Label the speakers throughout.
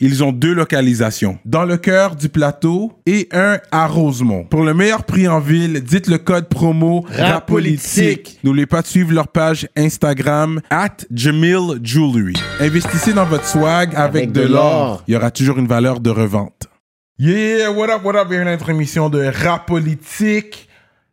Speaker 1: ils ont deux localisations. Dans le cœur du plateau et un à Rosemont. Pour le meilleur prix en ville, dites le code promo RAPOLITIQUE. N'oubliez pas de suivre leur page Instagram at Jamil Jewelry. Investissez dans votre swag avec, de,
Speaker 2: de
Speaker 1: l'or.
Speaker 2: l'or.
Speaker 1: Il y aura toujours une valeur de revente. Yeah, what up, what up? Bienvenue à notre émission de Rap Politique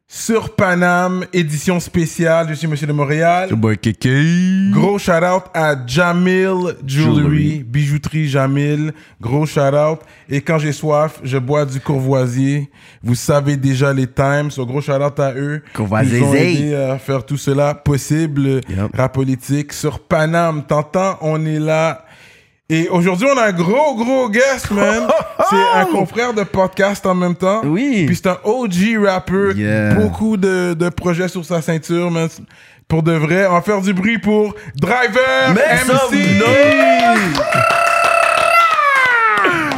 Speaker 1: sur Paname, édition spéciale. Je suis Monsieur de Montréal.
Speaker 3: boy Kéké.
Speaker 1: Gros shout out à Jamil Jewelry,
Speaker 3: Jewelry.
Speaker 1: bijouterie Jamil. Gros shout out. Et quand j'ai soif, je bois du Courvoisier. Vous savez déjà les times. So gros shout out à eux.
Speaker 2: Courvoisier.
Speaker 1: Ils ont aidé à faire tout cela possible.
Speaker 2: Yep.
Speaker 1: Rap politique sur Paname. T'entends, on est là. Et aujourd'hui, on a un gros, gros guest, man. c'est un confrère de podcast en même temps.
Speaker 2: Oui.
Speaker 1: Puis c'est un OG rapper.
Speaker 2: Yeah.
Speaker 1: Beaucoup de, de projets sur sa ceinture, man. Pour de vrai, on va faire du bruit pour Driver
Speaker 2: Make
Speaker 1: MC.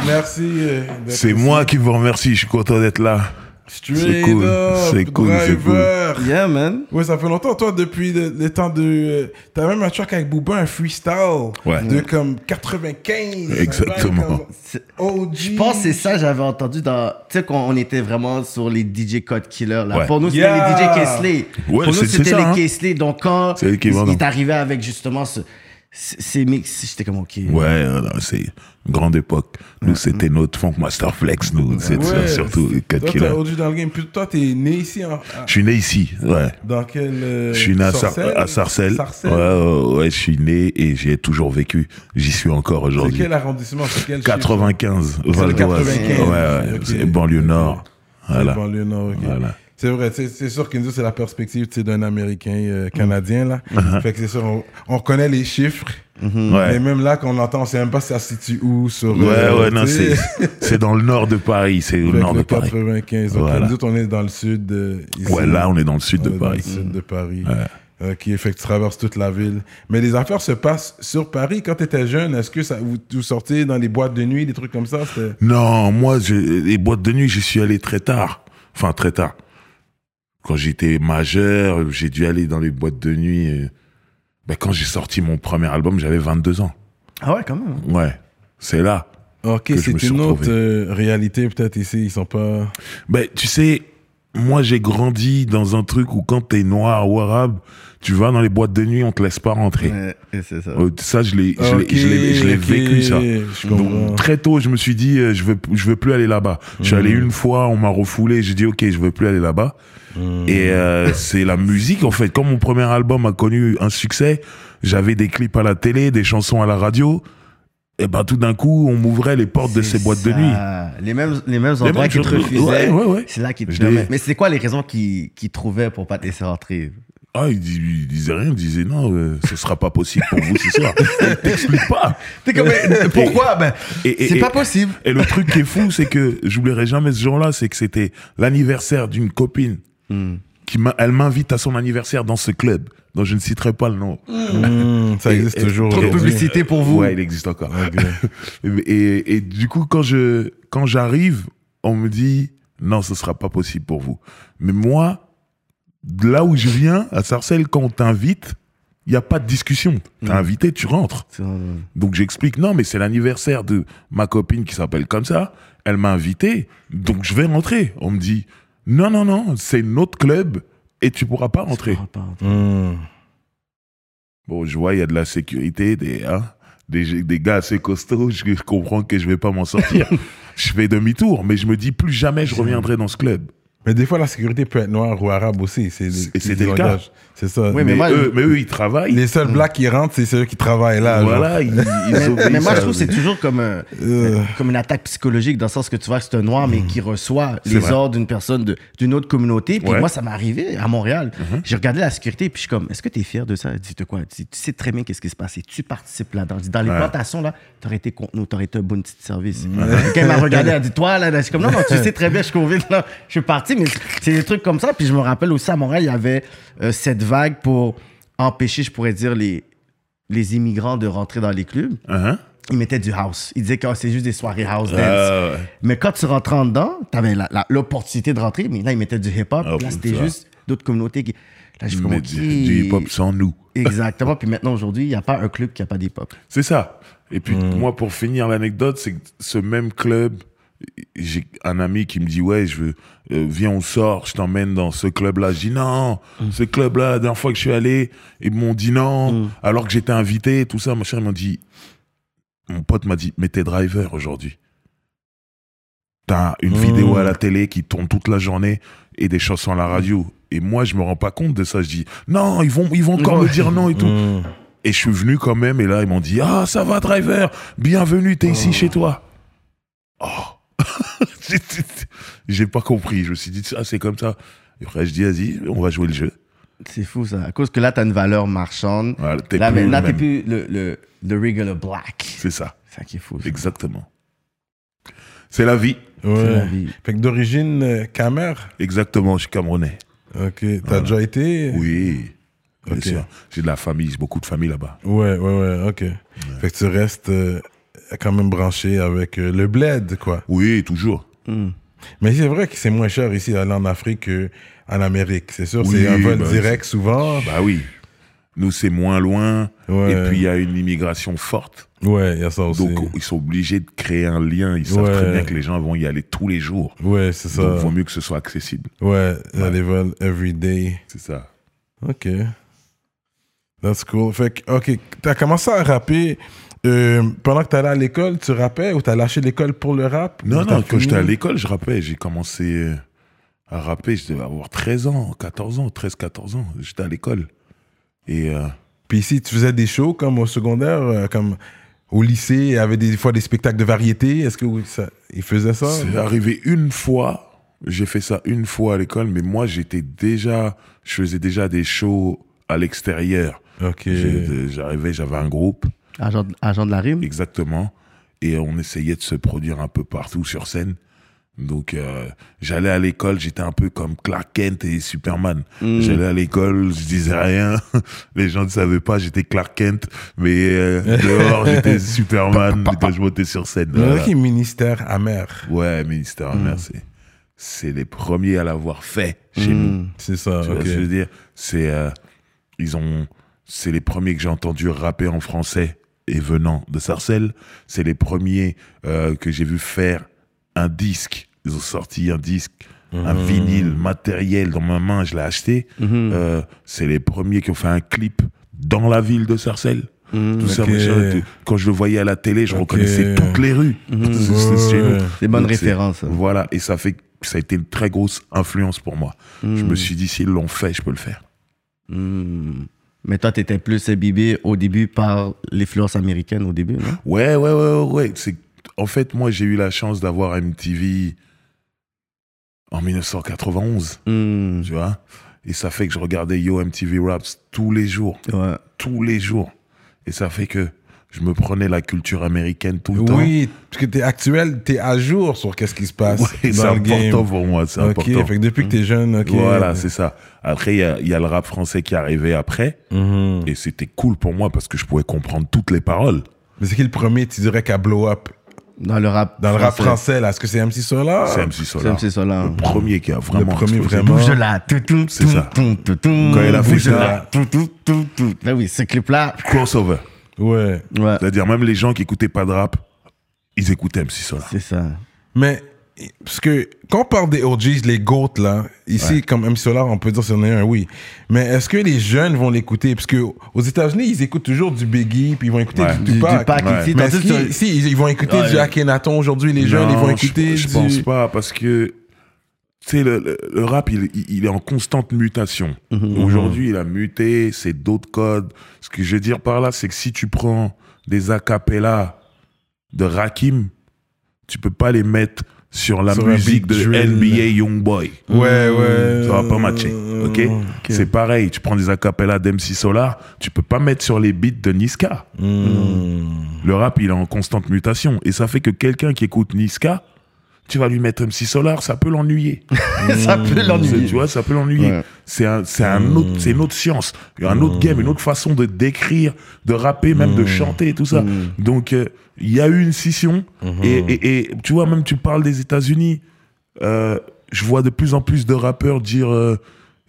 Speaker 1: Merci. euh,
Speaker 3: C'est moi qui vous remercie, je suis content d'être là.
Speaker 1: Straight
Speaker 3: C'est cool,
Speaker 1: up,
Speaker 3: c'est cool, c'est cool.
Speaker 1: Driver.
Speaker 2: Yeah, man.
Speaker 1: Ouais, ça fait longtemps, toi, depuis le, le temps de. euh, T'as même un track avec Booba, un freestyle.
Speaker 3: Ouais.
Speaker 1: De comme 95.
Speaker 3: Exactement.
Speaker 1: Comme.
Speaker 2: Je pense que c'est ça que j'avais entendu dans. Tu sais, quand on était vraiment sur les DJ Code Killer. Là.
Speaker 3: Ouais.
Speaker 2: Pour nous, c'était
Speaker 1: Yeah.
Speaker 2: les DJ Kesley.
Speaker 3: Ouais,
Speaker 2: Pour nous,
Speaker 3: c'est-
Speaker 2: c'était les
Speaker 3: hein.
Speaker 2: Kesley. Donc, quand
Speaker 3: C'est
Speaker 2: il,
Speaker 3: l'équivalent.
Speaker 2: il est arrivé avec justement ce, c- ces mix, j'étais comme OK.
Speaker 3: Ouais, c'est une grande époque. Nous, c'était notre Funk Master Flex, nous. C'est
Speaker 1: Ouais.
Speaker 3: surtout Cut
Speaker 1: Toi,
Speaker 3: Killer.
Speaker 1: t'es OG dans le game. Puis toi, t'es né ici. En, à-
Speaker 3: Je suis né ici, ouais.
Speaker 1: dans quel. euh,
Speaker 3: Je suis né à, Sar-
Speaker 1: Sarcelles?
Speaker 3: à Sarcelles.
Speaker 1: Sarcelles.
Speaker 3: Ouais, ouais, ouais, je suis né et j'y ai toujours vécu. J'y suis encore
Speaker 1: C'est
Speaker 3: aujourd'hui.
Speaker 1: quel arrondissement? C'est quel
Speaker 3: 95,
Speaker 1: C'est
Speaker 3: Val d'Oise.
Speaker 1: 95.
Speaker 3: Ouais, ouais,
Speaker 1: Ok.
Speaker 3: c'est banlieue nord.
Speaker 1: Voilà.
Speaker 3: Voilà.
Speaker 1: banlieue nord, ok.
Speaker 3: Voilà.
Speaker 1: C'est vrai, c'est sûr nous, c'est la perspective d'un Américain euh, canadien, là.
Speaker 3: Uh-huh.
Speaker 1: Fait que c'est sûr, on, on connaît les chiffres. Mais
Speaker 3: Ouais.
Speaker 1: même là, quand on entend, on sait même pas si ça se situe où sur.
Speaker 3: Ouais,
Speaker 1: euh,
Speaker 3: ouais, non, c'est, c'est dans le nord de Paris. C'est au nord de Paris.
Speaker 1: 95. Donc,
Speaker 3: Voilà.
Speaker 1: nous autres, on est dans le sud. ici.
Speaker 3: Ouais, là, on est dans le sud
Speaker 1: On
Speaker 3: de
Speaker 1: est dans
Speaker 3: Paris.
Speaker 1: le sud de Paris.
Speaker 3: Ouais.
Speaker 1: Ok, fait que tu traverses toute la ville. Mais les affaires se passent sur Paris. Quand tu étais jeune, est-ce que ça, vous, vous sortiez dans les boîtes de nuit, des trucs comme ça? C'était-
Speaker 3: Non, moi, je, les boîtes de nuit, j'y suis allé très tard. Enfin, très tard. Quand j'étais majeur, j'ai dû aller dans les boîtes de nuit. euh, ben, quand j'ai sorti mon premier album, j'avais 22 ans.
Speaker 2: Ah ouais, quand même.
Speaker 3: Ouais, c'est là.
Speaker 1: Ok, c'est une autre euh, réalité peut-être ici. Ils sont pas.
Speaker 3: Ben, tu sais, moi, j'ai grandi dans un truc où quand t'es noir ou arabe, tu vas dans les boîtes de nuit, on te laisse pas rentrer.
Speaker 2: Ouais, ça.
Speaker 3: Euh, Ça, je l'ai, je l'ai- je vécu, ça. Donc, très tôt, je me suis dit, euh, je veux, je veux plus aller là-bas. Je suis allé une fois, on m'a refoulé, j'ai dit, ok, je veux plus aller là-bas. Et euh, c'est la musique, en fait. Comme mon premier album a connu un succès, j'avais des clips à la télé, des chansons à la radio. Et ben, tout d'un coup, on m'ouvrait les portes de ces boîtes de nuit.
Speaker 2: Les mêmes, les mêmes endroits qui te refusaient.
Speaker 3: Ouais, ouais, ouais.
Speaker 2: C'est là qu'ils te. Mais c'est quoi les raisons qu'ils qu'ils trouvaient pour pas te laisser rentrer?
Speaker 3: Ah, il, il disait rien, il disait non, euh, ce sera pas possible pour vous ce soir. Il t'explique pas.
Speaker 2: T'es comme, mais pourquoi? Ben, c'est pas possible.
Speaker 3: Et le truc qui est fou, c'est que j'oublierai jamais ce jour-là, c'est que c'était l'anniversaire d'une copine qui m'a, elle m'invite à son anniversaire dans ce club, dont je ne citerai pas le nom.
Speaker 1: Hmm, ça existe
Speaker 3: et-
Speaker 1: toujours.
Speaker 2: Trop de publicité pour vous.
Speaker 3: Ouais, il existe encore. Et, et du coup, quand je, quand j'arrive, on me dit, non, ce sera pas possible pour vous. Mais moi, là où je viens, à Sarcelles, quand on t'invite, il n'y a pas de discussion. T'es invité, tu rentres. Donc j'explique, non, mais c'est l'anniversaire de ma copine qui s'appelle comme ça. Elle m'a invité, donc je vais rentrer. On me dit, non, non, non, c'est notre club et tu pourras pas rentrer.
Speaker 1: Hmm.
Speaker 3: Bon, je vois, il y a de la sécurité, des, hein, des, des gars assez costauds. Je comprends que je vais pas m'en sortir. je fais demi-tour, mais je me dis, plus jamais je reviendrai dans ce club.
Speaker 1: Mais des fois, la sécurité peut être noire ou arabe aussi. C'est
Speaker 3: c'était le cas.
Speaker 1: langages. C'est ça.
Speaker 2: Oui,
Speaker 3: Mais,
Speaker 2: mais moi,
Speaker 3: eux, mais eux, ils travaillent.
Speaker 1: Les seuls blacks qui rentrent, c'est ceux qui travaillent là.
Speaker 3: voilà, ils, ils
Speaker 2: Mais, moi, je trouve que c'est toujours comme, un-
Speaker 1: Euh.
Speaker 2: comme une attaque psychologique, dans le sens que tu vois que c'est un noir, mais qui reçoit les
Speaker 3: vrai.
Speaker 2: ordres d'une personne de- d'une autre communauté. Puis
Speaker 3: Ouais.
Speaker 2: moi, ça m'est arrivé à Montréal. J'ai regardé la sécurité, puis je suis comme, est-ce que tu es fier de ça? Dit, de quoi tu sais très bien qu'est-ce qui se passe et tu participes là-dedans. Dans les
Speaker 3: Ouais.
Speaker 2: plantations, là, t'aurais été contre nous, t'aurais été un bon petit service. Quand elle m'a regardé, elle a dit, toi, là, là, je suis comme, non, non, tu sais très bien, je suis convaincu, là, je suis parti, mais c'est des trucs comme ça. Puis je me rappelle aussi à Montréal, il y avait euh, cette vague pour empêcher, je pourrais dire, les, les immigrants de rentrer dans les clubs
Speaker 3: Hein?
Speaker 2: ils mettaient du house. Ils disaient que oh, c'est juste des soirées house dance.
Speaker 3: Ah.
Speaker 2: Mais quand tu rentrais en dedans, tu avais l'opportunité de rentrer, mais là, ils mettaient du hip-hop.
Speaker 3: Ah,
Speaker 2: là, c'était juste d'autres communautés qui. Là, je suis comme,
Speaker 3: Mais
Speaker 2: OK.
Speaker 3: du, du hip-hop sans nous.
Speaker 2: Exactement. Puis maintenant, aujourd'hui, il n'y a pas un club qui n'a pas d'hip-hop.
Speaker 3: C'est ça. Et puis, moi, pour finir l'anecdote, c'est que ce même club, j'ai un ami qui me dit Ouais, je veux, euh, viens, on sort, je t'emmène dans ce club-là. Je dis Non, ce club-là, la dernière fois que je suis allé, ils m'ont dit non, alors que j'étais invité, tout ça. Machin, ils m'ont dit Mon pote m'a dit Mais t'es driver aujourd'hui. T'as une vidéo à la télé qui tourne toute la journée et des chansons à la radio. Et moi, je me rends pas compte de ça. Je dis Non, ils vont, ils vont encore me dire non et tout.
Speaker 1: Mm.
Speaker 3: Et je suis venu quand même, et là, ils m'ont dit Ah, ça va, driver, bienvenue, t'es ici chez toi. Oh J'ai- pas compris. Je me suis dit Ah, c'est comme ça. Et après, je dis Vas-y, on va jouer le jeu.
Speaker 2: C'est fou, ça. À cause que là, tu as une valeur marchande.
Speaker 3: Voilà, t'es
Speaker 2: là,
Speaker 3: plus
Speaker 2: t'es plus le, le, le regular black.
Speaker 3: C'est ça,
Speaker 2: C'est ça qui est fou. ça.
Speaker 3: exactement. C'est la vie.
Speaker 2: C'est la
Speaker 1: Ouais.
Speaker 2: vie.
Speaker 1: Fait que d'origine euh, Camer?
Speaker 3: Exactement, je suis camerounais.
Speaker 1: Ok. T'as déjà été?
Speaker 3: Oui, bien
Speaker 1: Ok.
Speaker 3: sûr. J'ai de la famille, j'ai beaucoup de famille là-bas.
Speaker 1: Ouais, ouais, ouais. Ok. Fait que tu restes euh, quand même branché avec euh, le bled, quoi.
Speaker 3: Oui, toujours.
Speaker 2: Hmm.
Speaker 1: Mais c'est vrai que c'est moins cher ici d'aller en Afrique qu'en Amérique. C'est sûr,
Speaker 3: Oui,
Speaker 1: c'est un vol
Speaker 3: bah,
Speaker 1: direct souvent.
Speaker 3: Bah oui. Nous, c'est moins loin.
Speaker 1: Ouais.
Speaker 3: Et puis, il y a une immigration forte.
Speaker 1: Ouais, il y a ça aussi.
Speaker 3: Donc, ils sont obligés de créer un lien. Ils savent
Speaker 1: Ouais.
Speaker 3: très bien que les gens vont y aller tous les jours.
Speaker 1: ouais, c'est ça.
Speaker 3: Donc, il vaut mieux que ce soit accessible.
Speaker 1: Ouais, il y a des vols every day.
Speaker 3: C'est ça.
Speaker 1: Ok. That's cool. Fait que, ok, t'as commencé à rapper euh, pendant que t'allais à l'école, tu rappais ou t'as lâché l'école pour le rap?
Speaker 3: Non, non, quand j'étais à l'école, je rappais. J'ai commencé euh, à rapper. Je devais avoir 13 ans, 14 ans, 13, 14 ans. J'étais à l'école. Et euh,
Speaker 1: Puis ici, tu faisais des shows comme au secondaire, comme au lycée, il y avait des fois des spectacles de variété. Est-ce que ça, ils faisaient ça?
Speaker 3: C'est arrivé une fois. J'ai fait ça une fois à l'école, mais moi, j'étais déjà. Je faisais déjà des shows à l'extérieur.
Speaker 1: Ok.
Speaker 3: J'arrivais, j'avais un groupe.
Speaker 2: Agent, agent de la rime.
Speaker 3: Exactement. Et on essayait de se produire un peu partout sur scène. Donc, euh, j'allais à l'école, j'étais un peu comme Clark Kent et Superman. J'allais à l'école, je disais rien. Les gens ne savaient pas, j'étais Clark Kent. Mais euh, dehors, j'étais Superman quand je montais sur scène.
Speaker 1: Il y en a
Speaker 3: Voilà.
Speaker 1: qui est ministère amer.
Speaker 3: Ouais, ministère amer, c'est- c'est les premiers à l'avoir fait chez nous.
Speaker 1: C'est ça,
Speaker 3: Tu vois ce que je veux dire? C'est euh, ils ont c'est les premiers que j'ai entendu rapper en français et venant de Sarcelles. C'est les premiers euh, que j'ai vu faire un disque. Ils ont sorti un disque, un
Speaker 1: Mmh.
Speaker 3: vinyle matériel dans ma main. Je l'ai acheté. Euh, c'est les premiers qui ont fait un clip dans la ville de Sarcelles. Tout ça. Quand je le voyais à la télé, je reconnaissais toutes les rues. C'est-.
Speaker 2: Des bonnes références.
Speaker 3: Voilà, et ça fait ça a été une très grosse influence pour moi. Je me suis dit, s'ils l'ont fait, je peux le faire.
Speaker 2: Mais toi, tu étais plus imbibé au début par l'influence américaine au début, non?
Speaker 3: Ouais, ouais, ouais, ouais. ouais. C'est, en fait, moi, j'ai eu la chance d'avoir MTV en 1991,
Speaker 2: Hmm.
Speaker 3: tu vois? Et ça fait que je regardais Yo MTV Raps tous les jours,
Speaker 2: Ouais.
Speaker 3: tous les jours. Et ça fait que je me prenais la culture américaine tout le temps.
Speaker 1: Oui, parce que t'es actuel, t'es à jour sur qu'est-ce qui se passe
Speaker 3: Ouais, c'est
Speaker 1: le game.
Speaker 3: important pour moi, c'est
Speaker 1: Ok,
Speaker 3: important.
Speaker 1: fait que depuis que t'es jeune, ok.
Speaker 3: Voilà, c'est ça. Après, il y a, il y a le rap français qui est arrivé après.
Speaker 1: Mhm.
Speaker 3: Et c'était cool pour moi parce que je pouvais comprendre toutes les paroles.
Speaker 1: Mais c'est qui le premier, tu dirais, qui a blow up?
Speaker 2: Dans le rap
Speaker 1: dans le rap français, là Est-ce que c'est MC Solar?
Speaker 3: C'est MC
Speaker 2: C'est
Speaker 3: Solar.
Speaker 2: MC Solar.
Speaker 3: Le premier qui a vraiment.
Speaker 1: Le premier vraiment.
Speaker 2: Bouge là. tout, tout,
Speaker 3: C'est
Speaker 2: tout,
Speaker 3: ça.
Speaker 2: tout, tout, tout.
Speaker 3: Quand il a fait
Speaker 2: Bouge
Speaker 3: ça.
Speaker 2: là. Tout, tout, tout, tout. Ben oui, ce clip-là.
Speaker 3: Crossover.
Speaker 1: Ouais.
Speaker 2: Ouais,
Speaker 3: C'est-à-dire, même les gens qui écoutaient pas de rap, ils écoutaient MC Solar.
Speaker 2: c'est ça.
Speaker 1: Mais, parce que quand on parle des OGs, les GOAT, là, ici, comme MC Solar, on peut dire c'en est un, oui. Mais est-ce que les jeunes vont l'écouter? Parce que aux États-Unis, ils écoutent toujours du Biggie, puis ils vont écouter
Speaker 3: Ouais.
Speaker 1: du
Speaker 2: Du, du
Speaker 1: Tupac.
Speaker 2: pack
Speaker 3: Ouais.
Speaker 2: ici.
Speaker 1: Mais si, ils, ils vont écouter
Speaker 2: Ouais.
Speaker 1: du Akhenaton aujourd'hui, les jeunes, ils vont écouter
Speaker 3: je, je
Speaker 1: du...
Speaker 3: pense pas parce que tu sais, le, le- le rap, il, il- est en constante mutation. Aujourd'hui, il a muté, c'est d'autres codes. Ce que je veux dire par là, c'est que si tu prends des acapellas de Rakim, tu peux pas les mettre sur la
Speaker 1: Sur
Speaker 3: musique de
Speaker 1: drill.
Speaker 3: NBA Youngboy.
Speaker 1: Ouais, ouais.
Speaker 3: Ça va pas matcher, ok, C'est pareil, tu prends des acapellas d'MC Solar, tu peux pas mettre sur les beats de Niska. Le rap, il est en constante mutation. Et ça fait que quelqu'un qui écoute Niska, tu vas lui mettre MC Solar, ça peut l'ennuyer.
Speaker 2: ça peut l'ennuyer.
Speaker 3: Tu vois, ça peut l'ennuyer.
Speaker 2: Ouais.
Speaker 3: C'est un, c'est un autre, c'est une autre science, un autre game, une autre façon de d'écrire, de rapper, même de chanter et tout ça. Donc, euh, il y a eu une scission. Et, et, et tu vois, même tu parles des États-Unis, euh, je vois de plus en plus de rappeurs dire. euh,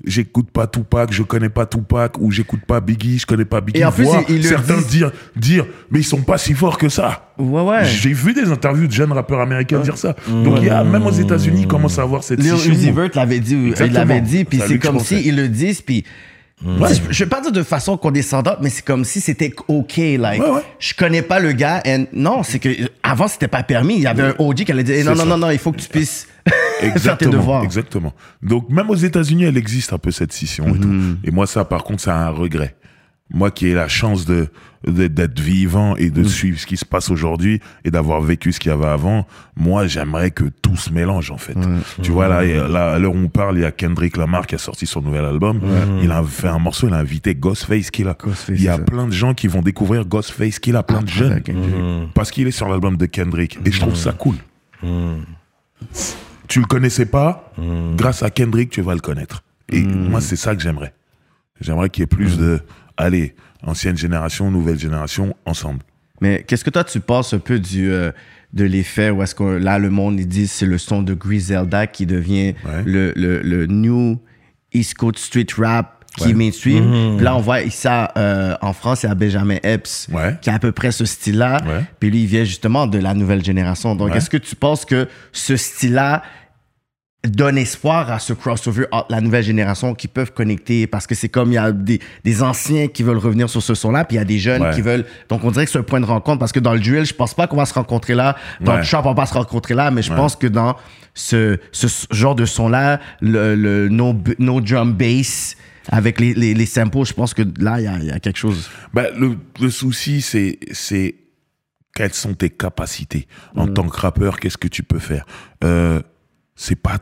Speaker 3: J'écoute pas Tupac, je connais pas Tupac, ou j'écoute pas Biggie, je connais pas Biggie.
Speaker 2: Et en plus, ils- ils
Speaker 3: certains
Speaker 2: disent-
Speaker 3: dire, dire, mais ils sont pas si forts que ça.
Speaker 2: Ouais, ouais.
Speaker 3: J'ai vu des interviews de jeunes rappeurs américains dire ça. Donc, il y a, même aux États-Unis, ils commencent à avoir cette
Speaker 2: Lil. Uzi Vert l'avait dit, il
Speaker 3: Exactement.
Speaker 2: l'avait dit, puis
Speaker 3: C'est
Speaker 2: comme si ils le disent, puis
Speaker 3: Ouais.
Speaker 2: je, je vais pas dire de façon condescendante, mais c'est comme si c'était ok, like
Speaker 3: Ouais, ouais.
Speaker 2: je connais pas le gars, and non, c'est que avant c'était pas permis, il y avait un OG qui allait dire, non non non non, il faut que tu puisses faire tes devoirs.
Speaker 3: exactement. Donc même aux États-Unis, elle existe un peu cette scission et tout. Et moi, ça, par contre, c'est un regret. Moi qui ai la chance de de- d'être vivant et de suivre ce qui se passe aujourd'hui et d'avoir vécu ce qu'il y avait avant, moi, j'aimerais que tout se mélange en fait. Tu vois là, a- là, à l'heure où on parle, il y a Kendrick Lamar qui a sorti son nouvel album. Il a fait un morceau, il a invité Ghostface.
Speaker 2: Ghostface,
Speaker 3: Il y a plein de gens qui vont découvrir Ghostface Killah, plein de jeunes, parce qu'il est sur l'album de Kendrick. Et je trouve ça cool. Tu le connaissais pas, grâce à Kendrick, tu vas le connaître. Et moi, c'est ça que j'aimerais. J'aimerais qu'il y ait plus de, allez, ancienne génération, nouvelle génération, ensemble.
Speaker 2: Mais qu'est-ce que toi tu penses un peu du euh, de l'effet où est-ce que là le monde ils disent c'est le son de Griselda qui devient
Speaker 3: Ouais.
Speaker 2: le, le, le new East Coast street rap qui est mainstream. Puis Là on voit ça euh, en France il y a Benjamin Epps
Speaker 3: Ouais.
Speaker 2: qui a à peu près ce style-là.
Speaker 3: Ouais.
Speaker 2: Puis lui il vient justement de la nouvelle génération. Donc
Speaker 3: Ouais.
Speaker 2: est-ce que tu penses que ce style-là donne espoir à ce crossover entre la nouvelle génération qui peuvent connecter parce que c'est comme il y a des, des anciens qui veulent revenir sur ce son-là puis il y a des jeunes
Speaker 3: Ouais.
Speaker 2: qui veulent donc on dirait que c'est un point de rencontre parce que dans le drill je pense pas qu'on va se rencontrer là dans
Speaker 3: Ouais.
Speaker 2: le trap on va pas se rencontrer là mais je pense que dans ce, ce genre de son-là le, le no, no drum bass avec les, les, les samples je pense que là il y y a quelque chose
Speaker 3: Ben, le, le souci, c'est, c'est quelles sont tes capacités en
Speaker 2: Mm.
Speaker 3: tant que rappeur. Qu'est-ce que tu peux faire? Euh, C'est pas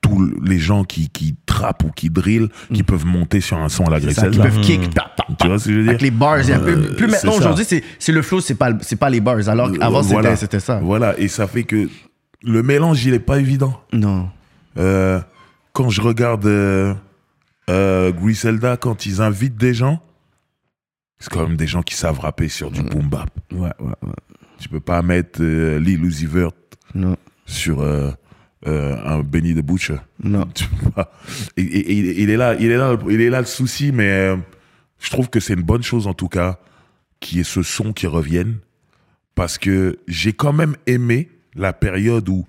Speaker 3: tous les gens qui qui trappent ou qui drillent qui peuvent monter sur un son à la
Speaker 2: Mm. ça, qui peuvent kick tap, tap,
Speaker 3: Tu vois ce que je veux dire?
Speaker 2: avec les bars a plus,
Speaker 3: Euh,
Speaker 2: plus maintenant aujourd'hui c'est le flow c'est pas pas les bars. Alors qu'avant
Speaker 3: Euh,
Speaker 2: c'était
Speaker 3: voilà.
Speaker 2: c'était ça.
Speaker 3: Voilà, et ça fait que le mélange, il est pas évident.
Speaker 2: non.
Speaker 3: Euh, quand je regarde euh, euh, Griselda, quand ils invitent des gens, c'est quand même des gens qui savent rapper sur du boom bap.
Speaker 2: ouais ouais ouais.
Speaker 3: Tu peux pas mettre euh, Lil Uzi Vert
Speaker 2: non.
Speaker 3: sur euh, un Benny the Butcher.
Speaker 2: non.
Speaker 3: Et, et- et- il est là, il est là, il est là le souci, mais euh, je trouve que c'est une bonne chose en tout cas qu'il y ait ce son qui revienne parce que j'ai quand même aimé la période où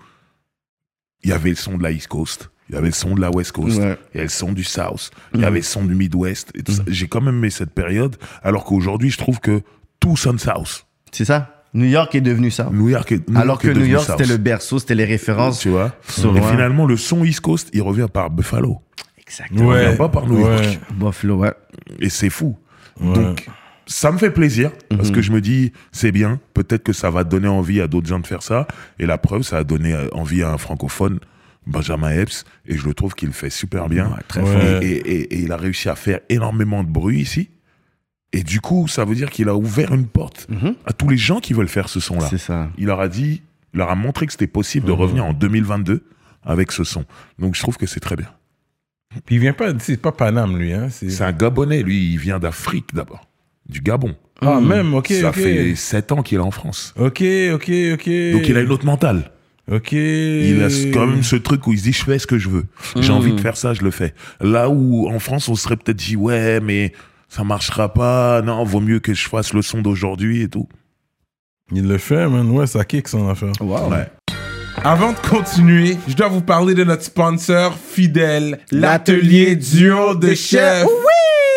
Speaker 3: il y avait le son de la East Coast, il y avait le son de la West Coast,
Speaker 2: Ouais.
Speaker 3: il y avait le son du South, il y avait le son du Midwest. ça. J'ai quand même aimé cette période, alors qu'aujourd'hui je trouve que tout sonne South.
Speaker 2: C'est ça? New York est devenu ça.
Speaker 3: New York est, New
Speaker 2: Alors
Speaker 3: York
Speaker 2: que
Speaker 3: est
Speaker 2: New York, c'était le berceau, c'était les références.
Speaker 3: Tu vois
Speaker 2: Sur-
Speaker 3: Et finalement, le son East Coast, il revient par Buffalo.
Speaker 2: Exactement.
Speaker 3: Il
Speaker 1: Ouais.
Speaker 3: revient pas par New York.
Speaker 2: Buffalo, ouais.
Speaker 3: Et c'est fou.
Speaker 1: Ouais.
Speaker 3: Donc, ça me fait plaisir parce
Speaker 2: Mhm.
Speaker 3: que je me dis, c'est bien. Peut-être que ça va donner envie à d'autres gens de faire ça. Et la preuve, ça a donné euh, envie à un francophone, Benjamin Epps. Et je le trouve qu'il fait super bien.
Speaker 2: Ouais, très
Speaker 1: fort.
Speaker 3: Et, et- et il a réussi à faire énormément de bruit ici. Et du coup, ça veut dire qu'il a ouvert une porte
Speaker 2: Mhm.
Speaker 3: à tous les gens qui veulent faire ce son-là.
Speaker 2: C'est ça.
Speaker 3: Il leur a dit, il leur a montré que c'était possible
Speaker 1: Mhm.
Speaker 3: de revenir en 2022 avec ce son. Donc, je trouve que c'est très bien.
Speaker 1: Puis il vient pas, c'est pas Paname, lui, hein. C'est...
Speaker 3: Un Gabonais, lui, il vient d'Afrique d'abord, du Gabon.
Speaker 1: Ah, même, ok,
Speaker 3: ça fait 7 ans qu'il est en France.
Speaker 1: Ok, ok, ok.
Speaker 3: Donc il a une autre mentale.
Speaker 1: Ok.
Speaker 3: Il a quand même ce truc où il se dit je fais ce que je veux. J'ai envie de faire ça, je le fais. Là où en France on serait peut-être dit ouais mais ça marchera pas. Non, vaut mieux que je fasse le son d'aujourd'hui et tout.
Speaker 1: Il le fait, man. Ouais, ça kick son affaire.
Speaker 2: Wow.
Speaker 3: Ouais.
Speaker 1: Avant de continuer, je dois vous parler de notre sponsor fidèle, l'atelier duo de chef.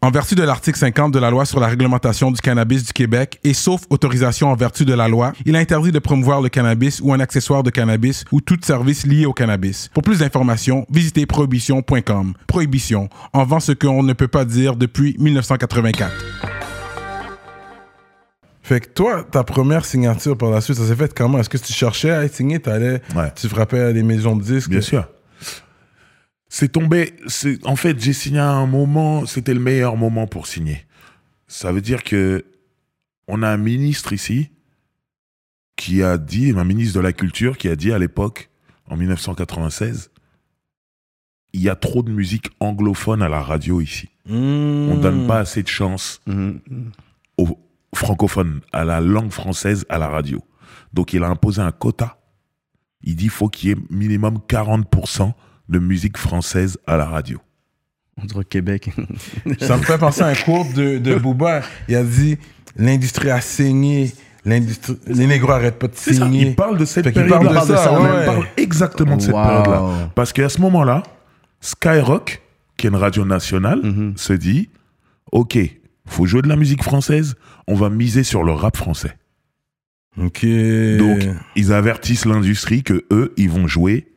Speaker 1: En vertu de l'article 50 de la loi sur la réglementation du cannabis du Québec et sauf autorisation en vertu de la loi, il est interdit de promouvoir le cannabis ou un accessoire de cannabis ou tout service lié au cannabis. Pour plus d'informations, visitez prohibition.com. Prohibition, en vend ce qu'on ne peut pas dire depuis 1984. Fait que toi, ta première signature par la suite, ça s'est fait comment? Est-ce que tu cherchais à être signé? T'allais,
Speaker 3: Ouais.
Speaker 1: tu frappais à des maisons de disques?
Speaker 3: Bien sûr. C'est tombé. c'est- En fait, j'ai signé à un moment. C'était le meilleur moment pour signer. Ça veut dire que on a un ministre ici qui a dit, un ministre de la culture qui a dit à l'époque, en 1996, il y a trop de musique anglophone à la radio ici.
Speaker 1: Hmm.
Speaker 3: On donne pas assez de chance
Speaker 2: Mhm.
Speaker 3: aux francophones, à la langue française à la radio. Donc il a imposé un quota. Il dit faut qu'il y ait minimum 40% de musique française à la radio.
Speaker 2: On dirait Québec.
Speaker 1: Ça me fait penser à un cours de, de Booba. Il a dit l'industrie a saigné. L'industrie, les négros arrêtent pas de saigner.
Speaker 3: il parle de cette
Speaker 1: Fait qu'il
Speaker 3: période-là.
Speaker 1: parle de ça,
Speaker 3: ouais. Il parle exactement de cette
Speaker 2: Wow.
Speaker 3: période-là. Parce qu'à ce moment-là, Skyrock, qui est une radio nationale,
Speaker 1: Mhm.
Speaker 3: se dit Ok, faut jouer de la musique française, on va miser sur le rap français.
Speaker 1: Ok.
Speaker 3: Donc, ils avertissent l'industrie que eux, ils vont jouer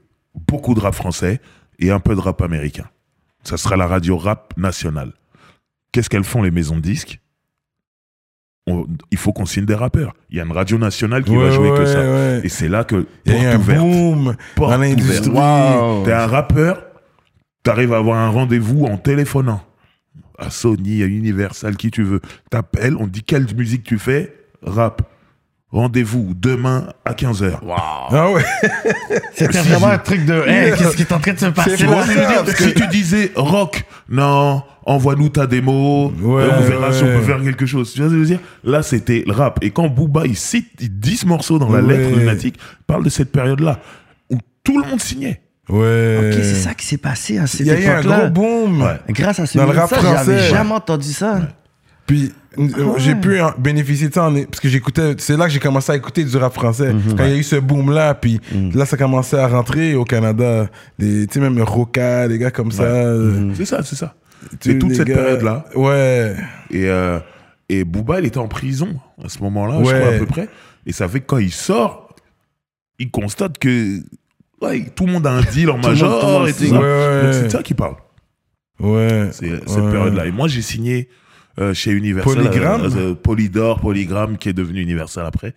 Speaker 3: beaucoup de rap français et un peu de rap américain. Ça sera la radio rap nationale. Qu'est-ce qu'elles font les maisons de disques? On- Il faut qu'on signe des rappeurs. Il y a une radio nationale qui va
Speaker 1: Ouais,
Speaker 3: jouer que ça.
Speaker 1: ouais.
Speaker 3: Et c'est là que porte
Speaker 1: un
Speaker 3: ouverte.
Speaker 1: boom
Speaker 3: Porte ouverte.
Speaker 2: Wow.
Speaker 3: T'es un rappeur, t'arrives à avoir un rendez-vous en téléphonant. À Sony, à Universal, qui tu veux. T'appelles, on te dit quelle musique tu fais, rap. Rendez-vous demain à 15h.
Speaker 1: Ah ouais.
Speaker 2: C'était vraiment un truc de. Hey, qu'est-ce qui est en train de se passer?
Speaker 1: ça, parce que-
Speaker 3: Si tu disais rock, non, envoie-nous ta démo,
Speaker 1: Ouais,
Speaker 3: euh, on verra si on peut faire quelque chose. Tu vois ce que je veux dire? Là, c'était le rap. Et quand Booba, il cite, il dit ce morceau dans la
Speaker 1: Ouais.
Speaker 3: lettre lunatique, il parle de cette période-là où tout le monde signait.
Speaker 1: Ouais.
Speaker 2: Ok, c'est ça qui s'est passé à cette
Speaker 1: Il y a eu un gros boom.
Speaker 3: Ouais.
Speaker 2: Grâce à ce
Speaker 1: Dans le rap
Speaker 2: ça, j'avais jamais entendu ça.
Speaker 1: Puis euh, j'ai pu en bénéficier de ça en- parce que j'écoutais. C'est là que j'ai commencé à écouter du rap français. Quand il y a eu ce boom là, puis là ça commençait à rentrer au Canada. Des- Tu sais même Roca, des gars comme ça. euh,
Speaker 3: C'est ça, c'est ça. C'est toute cette
Speaker 1: gars-
Speaker 3: période-là.
Speaker 1: Ouais.
Speaker 3: Et, euh, et Booba, il était en prison à ce moment-là, je
Speaker 1: Ouais.
Speaker 3: crois à peu près. Et ça fait que quand il sort, il constate que ouais, tout le monde a un deal en major
Speaker 2: monde
Speaker 3: et tout
Speaker 2: signe.
Speaker 3: ça.
Speaker 1: Ouais,
Speaker 3: c'est ça qu'il parle.
Speaker 1: Ouais.
Speaker 3: C'est cette période-là. Et moi, j'ai signé euh, chez Universal.
Speaker 1: Polygram
Speaker 3: euh, euh, Polydor, Polygram, qui est devenu Universal après.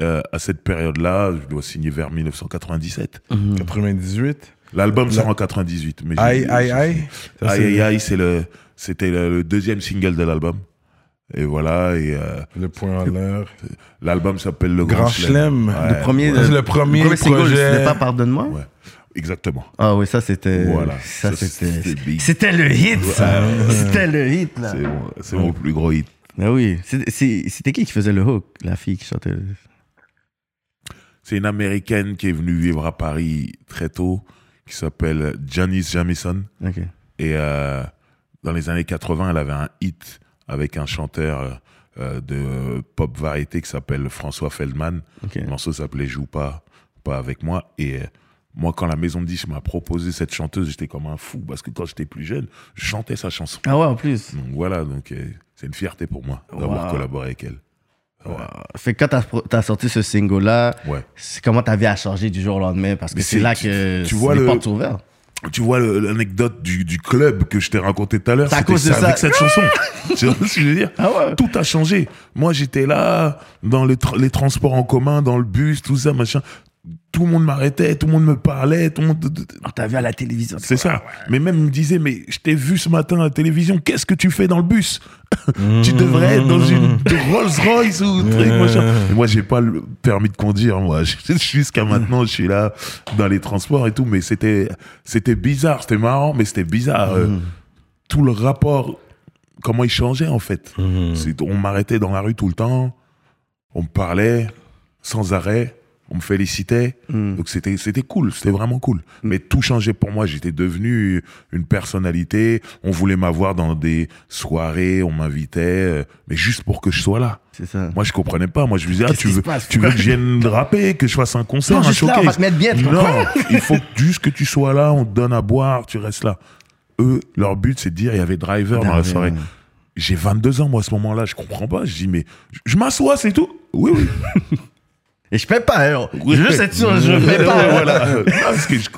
Speaker 3: Euh, à cette période-là, je dois signer vers 1997.
Speaker 1: 98.
Speaker 3: L'album sort en 98. Mais j'ai-
Speaker 1: Aïe, aïe, aïe.
Speaker 3: Aïe,
Speaker 1: c'est
Speaker 3: aïe, aïe, c'est le, c'était le, le deuxième single de l'album. Et voilà, et euh,
Speaker 1: Le point en l'air.
Speaker 3: l'album s'appelle Le Grand,
Speaker 1: Grand Chelem.
Speaker 3: Ouais,
Speaker 2: Le premier,
Speaker 1: C'est le premier
Speaker 2: single,
Speaker 1: projet.
Speaker 2: c'était pas Pardonne-moi?
Speaker 3: ouais, exactement.
Speaker 2: Ah oui, ça c'était.
Speaker 3: Voilà.
Speaker 2: Ça
Speaker 3: Ça,
Speaker 2: c'était.
Speaker 3: c'était
Speaker 2: le hit, ça. C'était le hit, là.
Speaker 3: C'est mon, plus gros hit.
Speaker 2: Ah oui. C'était qui qui faisait le hook La fille qui chantait.
Speaker 3: C'est une américaine qui est venue vivre à Paris très tôt, qui s'appelle Janice Jamison. Et euh, dans les années 80, elle avait un hit avec un chanteur euh, de pop variété qui s'appelle François Feldman. Le morceau s'appelait Joue pas, pas avec moi. Et euh, moi, quand la maison de disques m'a proposé cette chanteuse, j'étais comme un fou parce que quand j'étais plus jeune, je chantais sa chanson.
Speaker 2: Ah ouais, en plus.
Speaker 3: Donc voilà, donc euh, c'est une fierté pour moi d'avoir
Speaker 2: Wow.
Speaker 3: collaboré avec elle. Ouais.
Speaker 2: Fait que quand t'as t'as sorti ce single-là,
Speaker 3: Ouais.
Speaker 2: c'est comment ta vie a changé du jour au lendemain? Parce que c'est là que
Speaker 3: tu vois
Speaker 2: les
Speaker 3: le-
Speaker 2: portes ouvertes.
Speaker 3: Tu vois l'anecdote du, du club que je t'ai raconté tout à l'heure
Speaker 2: C'est à
Speaker 3: C'était
Speaker 2: cause de ça.
Speaker 3: avec cette chanson. tu vois ce que je veux dire?
Speaker 2: Ah ouais.
Speaker 3: Tout a changé. Moi, j'étais là, dans les, tra- les transports en commun, dans le bus, tout ça, machin. Tout le monde m'arrêtait, tout le monde me parlait, tout le monde.
Speaker 2: On t'a vu à la télévision.
Speaker 3: C'est ça. Mais même, il me disait, mais je t'ai vu ce matin à la télévision, qu'est-ce que tu fais dans le bus? Tu devrais être dans une Rolls Royce ou truc, machin. Et moi, j'ai pas le permis de conduire, moi. Jusqu'à maintenant, je suis là dans les transports et tout, mais c'était, c'était bizarre, c'était marrant, mais c'était bizarre. euh, tout le rapport, comment il changeait, en fait. On m'arrêtait dans la rue tout le temps, on me parlait sans arrêt. On me félicitait, donc c'était c'était cool, c'était vraiment cool. Mais tout changeait pour moi. J'étais devenu une personnalité. On voulait m'avoir dans des soirées, on m'invitait, euh, mais juste pour que je sois là.
Speaker 2: C'est ça.
Speaker 3: Moi, je comprenais pas. Moi, je me disais, ah, tu veux,
Speaker 2: passe?
Speaker 3: tu veux que je vienne rapper, que je fasse un concert,
Speaker 2: Non,
Speaker 3: un
Speaker 2: là, on va
Speaker 3: showcase?
Speaker 2: te mettre bien,
Speaker 3: Non, il faut juste que tu sois là, on te donne à boire, tu restes là. Eux, leur but, c'est de dire, il y avait Driver dans la soirée. J'ai 22 ans, moi, à ce moment-là, je comprends pas. Je dis, mais je, je m'assois, c'est tout. Oui, oui.
Speaker 2: Et je paie pas, hein. Je veux juste être sûr, je paie pas. hein.
Speaker 3: voilà. Non, parce que je-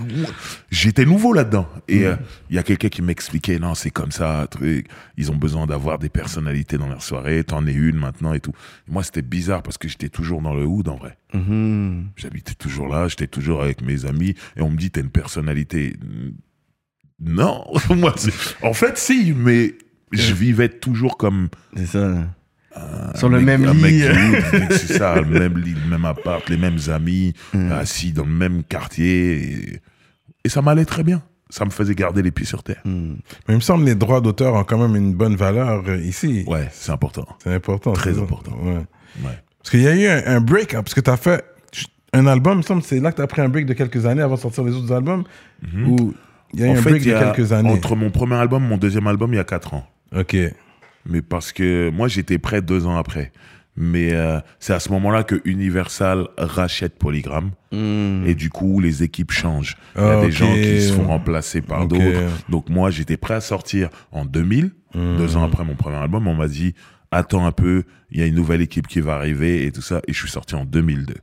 Speaker 3: j'étais nouveau là-dedans. Et euh, il y a quelqu'un qui m'expliquait, non, c'est comme ça, truc. Ils ont besoin d'avoir des personnalités dans leur soirée. T'en es une maintenant et tout. Et moi, c'était bizarre parce que j'étais toujours dans le hood, en vrai.
Speaker 2: Mhm.
Speaker 3: J'habitais toujours là, j'étais toujours avec mes amis. Et on me dit, t'as une personnalité. Non. moi, c'est- en fait, si, mais je vivais toujours comme
Speaker 2: C'est ça. Sur le
Speaker 3: mec-
Speaker 2: même lit.
Speaker 3: c'est ça, le même lit, le même appart, les mêmes amis, assis dans le même quartier. Et, et ça m'allait très bien. Ça me faisait garder les pieds sur terre.
Speaker 2: Mm.
Speaker 1: Mais il me semble que les droits d'auteur ont quand même une bonne valeur euh, ici.
Speaker 3: Ouais, c'est important.
Speaker 1: C'est important.
Speaker 3: Très important.
Speaker 1: Ouais.
Speaker 3: Ouais.
Speaker 1: Parce qu'il y a eu un, un break, hein, parce que tu as fait un album, il me semble, c'est là que tu as pris un break de quelques années avant de sortir les autres albums. Ou il y a eu
Speaker 3: En
Speaker 1: un
Speaker 3: fait,
Speaker 1: break
Speaker 3: il y
Speaker 1: de
Speaker 3: a-
Speaker 1: quelques années?
Speaker 3: entre mon premier album et mon deuxième album, il y a quatre ans.
Speaker 1: Ok.
Speaker 3: Mais parce que moi, j'étais prêt deux ans après. Mais euh, c'est à ce moment-là que Universal rachète Polygram.
Speaker 2: Mm.
Speaker 3: Et du coup, les équipes changent. Il y a
Speaker 1: Ah,
Speaker 3: des gens qui se font remplacer par d'autres. Donc moi, j'étais prêt à sortir en 2000,
Speaker 1: Hmm.
Speaker 3: deux ans après mon premier album. On m'a dit, attends un peu, il y a une nouvelle équipe qui va arriver et tout ça. Et je suis sorti en 2002.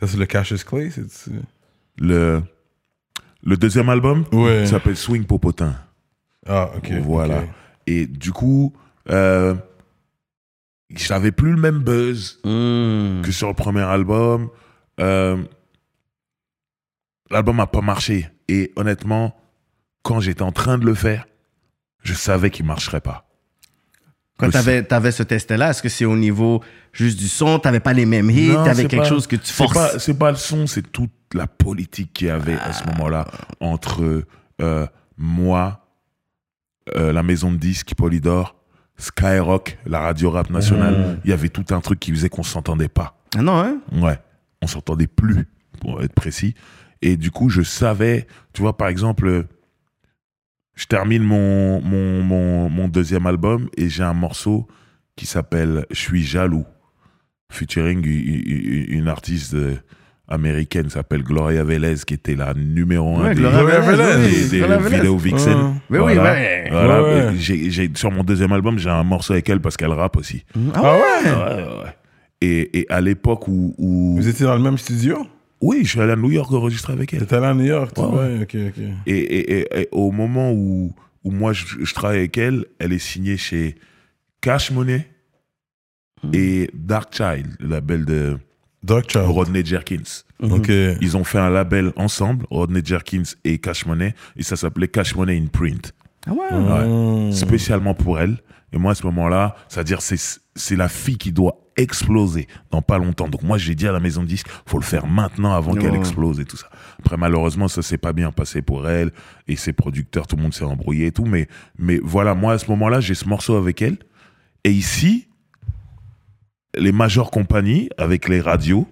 Speaker 1: Ça, c'est le Cassius Clay
Speaker 3: Le, le deuxième album
Speaker 1: Ouais.
Speaker 3: s'appelle Swing Popotin.
Speaker 1: Ah, ok.
Speaker 3: voilà. Et du coup, euh, j'avais plus le même buzz
Speaker 2: Mm.
Speaker 3: que sur le premier album. Euh, L'album a pas marché. Et honnêtement, quand j'étais en train de le faire, je savais qu'il marcherait pas.
Speaker 2: Quand t'avais, avais ce test-là, est-ce que c'est au niveau juste du son? T'avais pas les mêmes hits? T'avais
Speaker 3: c'est
Speaker 2: quelque
Speaker 3: pas-
Speaker 2: chose que tu forces?
Speaker 3: pas, c'est pas le son, c'est toute la politique qu'il y avait à ce moment-là entre euh, moi, euh, la maison de disques Polydor, Skyrock, la radio rap nationale. Il y avait tout un truc qui faisait qu'on s'entendait pas.
Speaker 2: Ah non, hein?
Speaker 3: Ouais, on s'entendait plus, pour être précis. Et du coup, je savais, tu vois, par exemple, euh, je termine mon, mon, mon, mon deuxième album et j'ai un morceau qui s'appelle Je suis jaloux, featuring u- u- u- une artiste américaine s'appelle Gloria Velez, qui était la numéro un des,
Speaker 2: Gloria
Speaker 1: Velez,
Speaker 3: des-
Speaker 1: oui,
Speaker 3: des
Speaker 2: Gloria Velez.
Speaker 3: vidéos Vixen.
Speaker 1: Ouais.
Speaker 2: Mais oui,
Speaker 3: Voilà.
Speaker 2: ouais.
Speaker 3: J'ai- j'ai- sur mon deuxième album, j'ai un morceau avec elle parce qu'elle rappe aussi.
Speaker 2: Ah ouais?
Speaker 3: Ouais. Et, et à l'époque où, où-
Speaker 1: Vous étiez dans le même studio?
Speaker 3: Oui, je suis allé à New York enregistrer avec elle.
Speaker 1: T'étais allé à New York, tu
Speaker 3: Ouais,
Speaker 1: vois Ok, ok.
Speaker 3: Et, et- et- au moment où, où moi je, je travaille avec elle, elle est signée chez Cash Money et Dark Child, le label de
Speaker 1: Dark Child.
Speaker 3: Rodney Jerkins.
Speaker 1: Ok.
Speaker 3: Ils ont fait un label ensemble, Rodney Jerkins et Cash Money, et ça s'appelait Cash Money in Print.
Speaker 2: Ah ouais?
Speaker 1: Mm.
Speaker 3: spécialement pour elle. Et moi, à ce moment-là, c'est-à-dire, c'est, c'est la fille qui doit exploser dans pas longtemps. Donc moi, j'ai dit à la maison de disque, faut le faire maintenant avant qu'elle explose et tout ça. Après, malheureusement, ça s'est pas bien passé pour elle et ses producteurs, tout le monde s'est embrouillé et tout. Mais, mais voilà, moi, à ce moment-là, j'ai ce morceau avec elle. Et ici, les majeures compagnies, avec les radios,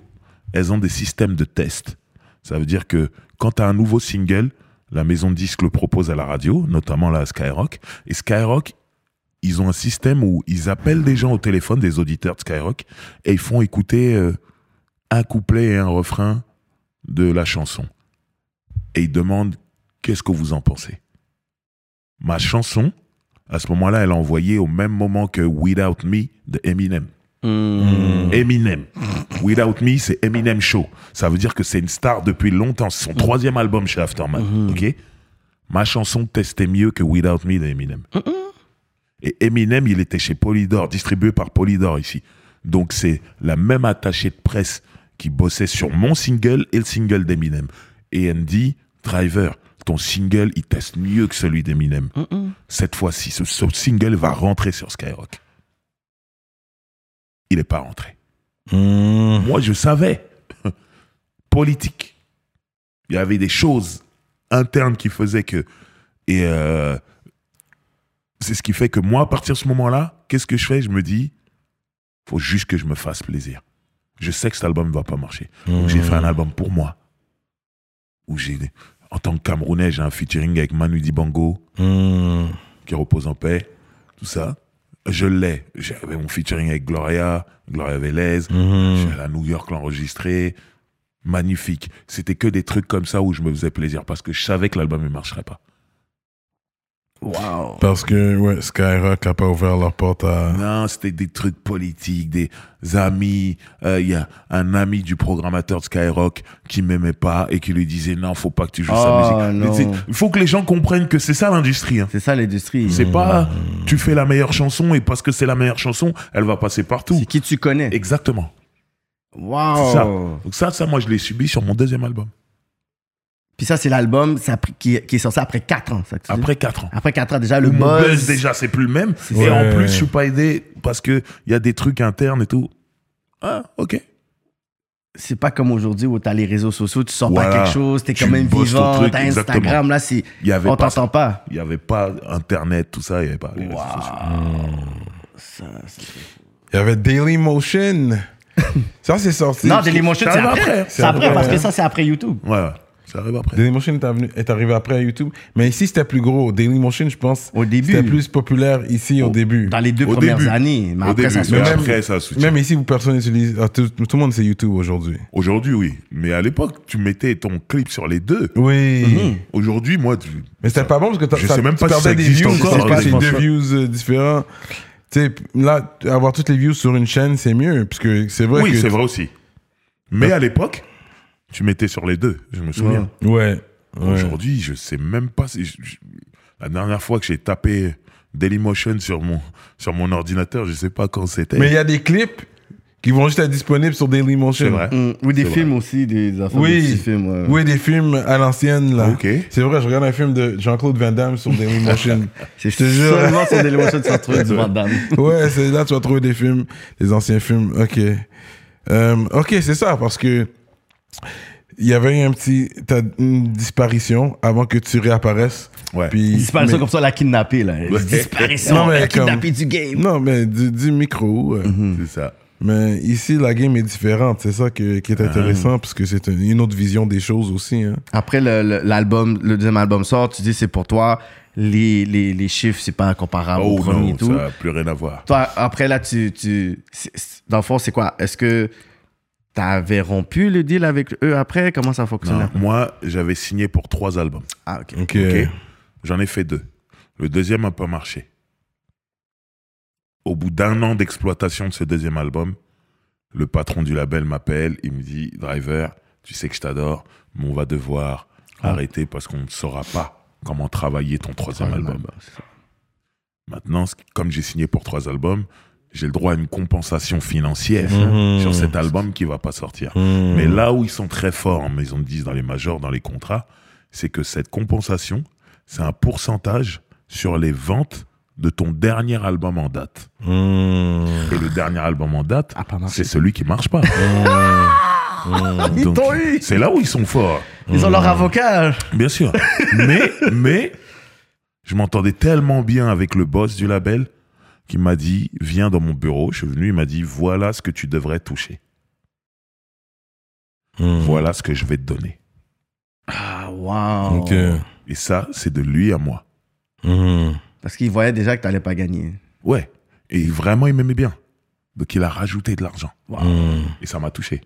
Speaker 3: elles ont des systèmes de test. Ça veut dire que quand tu as un nouveau single, la maison de disque le propose à la radio, notamment là à Skyrock. Et Skyrock, ils ont un système où ils appellent des gens au téléphone, des auditeurs de Skyrock, et ils font écouter euh, un couplet et un refrain de la chanson. Et ils demandent qu'est-ce que vous en pensez? Ma chanson, à ce moment-là, elle a envoyé au même moment que Without Me de Eminem.
Speaker 2: Mm.
Speaker 3: Eminem. Without Me, c'est Eminem Show. Ça veut dire que c'est une star depuis longtemps. C'est son troisième album chez Aftermath. Ok? Ma chanson testait mieux que Without Me d'Eminem. Et Eminem, il était chez Polydor, distribué par Polydor ici. Donc c'est la même attachée de presse qui bossait sur mon single et le single d'Eminem. Et elle me dit, Driver, ton single, il teste mieux que celui d'Eminem. Cette fois-ci, ce, ce single va rentrer sur Skyrock. Il n'est pas rentré.
Speaker 1: Hmm.
Speaker 3: Moi, je savais. Politique. Il y avait des choses internes qui faisaient que. Et euh, c'est ce qui fait que moi, à partir de ce moment-là, qu'est-ce que je fais? Je me dis, faut juste que je me fasse plaisir. Je sais que cet album ne va pas marcher. Donc j'ai fait un album pour moi. Où j'ai, en tant que Camerounais, j'ai un featuring avec Manu Dibango,
Speaker 1: Hmm.
Speaker 3: qui repose en paix, tout ça. Je l'ai. J'avais mon featuring avec Gloria, Gloria Vélez. Je suis allé à New York l'enregistrer. Magnifique. C'était que des trucs comme ça où je me faisais plaisir parce que je savais que l'album ne marcherait pas.
Speaker 2: Wow.
Speaker 1: Parce que ouais, Skyrock a pas ouvert leur porte à.
Speaker 3: Non, c'était des trucs politiques, des amis. Euh, Il y a un ami du programmateur de Skyrock qui m'aimait pas et qui lui disait non, faut pas que tu joues
Speaker 2: Oh,
Speaker 3: sa musique.
Speaker 2: Non.
Speaker 3: c'est- Il faut que les gens comprennent que c'est ça l'industrie. hein.
Speaker 2: C'est ça l'industrie.
Speaker 3: C'est pas tu fais la meilleure chanson et parce que c'est la meilleure chanson, elle va passer partout.
Speaker 2: C'est qui tu connais.
Speaker 3: Exactement.
Speaker 2: Wow.
Speaker 3: C'est ça. Donc ça, ça, moi, je l'ai subi sur mon deuxième album.
Speaker 2: Puis ça, c'est l'album qui, est- qui est sorti après 4 ans. Ça?
Speaker 3: Après 4 ans.
Speaker 2: Après 4 ans, déjà, le
Speaker 3: mon
Speaker 2: buzz.
Speaker 3: buzz, déjà, c'est plus le même. Et en plus, je suis pas aidé parce que il y a des trucs internes et tout. Ah, ok.
Speaker 2: C'est pas comme aujourd'hui où t'as les réseaux sociaux, tu sors
Speaker 3: Voilà.
Speaker 2: pas quelque chose, t'es quand même vivant, t'as. Instagram, là, c'est.
Speaker 3: Il y avait
Speaker 2: On t'entend pas.
Speaker 3: Il y avait pas Internet, tout ça, il y avait pas les réseaux sociaux.
Speaker 2: Ça, c'est-
Speaker 1: Il y avait Dailymotion. ça, c'est sorti.
Speaker 2: Non, Dailymotion, c'est après. C'est après,
Speaker 1: après,
Speaker 2: parce que ça, c'est après YouTube.
Speaker 3: Ouais. Ça arrive après.
Speaker 1: Dailymotion est, arrivé après à YouTube. Mais ici, c'était plus gros. Dailymotion, je pense,
Speaker 2: Au début.
Speaker 1: c'était plus populaire ici au début.
Speaker 2: Dans les deux
Speaker 3: Au
Speaker 2: premières
Speaker 3: début.
Speaker 2: années. Mais
Speaker 3: Au
Speaker 2: après,
Speaker 3: début,
Speaker 2: ça
Speaker 3: mais
Speaker 1: même-
Speaker 3: après, ça soutient.
Speaker 1: Même ici, personne n'utilise. ah, tout, tout le monde, c'est YouTube aujourd'hui.
Speaker 3: Aujourd'hui, oui. Mais à l'époque, tu mettais ton clip sur les deux.
Speaker 1: Oui.
Speaker 2: Mhm.
Speaker 3: Aujourd'hui, moi, tu-
Speaker 1: Mais c'était pas bon parce que
Speaker 3: Je
Speaker 1: ça-
Speaker 3: sais même
Speaker 1: tu
Speaker 3: si
Speaker 1: perdais
Speaker 3: ça
Speaker 1: des
Speaker 3: existe
Speaker 1: views.
Speaker 3: encore,
Speaker 1: C'est
Speaker 3: hein,
Speaker 1: pas deux
Speaker 3: pas.
Speaker 1: views euh, différents. Tu sais, là, avoir toutes les views sur une chaîne, c'est mieux. Parce que c'est vrai
Speaker 3: oui, c'est vrai aussi. Mais à l'époque, tu mettais sur les deux, je me souviens.
Speaker 1: Ouais. ouais.
Speaker 3: Aujourd'hui, je sais même pas si. je- je- la dernière fois que j'ai tapé Dailymotion sur mon, sur mon ordinateur, je sais pas quand c'était.
Speaker 1: Mais il y a des clips qui vont juste être disponibles sur Dailymotion.
Speaker 3: C'est vrai.
Speaker 2: Mm. Ou des films aussi, des affaires
Speaker 1: Oui.
Speaker 2: de films. ouais.
Speaker 1: Oui, des films à l'ancienne, là.
Speaker 3: Ok.
Speaker 1: C'est vrai, je regarde un film de Jean-Claude Van Damme sur Dailymotion. Je te jure.
Speaker 2: seulement sur Dailymotion que tu vas trouver du Van Damme.
Speaker 1: ouais, c'est là tu vas trouver des films, des anciens films. Ok. Euh, ok, c'est ça, parce que il y avait un petit, t'as une disparition avant que tu réapparaisses.
Speaker 3: Ouais.
Speaker 1: Puis,
Speaker 2: Disparition
Speaker 1: mais-
Speaker 2: comme ça, la kidnappée, là.
Speaker 3: Ouais.
Speaker 2: Disparition,
Speaker 1: Non, mais
Speaker 2: la
Speaker 1: comme-
Speaker 2: kidnappée du game.
Speaker 1: Non, mais du, du micro. euh.
Speaker 3: C'est ça.
Speaker 1: Mais ici, la game est différente. C'est ça que- qui est intéressant, parce que c'est une, autre vision des choses aussi. Hein.
Speaker 2: Après, le- le- l'album, le, deuxième album sort, tu dis c'est pour toi. Les, les, les chiffres, c'est pas comparable au
Speaker 3: Oh
Speaker 2: premier et
Speaker 3: non,
Speaker 2: tout.
Speaker 3: ça n'a plus rien à voir.
Speaker 2: Toi, après, là, tu. tu dans le fond, c'est quoi? Est-ce que t'avais rompu le deal avec eux après? Comment ça fonctionnait?
Speaker 3: Non, moi, j'avais signé pour trois albums.
Speaker 2: Ah, ok.
Speaker 3: J'en ai fait deux. Le deuxième n'a pas marché. Au bout d'un an d'exploitation de ce deuxième album, le patron du label m'appelle, il me dit Driver, tu sais que je t'adore, mais on va devoir
Speaker 2: Ah.
Speaker 3: arrêter parce qu'on ne saura pas comment travailler ton troisième album. Maintenant, ce- comme j'ai signé pour trois albums, j'ai le droit à une compensation financière
Speaker 1: Mhm.
Speaker 3: sur cet album qui va pas sortir.
Speaker 1: Hmm.
Speaker 3: Mais là où ils sont très forts en maison de 10 dans les majors, dans les contrats, c'est que cette compensation, c'est un pourcentage sur les ventes de ton dernier album en date.
Speaker 1: Hmm.
Speaker 3: Et le dernier album en date,
Speaker 2: Ah,
Speaker 3: c'est celui qui marche pas. C'est là où ils sont forts,
Speaker 2: Ils ont leur avocat
Speaker 3: bien sûr. mais, mais, je m'entendais tellement bien avec le boss du label qui m'a dit, viens dans mon bureau. Je suis venu, il m'a dit, voilà ce que tu devrais toucher.
Speaker 1: Hmm.
Speaker 3: Voilà ce que je vais te donner.
Speaker 2: Ah, wow
Speaker 1: Ok.
Speaker 3: Et ça, c'est de lui à moi.
Speaker 1: Hmm.
Speaker 2: Parce qu'ils voyaient déjà que t'allais pas gagner.
Speaker 3: Ouais. Et vraiment, il m'aimait bien. Donc, il a rajouté de l'argent.
Speaker 1: Hmm.
Speaker 3: Et ça m'a touché.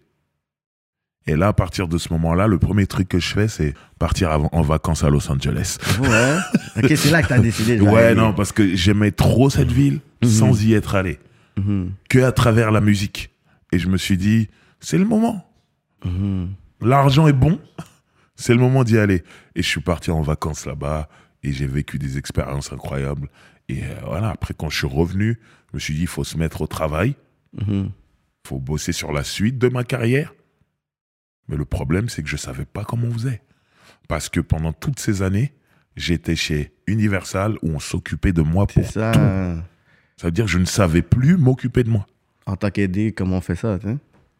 Speaker 3: Et là, à partir de ce moment-là, le premier truc que je fais, c'est partir en vacances à Los Angeles.
Speaker 2: Ouais. ok, c'est là que t'as décidé. de
Speaker 3: Ouais,
Speaker 2: aller.
Speaker 3: non, parce que j'aimais trop cette ville sans y être allé.
Speaker 2: Mhm.
Speaker 3: Que à travers la musique. Et je me suis dit, c'est le moment.
Speaker 2: Mhm.
Speaker 3: L'argent est bon. C'est le moment d'y aller. Et je suis parti en vacances là-bas. Et j'ai vécu des expériences incroyables. Et euh, voilà, après, quand je suis revenu, je me suis dit, il faut se mettre au travail.
Speaker 2: Mhm.
Speaker 3: faut bosser sur la suite de ma carrière. Mais le problème, c'est que je savais pas comment on faisait. Parce que pendant toutes ces années, j'étais chez Universal où on s'occupait de moi
Speaker 2: C'est
Speaker 3: pour
Speaker 2: ça.
Speaker 3: tout. Ça veut dire que je ne savais plus m'occuper de moi.
Speaker 2: En tant qu'aidé, comment on fait ça?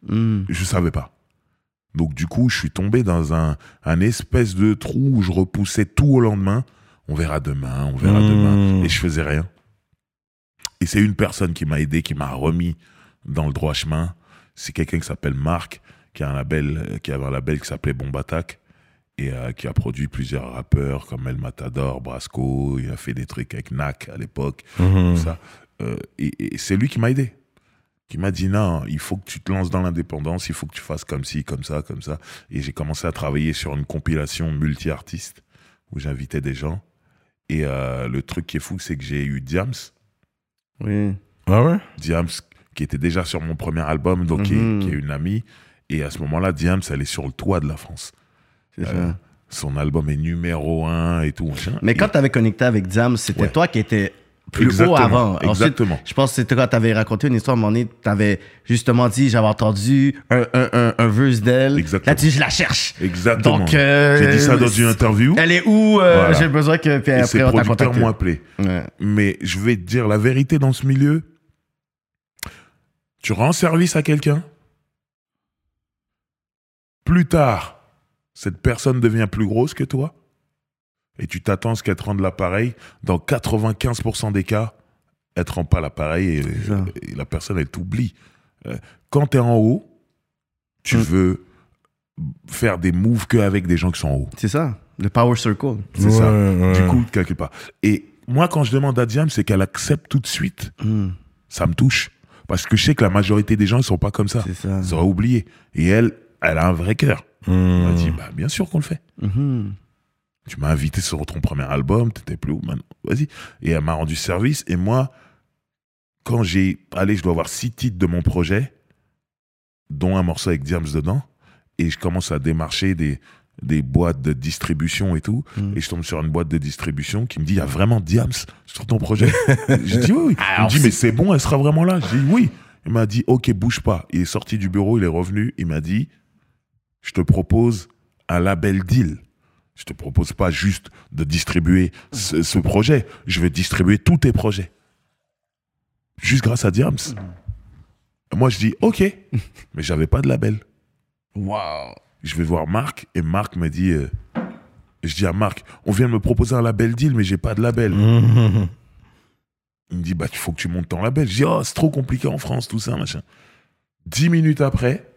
Speaker 2: Hmm.
Speaker 3: Je savais pas. Donc du coup, je suis tombé dans un, un espèce de trou où je repoussais tout au lendemain. On verra demain, on verra
Speaker 1: Mmh.
Speaker 3: demain. Et je faisais rien. Et c'est une personne qui m'a aidé, qui m'a remis dans le droit chemin. C'est quelqu'un qui s'appelle Marc, qui a un label, qui avait un label qui s'appelait Bomb Attack et euh, qui a produit plusieurs rappeurs comme El Matador, Brasco. Il a fait des trucs avec Nak à l'époque,
Speaker 1: Mhm.
Speaker 3: tout ça. Euh, et et c'est lui qui m'a aidé qui m'a dit non, il faut que tu te lances dans l'indépendance, il faut que tu fasses comme ci, comme ça, comme ça. Et j'ai commencé à travailler sur une compilation multi-artistes où j'invitais des gens. Et euh, le truc qui est fou, c'est que j'ai eu Diams,
Speaker 2: Oui.
Speaker 1: Ah ouais?
Speaker 3: Diams qui était déjà sur mon premier album, donc qui, est,
Speaker 2: Mhm.
Speaker 3: qui est une amie. Et à ce moment-là, Diams, elle est sur le toit de la France.
Speaker 2: C'est
Speaker 3: Euh,
Speaker 2: ça.
Speaker 3: Son album est numéro un et tout. machin.
Speaker 2: Mais quand
Speaker 3: Et-
Speaker 2: tu avais connecté avec Diam, c'était
Speaker 3: Ouais.
Speaker 2: toi qui étais plus
Speaker 3: Exactement,
Speaker 2: haut avant. Ensuite,
Speaker 3: exactement.
Speaker 2: je pense que c'était quand tu avais raconté une histoire à un moment donné, tu avais justement dit j'avais entendu un, un, un, un verse d'elle.
Speaker 3: Exactement.
Speaker 2: Là, tu dis je la cherche.
Speaker 3: Exactement.
Speaker 2: Donc, euh,
Speaker 3: j'ai dit ça dans une interview.
Speaker 2: Elle est où euh,
Speaker 3: Voilà.
Speaker 2: J'ai besoin que. Puis
Speaker 3: Et ses
Speaker 2: après, on
Speaker 3: producteurs m'ont appelé.
Speaker 2: Ouais.
Speaker 3: Mais je vais te dire la vérité dans ce milieu. Tu rends service à quelqu'un. Plus tard, cette personne devient plus grosse que toi. Et tu t'attends à ce qu'elle te rende l'appareil. Dans 95% des cas, elle te rend pas l'appareil et, la personne, elle t'oublie. Euh, Quand tu es en haut, tu
Speaker 2: Mm.
Speaker 3: veux faire des moves qu'avec des gens qui sont en haut.
Speaker 2: C'est ça, le Power Circle.
Speaker 3: C'est
Speaker 1: Ouais,
Speaker 3: ça.
Speaker 1: ouais.
Speaker 3: Du coup, quelque part. Et moi, quand je demande à Diam, c'est qu'elle accepte tout de suite.
Speaker 2: Hmm,
Speaker 3: Ça me touche. Parce que je sais que la majorité des gens, ils sont pas comme ça.
Speaker 2: ça.
Speaker 3: Ils auraient oublié. Et elle, elle a un vrai cœur. Elle m'a
Speaker 1: Mhm.
Speaker 3: dit, bah, bien sûr qu'on le fait.
Speaker 2: Mhm.
Speaker 3: Tu m'as invité sur ton premier album, t'étais plus haut, maintenant, vas-y. Et elle m'a rendu service. Et moi, quand j'ai, allez, je dois avoir six titres de mon projet, dont un morceau avec Diams dedans, et je commence à démarcher des, des boîtes de distribution et tout,
Speaker 2: Mm.
Speaker 3: et je tombe sur une boîte de distribution qui me dit, il y a vraiment Diams sur ton projet Je dis oui, oui. Il me dit, mais c'est bon, elle sera vraiment là. Je dis oui. Il m'a dit, ok, bouge pas. Il est sorti du bureau, il est revenu, il m'a dit, je te propose un label deal. Je te propose pas juste de distribuer ce, ce projet. Je vais distribuer tous tes projets. Juste grâce à Diams. Moi, je dis, ok. Mais j'avais pas de label.
Speaker 2: Wow.
Speaker 3: Je vais voir Marc et Marc me dit, euh, je dis à Marc, on vient de me proposer un label deal, mais j'ai pas de label. Il me dit, bah, il faut que tu montes ton label. Je dis, oh, c'est trop compliqué en France, tout ça, machin. Dix minutes après,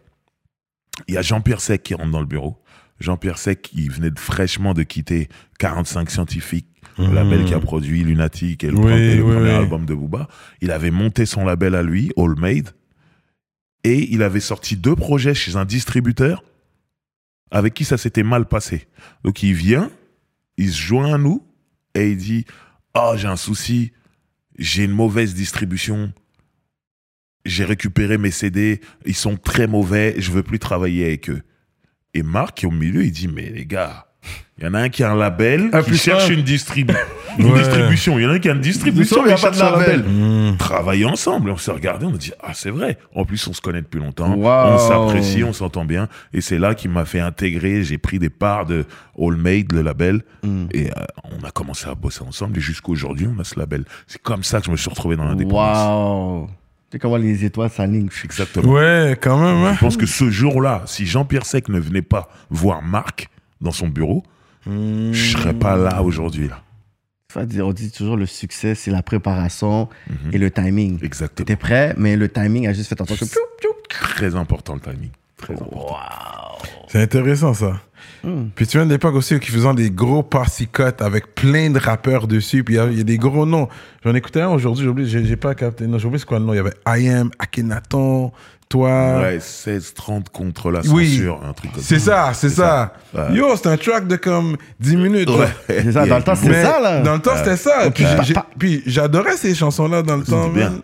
Speaker 3: il y a Jean-Pierre Sec qui rentre dans le bureau. Jean-Pierre Sec, il venait de- fraîchement de quitter 45 scientifiques, le
Speaker 1: Mhm.
Speaker 3: label qui a produit Lunatic et le,
Speaker 1: Oui,
Speaker 3: pre- et le
Speaker 1: oui,
Speaker 3: premier
Speaker 1: oui.
Speaker 3: album de Booba. Il avait monté son label à lui, All Made, et il avait sorti deux projets chez un distributeur avec qui ça s'était mal passé. Donc il vient, il se joint à nous et il dit Oh, j'ai un souci, j'ai une mauvaise distribution, j'ai récupéré mes CD, ils sont très mauvais, je veux plus travailler avec eux. Et Marc, qui est au milieu, il dit Mais les gars, il y en a un qui a un label, qui
Speaker 2: plus
Speaker 3: cherche
Speaker 2: un.
Speaker 3: une, distribu- une
Speaker 1: Ouais.
Speaker 3: distribution. Il y en a un qui a une distribution,
Speaker 2: Il y a pas de
Speaker 3: cherche un
Speaker 2: label.
Speaker 3: label
Speaker 1: Mhm.
Speaker 3: travailler ensemble. Et on s'est regardé, on a dit, ah, c'est vrai. En plus, on se connaît depuis longtemps.
Speaker 2: Wow.
Speaker 3: On s'apprécie, on s'entend bien. Et c'est là qu'il m'a fait intégrer. J'ai pris des parts de All Made, le label.
Speaker 2: Mm.
Speaker 3: Et euh, on a commencé à bosser ensemble. Et jusqu'à aujourd'hui, on a ce label. C'est comme ça que je me suis retrouvé dans l'indépendance.
Speaker 2: Wow. Tu sais comment les étoiles s'alignent.
Speaker 3: Exactement.
Speaker 1: Ouais, quand même. hein.
Speaker 3: Je pense que ce jour-là, si Jean-Pierre Sec ne venait pas voir Marc dans son bureau,
Speaker 1: Mhm.
Speaker 3: je serais pas là aujourd'hui. Là.
Speaker 2: On dit toujours le succès, c'est la préparation
Speaker 3: Mhm.
Speaker 2: et le timing.
Speaker 3: Exactement.
Speaker 2: T'étais prêt, mais le timing a juste fait en sorte que.
Speaker 3: Très important le timing. Très important.
Speaker 1: C'est intéressant, ça.
Speaker 2: Hmm.
Speaker 1: Puis tu viens de l'époque aussi qui faisant des gros party cuts avec plein de rappeurs dessus. Puis il y y, a des gros noms. J'en écoutais un aujourd'hui, j'ai oublié, j'ai j'ai pas capté. Non, j'ai oublié c'est quoi le nom. Il y avait I Am, Akhenaton, toi.
Speaker 3: Ouais, 16-30 contre la
Speaker 1: Oui.
Speaker 3: censure, un truc comme
Speaker 1: C'est ça, c'est ça.
Speaker 3: ça. Ouais.
Speaker 1: Yo, c'est un track de comme 10 minutes.
Speaker 3: Ouais.
Speaker 2: C'est ça, dans le temps, c'était ça, là.
Speaker 1: Dans le temps, c'était ça. Puis, j'adorais ces chansons-là dans le temps.
Speaker 3: bien.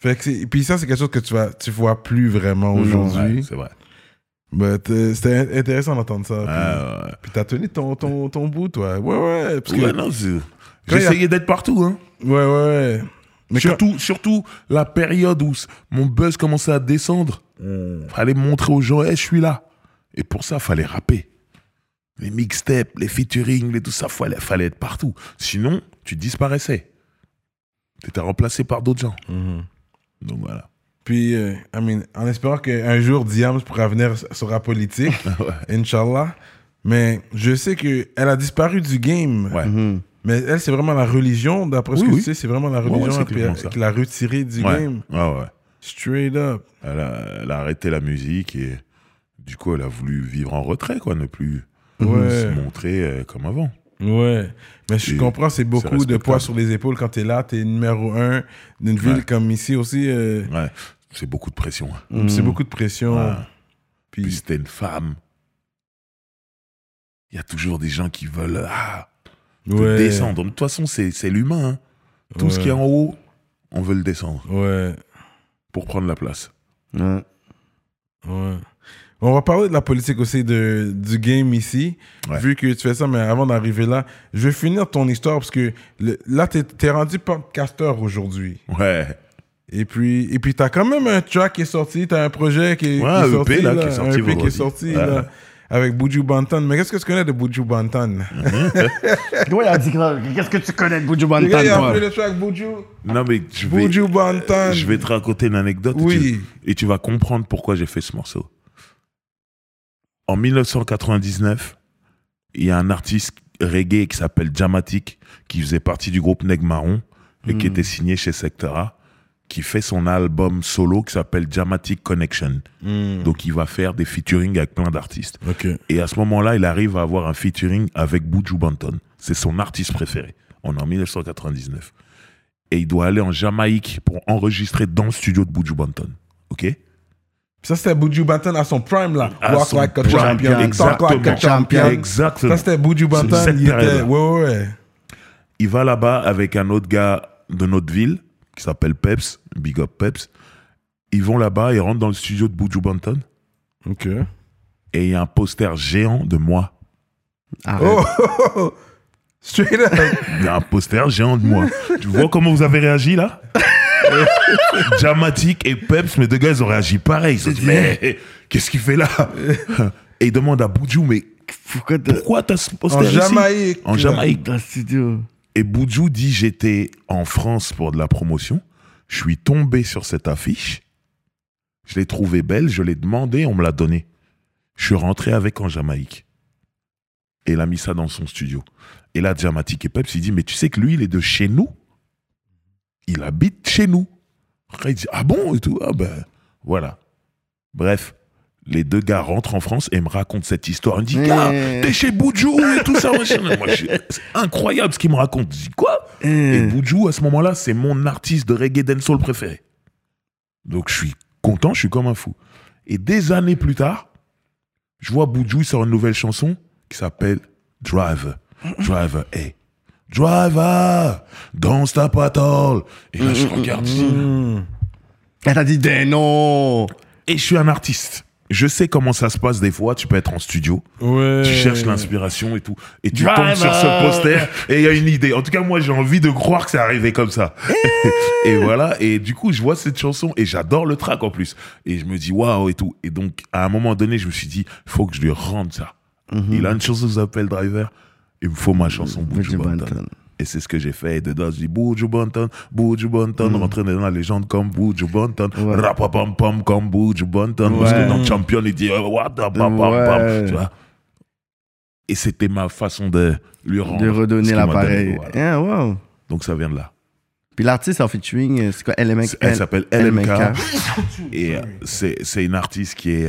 Speaker 1: Fait que puis ça, c'est quelque chose que tu vas, tu vois plus vraiment aujourd'hui.
Speaker 3: Ouais, c'est vrai.
Speaker 1: Euh, C'était intéressant d'entendre ça. Puis,
Speaker 3: Ah, ouais.
Speaker 1: puis t'as tenu ton, ton, ton bout, toi. Ouais, ouais. Parce que,
Speaker 3: non,
Speaker 1: a-
Speaker 3: J'essayais d'être partout. Hein.
Speaker 1: ouais, ouais. Mais quand-
Speaker 3: surtout, surtout la période où mon buzz commençait à descendre.
Speaker 1: Hmm.
Speaker 3: Fallait montrer aux gens, hey, je suis là. Et pour ça, fallait rapper. Les mixtapes, les featuring, les tout ça, fallait, fallait être partout. Sinon, tu disparaissais. Tu étais remplacé par d'autres gens. Donc voilà.
Speaker 1: Puis, euh, I mean, en espérant qu'un jour, Diams pourra venir sur la politique, Inch'Allah. Mais je sais qu'elle a disparu du game.
Speaker 3: Ouais.
Speaker 1: Mais elle, c'est vraiment la religion, d'après ce que
Speaker 3: oui.
Speaker 1: tu sais, c'est vraiment la religion qui l'a retirée du
Speaker 3: Ouais.
Speaker 1: game.
Speaker 3: Ouais, ouais.
Speaker 1: Straight up.
Speaker 3: Elle a, elle a arrêté la musique et du coup, elle a voulu vivre en retrait, quoi, ne plus
Speaker 1: Ouais.
Speaker 3: se montrer euh, comme avant.
Speaker 1: Ouais. Mais je comprends, c'est beaucoup de poids sur les épaules quand t'es là, t'es numéro un d'une ville
Speaker 3: Ouais.
Speaker 1: comme ici aussi. euh,
Speaker 3: Ouais, c'est beaucoup de pression. hein.
Speaker 1: C'est beaucoup de pression.
Speaker 3: Ouais.
Speaker 1: Puis,
Speaker 3: Puis c'était une femme. Il y a toujours des gens qui veulent ah, te
Speaker 1: ouais.
Speaker 3: descendre. De toute façon, c'est c'est l'humain. hein. Tout ce qui est en haut, on veut le descendre
Speaker 1: Ouais.
Speaker 3: pour prendre la place.
Speaker 2: Ouais.
Speaker 1: Ouais. On va parler de la politique aussi de, du game ici,
Speaker 3: Ouais.
Speaker 1: vu que tu fais ça, mais avant d'arriver là, je vais finir ton histoire parce que le- là, t'es es rendu podcasteur aujourd'hui.
Speaker 3: Ouais.
Speaker 1: Et puis, et puis t'as quand même un track qui est sorti, t'as un projet qui est,
Speaker 3: Ouais,
Speaker 1: qui est
Speaker 3: un
Speaker 1: sorti,
Speaker 3: EP, là,
Speaker 1: là,
Speaker 3: qui est sorti
Speaker 1: un EP qui est sorti
Speaker 3: Ouais.
Speaker 1: là, avec Buju Banton. Mais qu'est-ce que tu connais de Buju
Speaker 2: dit que- Qu'est-ce que tu connais de Buju
Speaker 1: gars, il a le track Buju.
Speaker 3: Non, mais je vais,
Speaker 1: Buju Banton.
Speaker 3: je vais te raconter une anecdote et
Speaker 1: Oui.
Speaker 3: tu- et tu vas comprendre pourquoi j'ai fait ce morceau. En 1999, il y a un artiste reggae qui s'appelle Jamatic, qui faisait partie du groupe Neg Marron et
Speaker 1: Hmm.
Speaker 3: qui était signé chez Sectora, qui fait son album solo qui s'appelle Jamatic Connection.
Speaker 1: Hmm.
Speaker 3: Donc il va faire des featuring avec plein d'artistes. Et à ce moment-là, il arrive à avoir un featuring avec Buju Banton. C'est son artiste préféré. On est en 1999. Et il doit aller en Jamaïque pour enregistrer dans le studio de Buju Banton. OK?
Speaker 1: Ça, c'était Buju Banton à son prime, là.
Speaker 3: À
Speaker 1: Walk like a champion. Talk
Speaker 3: exactement.
Speaker 1: like a champion.
Speaker 3: Exactement.
Speaker 1: Ça, c'était Buju Banton. Il était...
Speaker 3: période-là.
Speaker 1: Ouais, ouais.
Speaker 3: Il va là-bas avec un autre gars de notre ville qui s'appelle Peps, Big Up Peps. Ils vont là-bas, ils rentrent dans le studio de Buju Banton
Speaker 1: Ok.
Speaker 3: et il y a un poster géant de moi.
Speaker 2: Arrête.
Speaker 1: Oh, oh, oh. Straight up.
Speaker 3: Il y a un poster géant de moi. tu vois comment vous avez réagi là? Dramatic et Peps, mes deux gars, ils ont réagi pareil. Ils se sont dit, mais qu'est-ce qu'il fait là Et il demande à Buju, mais
Speaker 2: Pourquoi t'as.
Speaker 3: ce
Speaker 1: En
Speaker 3: poster ici
Speaker 1: Jamaïque.
Speaker 3: En Jamaïque.
Speaker 2: Dans le studio.
Speaker 3: Et Buju dit j'étais en France pour de la promotion. Je suis tombé sur cette affiche. Je l'ai trouvée belle. Je l'ai demandé. On me l'a donnée. Je suis rentré avec en Jamaïque. Et il a mis ça dans son studio. Et là, Dramatic et Peps, il dit Mais tu sais que lui, il est de chez nous. Il habite chez nous. Après, il dit Ah bon Et tout. Ah ben, voilà. Bref, les deux gars rentrent en France et me racontent cette histoire. Ils me disent
Speaker 2: Mais-
Speaker 3: Gars, t'es chez Buju et tout ça. c'est incroyable ce qu'il me raconte. Je dis Quoi Et
Speaker 2: Eh.
Speaker 3: Buju, à ce moment-là, c'est mon artiste de reggae dancehall préféré. Donc je suis content, je suis comme un fou. Et des années plus tard, je vois Buju il sort une nouvelle chanson qui s'appelle Driver. Driver, hey. Driver, don't stop at all. Et là, je regarde.
Speaker 2: Elle t'a dit des noms.
Speaker 3: Et je suis un artiste. Je sais comment ça se passe des fois. Tu peux être en studio,
Speaker 1: Ouais.
Speaker 3: tu cherches l'inspiration et tout, et tu
Speaker 2: Driver.
Speaker 3: tombes sur ce poster et il y a une idée. En tout cas, moi, j'ai envie de croire que c'est arrivé comme ça. et voilà. Et du coup, je vois cette chanson et j'adore le track en plus. Et je me dis waouh et tout. Et donc, à un moment donné, je me suis dit, il faut que je lui rende ça. Il a une chanson qui s'appelle Driver. Il me faut ma chanson Buju Banton. Et c'est ce que j'ai fait. Et dedans, je dis Buju Banton, Buju Banton, rentrer dans la légende comme Buju Banton,
Speaker 2: Ouais.
Speaker 3: rapapam pam comme Buju Banton. Parce que
Speaker 2: Ouais.
Speaker 3: dans Champion, il dit euh, What the pam pam
Speaker 2: Ouais.
Speaker 3: pam. Tu vois Et c'était ma façon de lui rendre.
Speaker 2: De redonner l'appareil.
Speaker 3: donné, voilà.
Speaker 2: Wow.
Speaker 3: Donc ça vient de là.
Speaker 2: Puis l'artiste en featuring, euh, c'est quoi LMK
Speaker 3: Elle s'appelle LMK. Et euh, c'est c'est une artiste qui est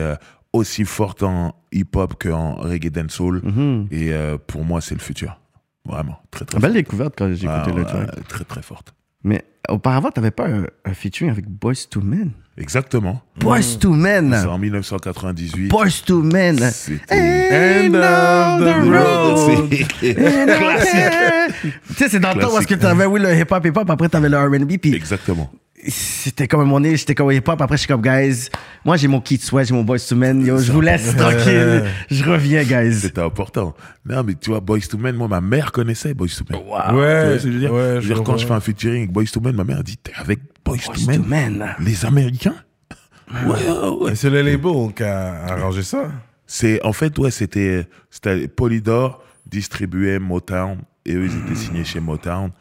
Speaker 3: aussi forte en hip-hop qu'en reggae dancehall.
Speaker 2: Mhm.
Speaker 3: Et euh, pour moi, c'est le futur. Vraiment, très très
Speaker 2: Belle
Speaker 3: forte.
Speaker 2: découverte quand j'ai
Speaker 3: Ah,
Speaker 2: écouté le
Speaker 3: ouais,
Speaker 2: track.
Speaker 3: Très très forte.
Speaker 2: Mais auparavant, t'avais pas un, un featuring avec Boys to Men?
Speaker 3: Exactement.
Speaker 2: Boys to
Speaker 3: C'est
Speaker 2: Men.
Speaker 3: en 1998.
Speaker 2: Boys to Men.
Speaker 1: End of the road.
Speaker 3: C'est-
Speaker 2: Classique. tu sais, c'est dans le temps où est-ce que t'avais, oui, le hip-hop, hip-hop, après t'avais le R&B, puis
Speaker 3: Exactement.
Speaker 2: C'était comme moment donné, j'étais comme hip-hop, après je suis comme, guys, moi j'ai mon kit sweat, j'ai mon Boys to Men, yo, je vous laisse tranquille, je reviens, guys.
Speaker 3: C'était important. Non, mais tu vois, Boys to Men, moi, ma mère connaissait Boys to Men.
Speaker 2: Wow.
Speaker 3: Tu vois
Speaker 1: Ouais.
Speaker 3: ce que je veux dire,
Speaker 1: ouais,
Speaker 3: Je veux dire, quand je fais un featuring avec Boys to Men, ma mère dit T'es avec Boys,
Speaker 2: Boys
Speaker 3: to Men?
Speaker 2: to Men.
Speaker 3: Les Américains? Ouais, ouais, ouais.
Speaker 1: Et C'est le label qui a arrangé ça.
Speaker 3: C'est en fait ouais, c'était c'était Polydor distribuait Motown et eux ils étaient signés chez Motown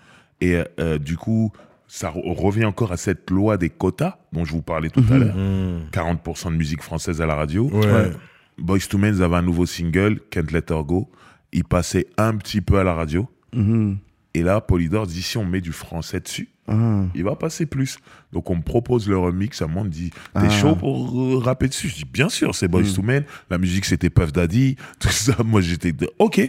Speaker 3: et euh, du coup ça re- revient encore à cette loi des quotas dont je vous parlais tout à l'heure. 40% de musique française à la radio.
Speaker 1: Ouais.
Speaker 3: Boys to Men avait un nouveau single, Can't Let Her Go. Il passait un petit peu à la radio.
Speaker 2: Mhm.
Speaker 3: Et là, Polydor dit si on met du français dessus,
Speaker 2: Ah.
Speaker 3: il va passer plus. Donc on me propose le remix, à moi on me dit t'es
Speaker 2: Ah.
Speaker 3: chaud pour euh, rapper dessus? Je dis bien sûr, c'est Boys
Speaker 2: Mm.
Speaker 3: to Men. La musique c'était Puff Daddy, tout ça. Moi j'étais de- ok.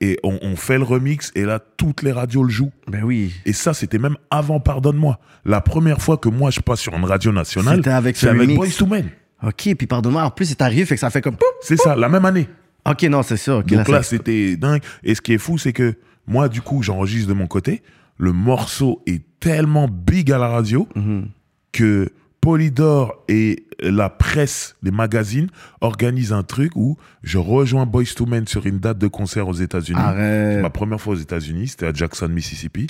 Speaker 3: Et on, on fait le remix et là toutes les radios le jouent.
Speaker 2: Ben oui.
Speaker 3: Et ça c'était même avant Pardonne-moi. La première fois que moi je passe sur une radio nationale,
Speaker 2: C'était avec ce
Speaker 3: avec. Boys to Men.
Speaker 2: Ok, puis pardonne-moi, en plus, c'est arrivé, fait que ça fait comme.
Speaker 3: C'est ça, la même année.
Speaker 2: Ok, non, c'est ok,
Speaker 3: Donc là, c'était dingue. Et ce qui est fou, c'est que moi, du coup, j'enregistre de mon côté. Le morceau est tellement big à la radio
Speaker 2: Mhm.
Speaker 3: que Polydor et la presse, les magazines, organisent un truc où je rejoins Boys to Men sur une date de concert aux États-Unis.
Speaker 2: Arrête.
Speaker 3: Ma première fois aux États-Unis, c'était à Jackson, Mississippi.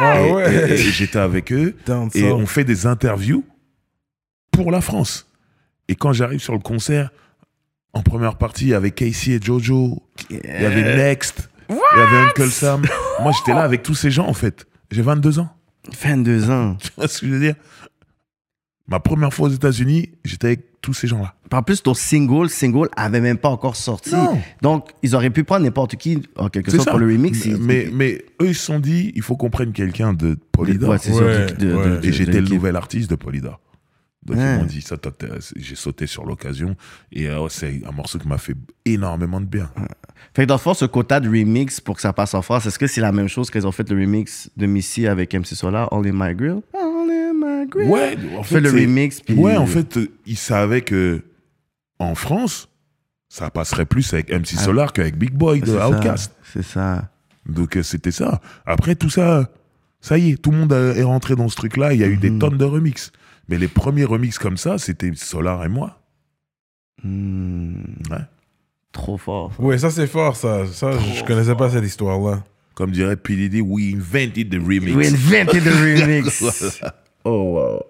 Speaker 1: Ah
Speaker 3: Et-
Speaker 1: ouais.
Speaker 3: et- et j'étais avec eux et on fait des interviews pour la France. Et quand j'arrive sur le concert, en première partie, il y avait Casey et Jojo, il y avait Next, il y avait Uncle Sam. Moi, j'étais là avec tous ces gens, en fait. J'ai 22 ans.
Speaker 2: 22 ans.
Speaker 3: Tu vois ce que je veux dire? Ma première fois aux États-Unis, j'étais avec tous ces gens-là.
Speaker 2: En plus, ton single, single avait même pas encore sorti.
Speaker 3: Non.
Speaker 2: Donc, ils auraient pu prendre n'importe qui, en quelque
Speaker 3: C'est
Speaker 2: sorte,
Speaker 3: ça.
Speaker 2: pour le remix.
Speaker 3: Mais,
Speaker 2: ils-
Speaker 3: mais, mais eux, ils se sont dit, il faut qu'on prenne quelqu'un de Polydor.
Speaker 2: Ouais,
Speaker 1: Ouais, ouais.
Speaker 3: Et j'étais le nouvel artiste de Polydor. Donc
Speaker 2: Ouais.
Speaker 3: ils m'ont dit ça, t'intéresse. j'ai sauté sur l'occasion et euh, c'est un morceau qui m'a fait énormément de bien.
Speaker 2: Fait que dans le fond, ce quota de remix pour que ça passe en France, est-ce que c'est la même chose qu'ils ont fait le remix de Missy avec MC Solar, All in My Grill? All
Speaker 3: Ouais, en
Speaker 2: Fait le remix, puis-
Speaker 3: Ouais, en fait, ils savaient que en France, ça passerait plus avec MC
Speaker 2: Ah.
Speaker 3: Solar qu'avec Big Boy de Outkast.
Speaker 2: C'est ça.
Speaker 3: Donc euh, c'était ça. Après tout ça, ça y est, tout le monde est rentré dans ce truc-là. Il y a eu des
Speaker 2: Mhm.
Speaker 3: tonnes de remix. Mais les premiers remix comme ça, c'était Solar et moi.
Speaker 2: Hmm.
Speaker 3: Ouais.
Speaker 2: Trop fort.
Speaker 1: Ouais, ça c'est fort, ça. Ça, je connaissais pas cette histoire-là.
Speaker 3: Comme dirait P. Diddy, we invented the remix.
Speaker 2: We invented the remix. Oh, wow.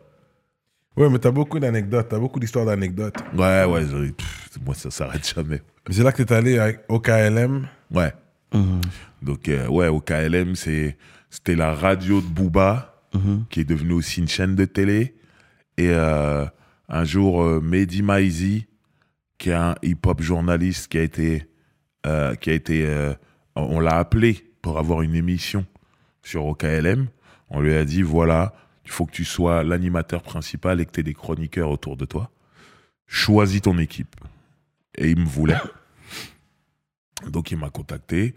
Speaker 1: Ouais, mais t'as beaucoup d'anecdotes, t'as beaucoup d'histoires d'anecdotes.
Speaker 3: Ouais, ouais, j'aurais- pff, moi ça s'arrête jamais.
Speaker 1: Mais C'est là que t'es allé avec- au KLM.
Speaker 3: Ouais. Donc, euh, ouais, au KLM, c'est, c'était la radio de Booba,
Speaker 2: Mhm.
Speaker 3: qui est devenue aussi une chaîne de télé. Et euh, un jour, euh, Mehdi Maizi, qui est un hip-hop journaliste, qui a été. euh, qui a été euh, on l'a appelé pour avoir une émission sur OKLM. On lui a dit voilà, il faut que tu sois l'animateur principal et que tu aies des chroniqueurs autour de toi. Choisis ton équipe. Et il me voulait. Donc il m'a contacté.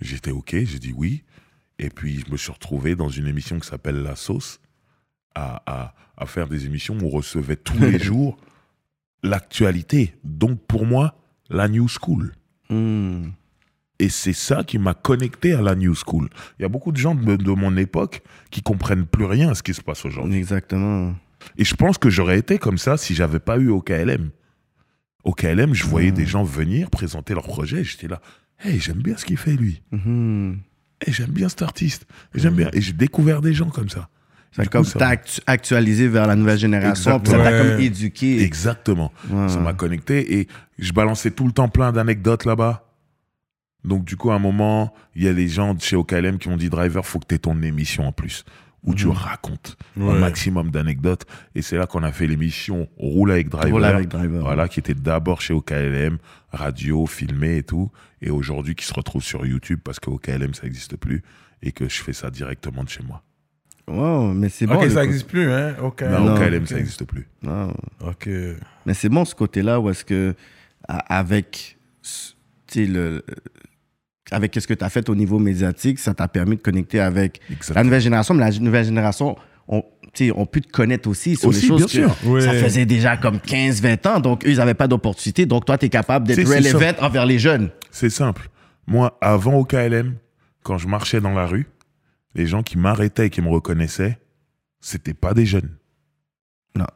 Speaker 3: J'étais OK, j'ai dit oui. Et puis je me suis retrouvé dans une émission qui s'appelle La Sauce, à, à, à faire des émissions où on recevait tous les jours l'actualité. Donc pour moi, la New School.
Speaker 2: Hmm.
Speaker 3: Et c'est ça qui m'a connecté à la New School. Il y a beaucoup de gens de, de mon époque qui comprennent plus rien à ce qui se passe aujourd'hui.
Speaker 2: Exactement.
Speaker 3: Et je pense que j'aurais été comme ça si j'avais pas eu OKLM. Au KLM, je voyais des gens venir présenter leur projet. J'étais là, hey, j'aime bien ce qu'il fait lui.
Speaker 2: Mhm.
Speaker 3: Hey, j'aime bien cet artiste. J'aime bien. Et j'ai découvert des gens comme ça.
Speaker 2: Ça comme t'as actu- actualisé vers la nouvelle génération, puis ça t'a comme éduqué.
Speaker 3: Exactement.
Speaker 2: Ouais.
Speaker 3: Ça m'a connecté et je balançais tout le temps plein d'anecdotes là-bas. Donc, du coup, à un moment, il y a les gens de chez OKLM qui m'ont dit Driver, faut que tu aies ton émission en plus, où tu racontes un maximum d'anecdotes. Et c'est là qu'on a fait l'émission Roule avec Driver.
Speaker 2: Roule avec Driver.
Speaker 3: Voilà, qui était d'abord chez OKLM, radio, filmé et tout. Et aujourd'hui, qui se retrouve sur YouTube parce que OKLM, ça n'existe plus et que je fais ça directement de chez moi.
Speaker 2: Wow, mais c'est bon.
Speaker 1: ok, ça n'existe plus, hein? Ok.
Speaker 3: Non,
Speaker 2: Non,
Speaker 3: OKLM,
Speaker 1: ok.
Speaker 3: ça n'existe plus.
Speaker 2: Wow.
Speaker 1: Ok.
Speaker 2: Mais c'est bon ce côté-là où est-ce que, avec, tu sais, le, avec ce que tu as fait au niveau médiatique, ça t'a permis de connecter avec la nouvelle génération, mais la nouvelle génération, on, tu sais, on pu te connaître aussi sur
Speaker 3: Aussi,
Speaker 2: les choses
Speaker 3: bien
Speaker 2: que
Speaker 3: sûr.
Speaker 1: Oui.
Speaker 2: ça faisait déjà comme 15-20 ans, donc eux, ils n'avaient pas d'opportunité. Donc toi, tu es capable d'être relevant envers les jeunes.
Speaker 3: C'est simple. Moi, avant au KLM, quand je marchais dans la rue, les gens qui m'arrêtaient et qui me reconnaissaient, c'était pas des jeunes.
Speaker 2: Non.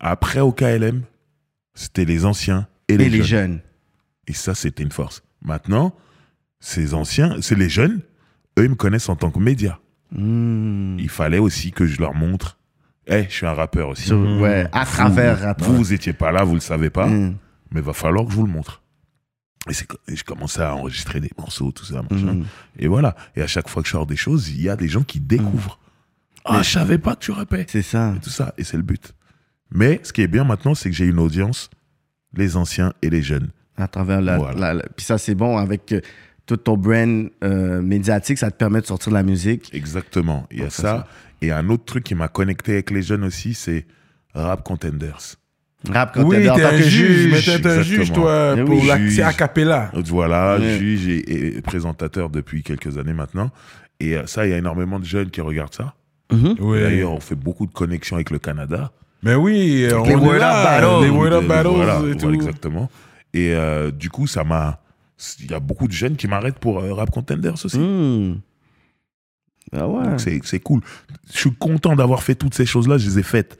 Speaker 3: Après au KLM, c'était les anciens et
Speaker 2: Et
Speaker 3: les, jeunes. Et ça, c'était une force. Maintenant, ces anciens, c'est les jeunes, eux, ils me connaissent en tant que média.
Speaker 2: Hmm.
Speaker 3: Il fallait aussi que je leur montre, Eh, je suis un rappeur aussi.
Speaker 2: Ouais, à travers.
Speaker 3: Vous,
Speaker 2: travers.
Speaker 3: vous étiez pas là, vous le savez pas.
Speaker 2: Hmm.
Speaker 3: mais va falloir que je vous le montre. Et, et je commençais à enregistrer des morceaux, tout ça, machin.
Speaker 2: Mhm.
Speaker 3: Et voilà. Et à chaque fois que je sors des choses, il y a des gens qui découvrent. Ah, je savais pas que tu rappais.
Speaker 2: C'est ça.
Speaker 3: Et tout ça. Et c'est le but. Mais ce qui est bien maintenant, c'est que j'ai une audience, les anciens et les jeunes.
Speaker 2: À travers la.
Speaker 3: Voilà.
Speaker 2: la- la- Puis ça, c'est bon avec euh, tout ton brand euh, médiatique, ça te permet de sortir de la musique.
Speaker 3: Exactement. Il y a ça.
Speaker 2: ça.
Speaker 3: Et un autre truc qui m'a connecté avec les jeunes aussi, c'est Rap Contenders.
Speaker 2: Rap quand
Speaker 1: Oui,
Speaker 2: t'es
Speaker 1: un juge, mais t'es un juge,
Speaker 3: exactement.
Speaker 1: toi,
Speaker 2: Eh
Speaker 1: pour
Speaker 2: oui.
Speaker 1: la...
Speaker 3: Juge.
Speaker 1: c'est a cappella.
Speaker 3: Voilà,
Speaker 2: Ouais.
Speaker 3: juge et, et présentateur depuis quelques années maintenant. Et euh, ça, il y a énormément de jeunes qui regardent ça.
Speaker 2: Mhm.
Speaker 1: Oui.
Speaker 3: D'ailleurs, on fait beaucoup de connexions avec le Canada.
Speaker 1: Mais oui, on
Speaker 2: les
Speaker 1: est
Speaker 2: Word
Speaker 1: là,
Speaker 2: Up Battles.
Speaker 1: Les Up
Speaker 3: Euh,
Speaker 1: Battles
Speaker 3: voilà,
Speaker 1: et
Speaker 3: voilà,
Speaker 1: tout.
Speaker 3: exactement. Et euh, du coup, ça m'a. Il y a beaucoup de jeunes qui m'arrêtent pour euh, Rap Contenders aussi.
Speaker 2: Hmm. Ah ouais.
Speaker 3: Donc c'est c'est cool. Je suis content d'avoir fait toutes ces choses-là. Je les ai faites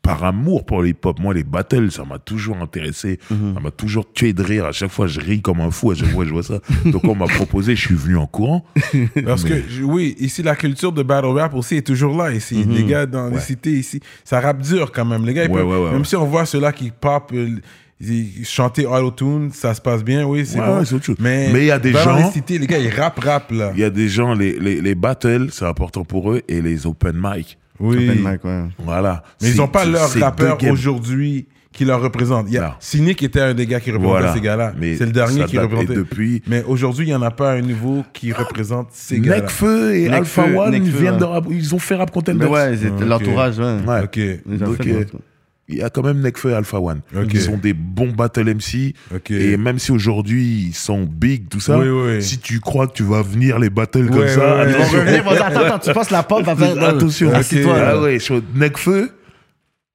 Speaker 3: par amour pour l'hip-hop. Moi, les battles, ça m'a toujours intéressé.
Speaker 2: Mhm.
Speaker 3: Ça m'a toujours tué de rire. À chaque fois, je ris comme un fou. À chaque fois, je vois ça. Donc, on m'a proposé, je suis venu en courant.
Speaker 1: Parce que, je- oui, ici, la culture de battle rap aussi est toujours là. Ici, les gars dans les cités, ici, ça rappe dur quand même. Les gars, ils peuvent-
Speaker 3: ouais, ouais,
Speaker 1: même
Speaker 3: ouais.
Speaker 1: si on voit ceux-là qui pop, euh, chanter auto-tune, ça se passe bien, oui, c'est
Speaker 3: Ouais,
Speaker 1: bon.
Speaker 3: autre chose.
Speaker 1: Mais
Speaker 3: Mais il y a des gens-
Speaker 1: les cités, les gars, ils rappent, rappent, là.
Speaker 3: Il y a des gens, les, les, les battles, c'est important pour eux. Et les open mic.
Speaker 1: Oui.
Speaker 2: Open mic, ouais.
Speaker 3: Voilà.
Speaker 1: Mais ils n'ont pas leur rappeur aujourd'hui qui leur représente. Il y a Cynic était un des gars qui représentait
Speaker 3: Voilà.
Speaker 1: ces gars-là.
Speaker 3: Mais
Speaker 1: C'est le dernier qui représentait.
Speaker 3: Depuis,
Speaker 1: Mais aujourd'hui, il n'y en a pas un nouveau qui représente ces gars-là.
Speaker 3: Necfeu et
Speaker 2: Necfeu,
Speaker 3: Alpha One
Speaker 2: Necfeu,
Speaker 3: viennent
Speaker 2: ouais.
Speaker 3: de rap. Ils ont fait Rap Contenders.
Speaker 2: ouais,
Speaker 1: Ok.
Speaker 2: l'entourage, ouais.
Speaker 3: Ouais.
Speaker 1: Ok,
Speaker 2: Ils ont fait.
Speaker 3: Il y a quand même Necfeu et Alpha One.
Speaker 1: Ok.
Speaker 3: Ils sont des bons battle MC. Et même si aujourd'hui ils sont big, tout ça,
Speaker 1: Oui, oui.
Speaker 3: si tu crois que tu vas venir les battles comme ça, attention.
Speaker 2: attends, attends, tu passes la pop, va faire.
Speaker 3: Attention.
Speaker 2: Assis-toi.
Speaker 3: Ah
Speaker 2: là.
Speaker 3: ouais, chaud. Necfeu,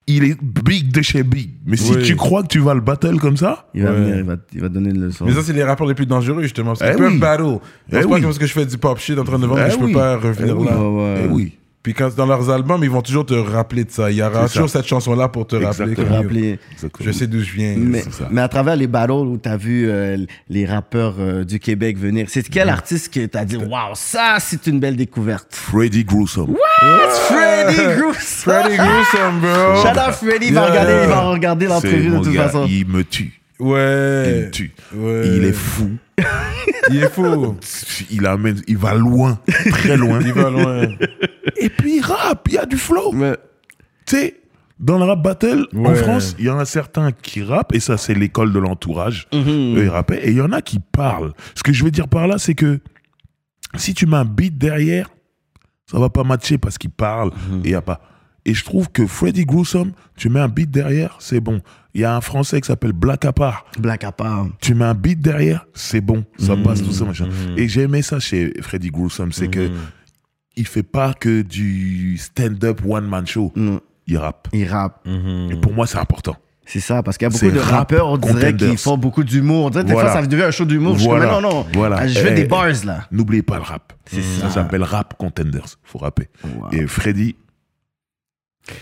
Speaker 3: il est big de chez big. Mais si
Speaker 1: Oui.
Speaker 3: tu crois que tu vas le battle comme ça,
Speaker 2: Il va
Speaker 1: Ouais.
Speaker 2: venir, il va, il va donner une leçon.
Speaker 1: Mais ça, c'est les rappeurs les plus dangereux, justement. Parce
Speaker 3: Eh
Speaker 1: qu'ils peuvent
Speaker 3: oui.
Speaker 1: battle. Je
Speaker 3: Eh
Speaker 1: pense pas
Speaker 3: oui.
Speaker 1: que parce que je fais du pop shit en train de vendre,
Speaker 3: Eh
Speaker 1: que je peux pas revenir
Speaker 3: Eh oui.
Speaker 1: là.
Speaker 2: Ouais.
Speaker 3: eh oui.
Speaker 1: Puis quand dans leurs albums, ils vont toujours te rappeler de ça. Il y aura toujours
Speaker 3: ça.
Speaker 1: cette chanson-là pour te rappeler. Je sais d'où je viens.
Speaker 2: Mais,
Speaker 3: c'est ça.
Speaker 2: mais à travers les battles où tu as vu euh, les rappeurs euh, du Québec venir, c'est quel artiste que tu as dit, waouh, ça, c'est une belle découverte?
Speaker 3: Freddy Gruesome.
Speaker 2: Freddy Gruesome!
Speaker 1: Freddie Gruesome, bro.
Speaker 2: Shout out Freddy, il va regarder, il va regarder l'entrevue de toute
Speaker 3: gars,
Speaker 2: façon.
Speaker 3: il me tue. Il
Speaker 1: Ouais.
Speaker 3: me tue.
Speaker 1: Ouais.
Speaker 3: Il est fou.
Speaker 1: Il est fou.
Speaker 3: Il amène, il va loin, très loin.
Speaker 1: Il va loin.
Speaker 3: Et puis il rappe, il y a du flow.
Speaker 2: Mais-
Speaker 3: Tu sais, dans le rap battle, en. France, il y en a certains qui rappent, et ça, c'est l'école de l'entourage. Eux, ils rappaient, et il y en a qui parlent. Ce que je veux dire par là, c'est que si tu mets un beat derrière, ça va pas matcher parce qu'il parle, et il y a pas. Et je trouve que Freddy Gruesome, tu mets un beat derrière, c'est bon. Il y a un Français qui s'appelle Black Apart.
Speaker 2: Black à part.
Speaker 3: Tu mets un beat derrière, c'est bon, ça passe tout ça machin. Et j'ai aimé ça chez Freddy Gruesome, c'est que il fait pas que du stand-up one man show, il rappe.
Speaker 2: il rappe.
Speaker 3: Et pour moi, c'est important.
Speaker 2: C'est ça, parce qu'il y a beaucoup de
Speaker 3: rap
Speaker 2: rappeurs, on dirait, qui font beaucoup d'humour. On dirait des
Speaker 3: Voilà.
Speaker 2: fois, ça devient un show d'humour. Je suis
Speaker 3: Voilà.
Speaker 2: comme, non, non,
Speaker 3: Voilà.
Speaker 2: Je veux
Speaker 3: Eh,
Speaker 2: des bars, là.
Speaker 3: N'oubliez pas le rap.
Speaker 2: C'est
Speaker 3: Ça
Speaker 2: ça.
Speaker 3: s'appelle Rap Contenders. Faut rapper.
Speaker 2: Wow.
Speaker 3: Et Freddy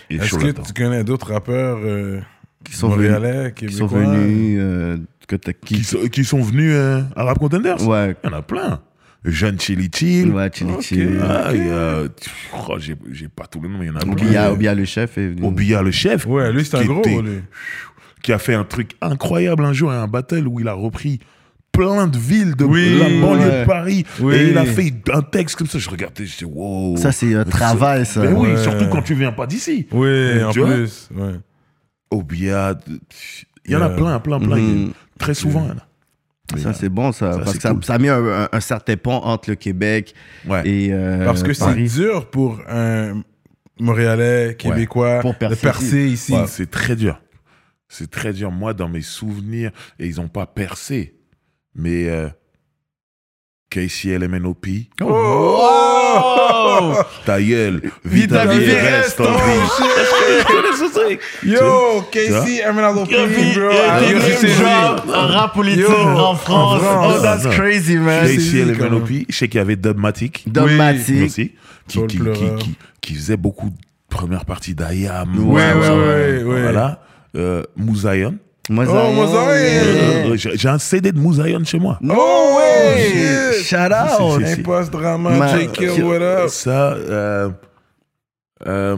Speaker 3: est
Speaker 1: Est-ce que tu connais d'autres rappeurs euh,
Speaker 2: Qui sont
Speaker 1: montréalais,
Speaker 2: Qui sont venus, euh, que t'as-
Speaker 3: Qui,
Speaker 2: qui,
Speaker 3: sont, qui sont venus euh, à Rap Contenders
Speaker 2: ouais,
Speaker 3: Il y en a plein. Jeune Chili Chill.
Speaker 2: ouais, Chili
Speaker 1: Ok.
Speaker 2: Chill.
Speaker 3: Ah, il y a- oh, j'ai j'ai pas tous les noms, mais il y en a plein.
Speaker 2: Obia, Obia le chef est venu.
Speaker 3: Obia, le chef.
Speaker 1: Ouais, lui, c'est un gros,
Speaker 3: était-
Speaker 1: lui.
Speaker 3: qui a fait un truc incroyable un jour, un battle où il a repris plein de villes de
Speaker 1: Oui,
Speaker 3: la banlieue
Speaker 2: ouais.
Speaker 3: de Paris
Speaker 1: Oui.
Speaker 3: et il a fait un texte comme ça. Je regardais, je dis wow.
Speaker 2: Ça, c'est un travail, ça.
Speaker 3: Mais oui,
Speaker 1: Ouais.
Speaker 3: surtout quand tu viens pas d'ici.
Speaker 1: Oui, en
Speaker 3: Tu vois?
Speaker 1: plus. Ouais.
Speaker 3: Obia, il y en a
Speaker 1: Yeah.
Speaker 3: plein, plein, plein.
Speaker 2: Mhm.
Speaker 3: Très souvent. Mais,
Speaker 2: Ça,
Speaker 3: euh,
Speaker 2: c'est bon, ça.
Speaker 3: ça,
Speaker 2: parce
Speaker 3: c'est
Speaker 2: que ça,
Speaker 3: cool.
Speaker 2: ça a mis un, un- un certain pont entre le Québec
Speaker 3: ouais.
Speaker 2: et euh,
Speaker 1: Parce que c'est dur pour un Montréalais, Québécois,
Speaker 2: Pour
Speaker 1: de
Speaker 2: percer
Speaker 1: percer ici.
Speaker 3: Ouais, c'est très dur. C'est très dur. Moi, dans mes souvenirs, et ils n'ont pas percé, mais euh, KCLMNOP,
Speaker 1: Oh!
Speaker 3: ta gueule,
Speaker 1: Vita
Speaker 3: vita vie,
Speaker 1: Vie
Speaker 3: reste en vie.
Speaker 1: Yo, Casey, Emerald bro. Ah, yo.
Speaker 2: Un rap politique en France. Oh, that's crazy, man.
Speaker 3: KCLMNOP, je sais qu'il y avait Dubmatic aussi, qui, faisait beaucoup de premières parties d'Ayam.
Speaker 1: Ouais, ouais, ouais, ouais.
Speaker 3: Voilà. Euh, Mouzaïon.
Speaker 2: Mosaïen.
Speaker 1: Oh, Mosaïen.
Speaker 3: Euh, J'ai un CD de Mouzaïon chez moi.
Speaker 1: Oh, ouais!
Speaker 2: Shit. Shout out.
Speaker 3: Si, si, si.
Speaker 1: Impost Drama,
Speaker 2: Ma-
Speaker 1: J. Kill, what up?
Speaker 3: Ça, euh, Euh,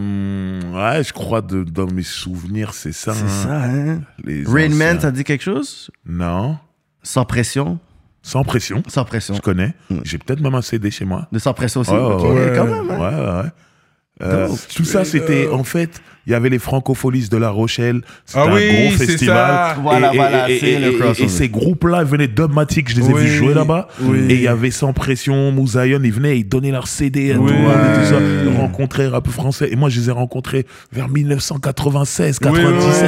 Speaker 3: ouais, je crois de, dans mes souvenirs, c'est ça.
Speaker 2: C'est
Speaker 3: hein.
Speaker 2: ça, hein?
Speaker 3: Les
Speaker 2: Rain Man,
Speaker 3: anciens.
Speaker 2: ça dit quelque chose?
Speaker 3: Non.
Speaker 2: Sans pression?
Speaker 3: Sans pression.
Speaker 2: Sans pression.
Speaker 3: Je connais.
Speaker 2: Mm.
Speaker 3: J'ai peut-être même un CD chez moi.
Speaker 2: De sans pression aussi?
Speaker 3: Ouais,
Speaker 2: Ok,
Speaker 3: ouais,
Speaker 2: quand même, hein?
Speaker 3: Ouais, ouais, ouais. Euh, tout ça, c'était
Speaker 1: Euh,
Speaker 3: en fait, il y avait les Francopholies de La Rochelle. C'était
Speaker 1: Ah
Speaker 3: un
Speaker 1: oui,
Speaker 3: gros festival.
Speaker 1: ça.
Speaker 2: Voilà, voilà,
Speaker 3: et,
Speaker 2: c'est
Speaker 3: et-
Speaker 2: le
Speaker 3: et-
Speaker 2: crossover.
Speaker 3: et ces groupes-là venaient Dubmatic, je les ai
Speaker 1: Oui,
Speaker 3: vus jouer là-bas.
Speaker 1: oui.
Speaker 3: Et il y avait Sans Pression, Mouzaïon, ils venaient, ils donnaient leur CD à
Speaker 1: Oui.
Speaker 3: tout et ça. Ils rencontraient rap français. Et moi, je les ai rencontrés vers 1996,
Speaker 1: Oui,
Speaker 3: 97.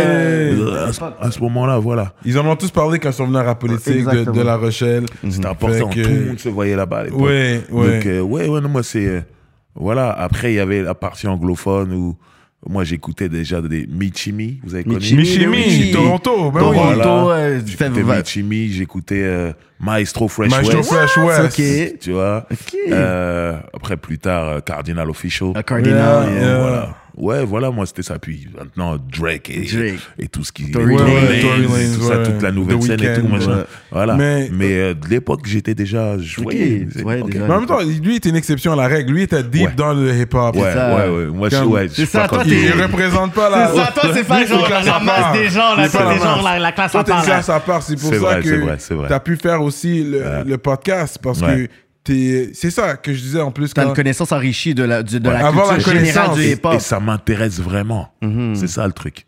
Speaker 1: oui.
Speaker 3: Euh, À ce, à ce moment-là, voilà.
Speaker 1: Ils en ont tous parlé quand ils sont venus à la politique de, La Rochelle.
Speaker 3: C'était important.
Speaker 1: Que-
Speaker 3: Tout le monde se voyait là-bas à l'époque.
Speaker 1: Ouais, ouais.
Speaker 3: Donc, euh, ouais, ouais, non, moi, c'est. euh, voilà. Après, il y avait la partie anglophone où moi, j'écoutais déjà des Michimi. Vous avez connu
Speaker 2: Michimi,
Speaker 1: Michimi? Toronto. Ben
Speaker 2: Toronto,
Speaker 1: oui.
Speaker 3: J'écoutais Michimi, j'écoutais euh, Maestro Fresh
Speaker 1: Maestro
Speaker 3: West.
Speaker 1: Fresh West.
Speaker 2: Ok.
Speaker 3: Tu vois?
Speaker 2: Ok.
Speaker 3: Euh, Après, plus tard, euh, Cardinal Official.
Speaker 2: Un Cardinal.
Speaker 1: Yeah,
Speaker 2: yeah.
Speaker 1: yeah.
Speaker 3: Voilà. Ouais, voilà, moi, c'était ça. Puis maintenant, Drake et,
Speaker 2: Drake.
Speaker 3: et tout ce qui
Speaker 2: Tory Lanez,
Speaker 3: tout ça,
Speaker 1: ouais.
Speaker 3: toute la nouvelle
Speaker 1: The
Speaker 3: scène et tout, machin.
Speaker 2: ouais.
Speaker 3: Voilà.
Speaker 1: Mais-
Speaker 3: Mais, euh, de l'époque, j'étais déjà. Je voyais.
Speaker 2: ouais,
Speaker 3: Ok.
Speaker 2: déjà.
Speaker 1: Mais en même temps, lui était une exception à la règle. Lui était deep
Speaker 3: Ouais.
Speaker 1: dans le hip-hop.
Speaker 3: Ouais, ouais, ouais. Moi, je, ouais,
Speaker 2: C'est ça, toi,
Speaker 3: comme-
Speaker 1: Il
Speaker 2: t'es-
Speaker 1: ne représente pas la.
Speaker 2: C'est ça, toi, c'est pas genre la, masse des gens, là,
Speaker 1: C'est pas
Speaker 2: t'es
Speaker 1: la
Speaker 2: classe à part.
Speaker 1: C'est pour ça
Speaker 3: vrai, c'est
Speaker 1: que
Speaker 3: vrai, c'est vrai.
Speaker 1: tu as pu faire aussi le,
Speaker 3: Ouais.
Speaker 1: podcast. Parce
Speaker 3: Ouais.
Speaker 1: que t'es- c'est ça que je disais en plus.
Speaker 2: T'as
Speaker 1: Quand...
Speaker 2: une connaissance enrichie de la, du- de la
Speaker 1: Avoir la
Speaker 2: culture générale
Speaker 1: connaissance.
Speaker 2: du hip-hop.
Speaker 3: et ça m'intéresse vraiment.
Speaker 2: Mhm.
Speaker 3: C'est ça le truc.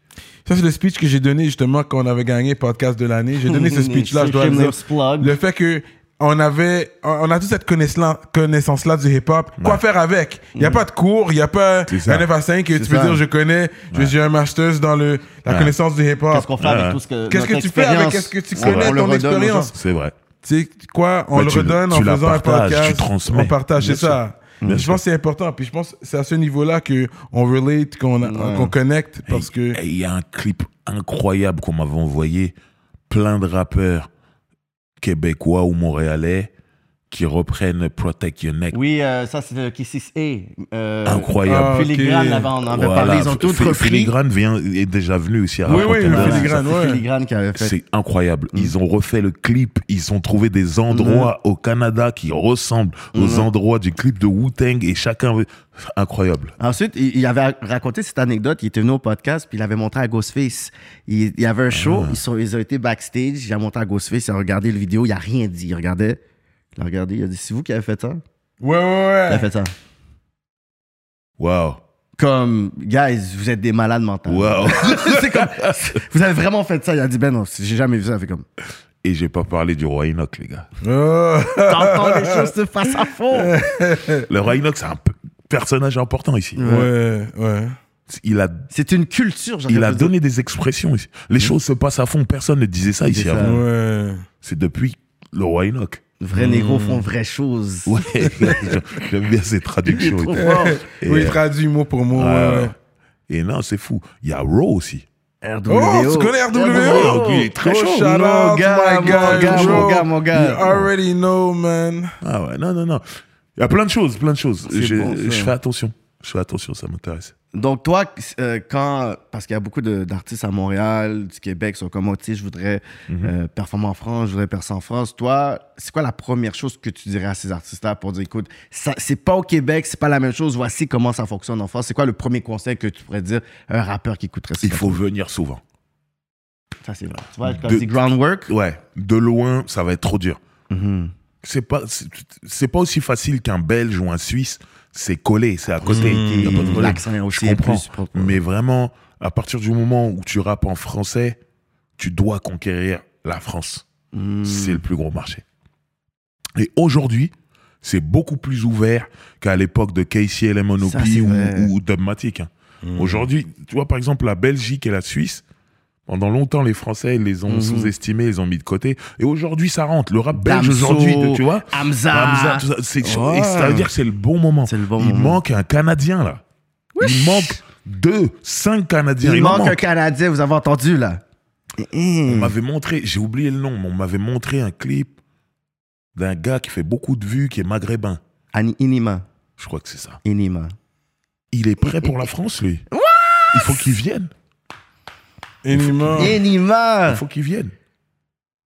Speaker 1: Ça, c'est le speech que j'ai donné justement quand on avait gagné podcast de l'année. J'ai donné ce speech-là, je dois le dire.
Speaker 2: Plug.
Speaker 1: Le fait que on avait, on a toute cette connaissance- connaissance-là du hip-hop. Quoi faire avec? Il n'y a pas de cours, il n'y a pas un 9 à 5 que tu peux
Speaker 2: ça.
Speaker 1: dire je connais, je- j'ai un master's dans le, la
Speaker 3: Ouais.
Speaker 1: connaissance du hip-hop.
Speaker 2: Qu'est-ce qu'on fait avec
Speaker 3: Ouais.
Speaker 2: tout ce que.
Speaker 1: Qu'est-ce que tu fais avec?
Speaker 2: Expérience?
Speaker 1: ce que tu connais,
Speaker 2: On
Speaker 1: ton expérience
Speaker 3: C'est vrai.
Speaker 1: Tu sais quoi On
Speaker 3: Bah,
Speaker 1: le
Speaker 3: tu
Speaker 1: redonne en
Speaker 3: la
Speaker 1: faisant un
Speaker 3: partages,
Speaker 1: podcast.
Speaker 3: tu transmets.
Speaker 1: On partage, c'est
Speaker 3: Bien
Speaker 1: ça.
Speaker 3: Bien
Speaker 1: je
Speaker 3: sûr.
Speaker 1: pense que c'est important. Puis je pense que c'est à ce niveau-là que on relate, qu'on a- qu'on connecte, parce que
Speaker 3: Et il y a un clip incroyable qu'on m'avait envoyé. Plein de rappeurs québécois ou montréalais qui reprennent Protect Your Neck.
Speaker 2: Oui, euh, ça, c'est le K6A. Euh,
Speaker 3: Incroyable.
Speaker 1: Ah,
Speaker 2: Filigrane,
Speaker 1: ok.
Speaker 2: là, on en avait
Speaker 3: Voilà.
Speaker 2: parlé. Ils ont tous
Speaker 3: Fi-
Speaker 2: repris.
Speaker 3: Filigrane vient, est déjà venu aussi à
Speaker 1: Oui, oui. Filigrane.
Speaker 2: C'est
Speaker 1: ouais.
Speaker 2: Filigrane qui avait fait.
Speaker 3: C'est incroyable.
Speaker 2: Mm.
Speaker 3: Ils ont refait le clip. Ils ont trouvé des endroits au Canada qui ressemblent aux
Speaker 2: Mm.
Speaker 3: endroits du clip de Wu-Tang et chacun. Incroyable.
Speaker 2: Ensuite, il, avait raconté cette anecdote. Il était venu au podcast, puis il avait montré à Ghostface. Il, il y avait un show, ils, sont, ils ont été backstage. Il a montré à Ghostface, il a regardé le vidéo, il a rien dit. Il regardait, il a regardé, il a dit C'est vous qui avez fait ça?
Speaker 1: Ouais, ouais,
Speaker 2: Il a
Speaker 1: ouais.
Speaker 2: fait ça?
Speaker 3: Waouh.
Speaker 2: Comme, guys, vous êtes des malades mentaux.
Speaker 3: Waouh.
Speaker 2: c'est comme, vous avez vraiment fait ça? Il a dit Ben non, j'ai jamais vu ça. Il fait comme,
Speaker 3: Et j'ai pas parlé du roi Enoch, les gars.
Speaker 1: Oh.
Speaker 2: t'entends les choses se face à fond.
Speaker 3: Le roi Enoch, c'est un personnage important ici.
Speaker 1: Ouais, ouais.
Speaker 3: Il a,
Speaker 2: C'est une culture.
Speaker 3: il a donné des expressions ici. Les choses se passent à fond. Personne ne disait ça ici avant.
Speaker 1: Ouais.
Speaker 3: C'est depuis le roi Enoch.
Speaker 2: Vrais négros font vraies choses.
Speaker 3: Ouais, j'aime bien ces
Speaker 2: Il est
Speaker 3: traductions. et
Speaker 2: trop
Speaker 3: tout.
Speaker 2: fort.
Speaker 3: Et,
Speaker 1: Oui, il
Speaker 3: euh,
Speaker 1: traduit mot pour mot.
Speaker 3: ouais. Et non, c'est fou. Il y a Raw aussi.
Speaker 2: RWO.
Speaker 1: Oh, tu connais RWO?
Speaker 3: Il est très
Speaker 1: Oh,
Speaker 3: chaud.
Speaker 1: shout
Speaker 2: Mon
Speaker 1: out,
Speaker 2: gars, mon gars, mon gars, mon gars.
Speaker 1: You already know, man.
Speaker 3: Ah ouais, non, non, non. Il y a plein de choses, plein de choses.
Speaker 2: Bon,
Speaker 3: je fais attention. Je fais attention, ça m'intéresse.
Speaker 2: Donc, toi, euh, quand. Parce qu'il y a beaucoup de- d'artistes à Montréal, du Québec, qui sont comme, oh, tu sais, je voudrais
Speaker 3: Mhm.
Speaker 2: euh, performer en France, je voudrais percer en France. Toi, c'est quoi la première chose que tu dirais à ces artistes-là pour dire, écoute, ça- c'est pas au Québec, c'est pas la même chose, voici comment ça fonctionne en France. C'est quoi le premier conseil que tu pourrais dire à un rappeur qui écouterait ça?
Speaker 3: Il faut venir souvent.
Speaker 2: Ça, c'est vrai. Tu vois, quand dis groundwork?
Speaker 3: Ouais, de loin, ça va être trop dur.
Speaker 2: Mhm.
Speaker 3: C'est pas, c'est- c'est pas aussi facile qu'un Belge ou un Suisse. C'est collé, c'est à côté. De problème.
Speaker 2: L'accent
Speaker 3: Je comprends.
Speaker 2: plus.
Speaker 3: Mais vraiment, à partir du moment où tu rappes en français, tu dois conquérir la France.
Speaker 2: Mhm.
Speaker 3: C'est le plus gros marché. Et aujourd'hui, c'est beaucoup plus ouvert qu'à l'époque de
Speaker 2: c'est
Speaker 3: ou, ou Dubmatic. hein. Aujourd'hui, tu vois, par exemple, la Belgique et la Suisse, pendant longtemps, les Français les ont
Speaker 2: Mhm.
Speaker 3: sous-estimés, ils les ont mis de côté. Et aujourd'hui, ça rentre. Le rap belge aujourd'hui, tu vois,
Speaker 2: Hamza.
Speaker 3: Hamza, tout ça,
Speaker 2: Ouais.
Speaker 3: ça veut dire que c'est le bon moment.
Speaker 2: C'est le bon
Speaker 3: Il
Speaker 2: moment.
Speaker 3: manque un Canadien, là. Il manque deux, cinq Canadiens.
Speaker 2: Il manque un Canadien, vous avez entendu, là.
Speaker 3: On m'avait montré, j'ai oublié le nom, mais on m'avait montré un clip d'un gars qui fait beaucoup de vues, qui est maghrébin.
Speaker 2: Ani- Inima.
Speaker 3: Je crois que c'est ça.
Speaker 2: Inima.
Speaker 3: Il est prêt pour la France, lui. Il faut qu'il vienne.
Speaker 1: Inima.
Speaker 2: Inima.
Speaker 3: Il faut qu'il vienne.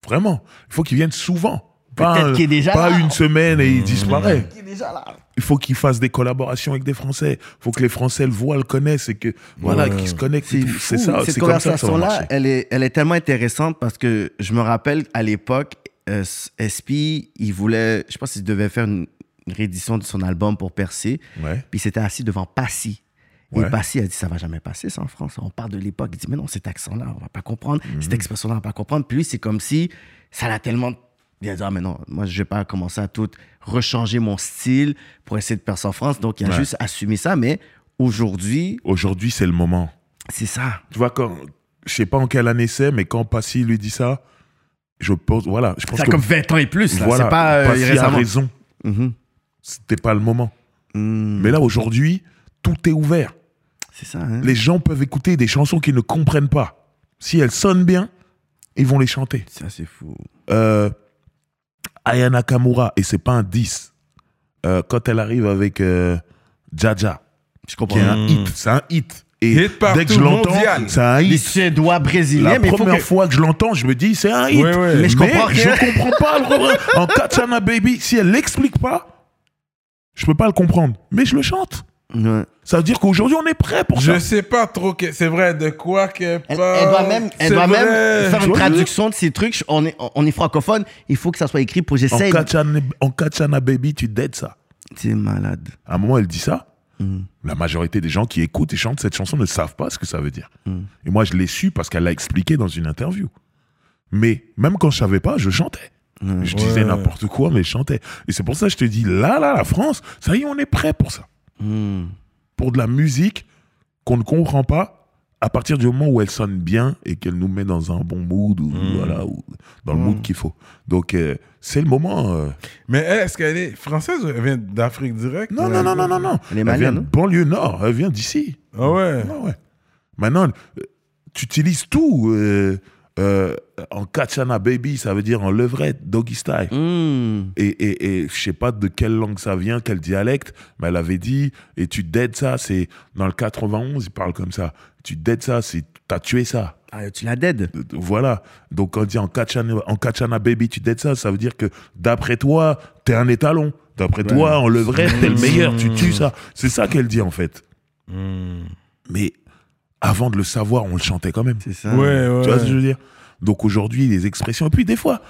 Speaker 3: Vraiment. Il faut qu'il vienne souvent. Pas,
Speaker 2: qu'il est déjà
Speaker 3: pas
Speaker 2: là.
Speaker 3: une semaine et il disparaît.
Speaker 2: Qui est déjà là.
Speaker 3: Il faut qu'il fasse des collaborations avec des Français. Il faut que les Français le voient, le connaissent et que voilà, qu'ils se connectent.
Speaker 2: C'est
Speaker 3: ça.
Speaker 2: Cette conversation-là, elle est, elle est tellement intéressante parce que je me rappelle à l'époque, euh, SP, il voulait, je pense qu'il devait faire une, une réédition de son album pour percer.
Speaker 3: Ouais.
Speaker 2: Puis il s'était assis devant Passy. Et. Passy a dit ça va jamais passer ça en France. On part de l'époque. Il dit mais non cet accent-là on va pas comprendre.
Speaker 3: Mhm.
Speaker 2: Cette expression-là on va pas comprendre. Puis lui c'est comme si ça l'a tellement. Il a dit ah mais non moi je vais pas commencer à tout rechanger mon style pour essayer de percer en France. Donc il a
Speaker 3: Ouais.
Speaker 2: juste assumé ça. Mais aujourd'hui
Speaker 3: Aujourd'hui, c'est le moment.
Speaker 2: c'est ça.
Speaker 3: Tu vois, quand, je sais pas en quelle année c'est, mais quand Passy lui dit ça, je pense, voilà, je pense
Speaker 2: Ça a
Speaker 3: que
Speaker 2: comme 20 ans et plus. Là.
Speaker 3: voilà,
Speaker 2: c'est pas euh,
Speaker 3: Passy a
Speaker 2: récemment.
Speaker 3: raison.
Speaker 2: Mhm.
Speaker 3: C'était pas le moment.
Speaker 2: Mm.
Speaker 3: Mais là, aujourd'hui, tout est ouvert.
Speaker 2: C'est ça. Hein?
Speaker 3: Les gens peuvent écouter des chansons qu'ils ne comprennent pas. Si elles sonnent bien, ils vont les chanter.
Speaker 2: Ça c'est fou.
Speaker 3: Euh, Aya Nakamura, et c'est pas un 10, euh, quand elle arrive avec euh, Jaja,
Speaker 2: Je
Speaker 3: qui
Speaker 2: comprends.
Speaker 3: est un hit, c'est un hit. Et
Speaker 1: Hit partout,
Speaker 3: dès que je l'entends, c'est un
Speaker 2: Les
Speaker 3: hit.
Speaker 2: Suédois brésiliens,
Speaker 3: La
Speaker 2: mais
Speaker 3: première
Speaker 2: que-
Speaker 3: fois que je l'entends, je me dis, c'est un hit.
Speaker 1: Ouais, ouais.
Speaker 2: Mais je comprends rien.
Speaker 3: je comprends pas le. En Katana Baby, si elle l'explique pas, je peux pas le comprendre. Mais je le chante.
Speaker 2: Ouais.
Speaker 3: Ça veut dire qu'aujourd'hui, on est prêt pour
Speaker 1: Je
Speaker 3: ça.
Speaker 1: sais pas trop que c'est vrai de quoi qu'elle
Speaker 2: Elle,
Speaker 1: parle.
Speaker 2: elle doit même, elle
Speaker 1: C'est
Speaker 2: doit
Speaker 1: vrai.
Speaker 2: même faire
Speaker 3: Tu
Speaker 2: une
Speaker 3: je
Speaker 2: traduction de ces trucs. On est, on est francophone, il faut que ça soit écrit pour j'essaye.
Speaker 3: En Katana Baby, tu dead ça.
Speaker 2: C'est malade.
Speaker 3: À un moment, elle dit ça.
Speaker 2: Mm.
Speaker 3: La majorité des gens qui écoutent et chantent cette chanson ne savent pas ce que ça veut dire.
Speaker 2: Mm.
Speaker 3: Et moi, je l'ai su parce qu'elle l'a expliqué dans une interview. Mais même quand je savais pas, je chantais.
Speaker 2: Mm.
Speaker 3: Je disais
Speaker 1: Ouais.
Speaker 3: n'importe quoi, mais je chantais. Et c'est pour ça que je te dis, là, là, la France, ça y est, on est prêt pour ça.
Speaker 2: Mm.
Speaker 3: Pour de la musique qu'on ne comprend pas, à partir du moment où elle sonne bien et qu'elle nous met dans un bon mood, ou, voilà, ou dans le mood qu'il faut. Donc, euh, c'est le moment. euh.
Speaker 1: Mais elle, est-ce qu'elle est française ou elle vient d'Afrique directe?
Speaker 3: Non, non, non, non, non, non.
Speaker 2: Elle est
Speaker 3: vient
Speaker 2: malienne,
Speaker 3: de
Speaker 2: non
Speaker 3: banlieue nord, elle vient d'ici.
Speaker 1: Ah ouais?
Speaker 3: Ah ouais. Maintenant, euh, tu utilises tout. euh, euh, en Kachana Baby, ça veut dire en levrette, doggy style.
Speaker 2: Mm.
Speaker 3: Et, et, et je sais pas de quelle langue ça vient, quel dialecte, mais elle avait dit, et tu dead ça, c'est dans le 91, il parle comme ça. Tu dead ça, c'est t'as tué ça.
Speaker 2: Ah, tu la dead.
Speaker 3: Euh, Voilà. Donc quand on dit en Kachana, en Kachana Baby, tu dead ça, ça veut dire que d'après toi, t'es un étalon. D'après toi, en levrette, t'es le meilleur, tu tues ça. C'est ça qu'elle dit en fait. Mais avant de le savoir, on le chantait quand même.
Speaker 2: C'est ça.
Speaker 1: Ouais, ouais.
Speaker 3: Tu vois ce que je veux dire? Donc aujourd'hui, les expressions. Et puis des fois,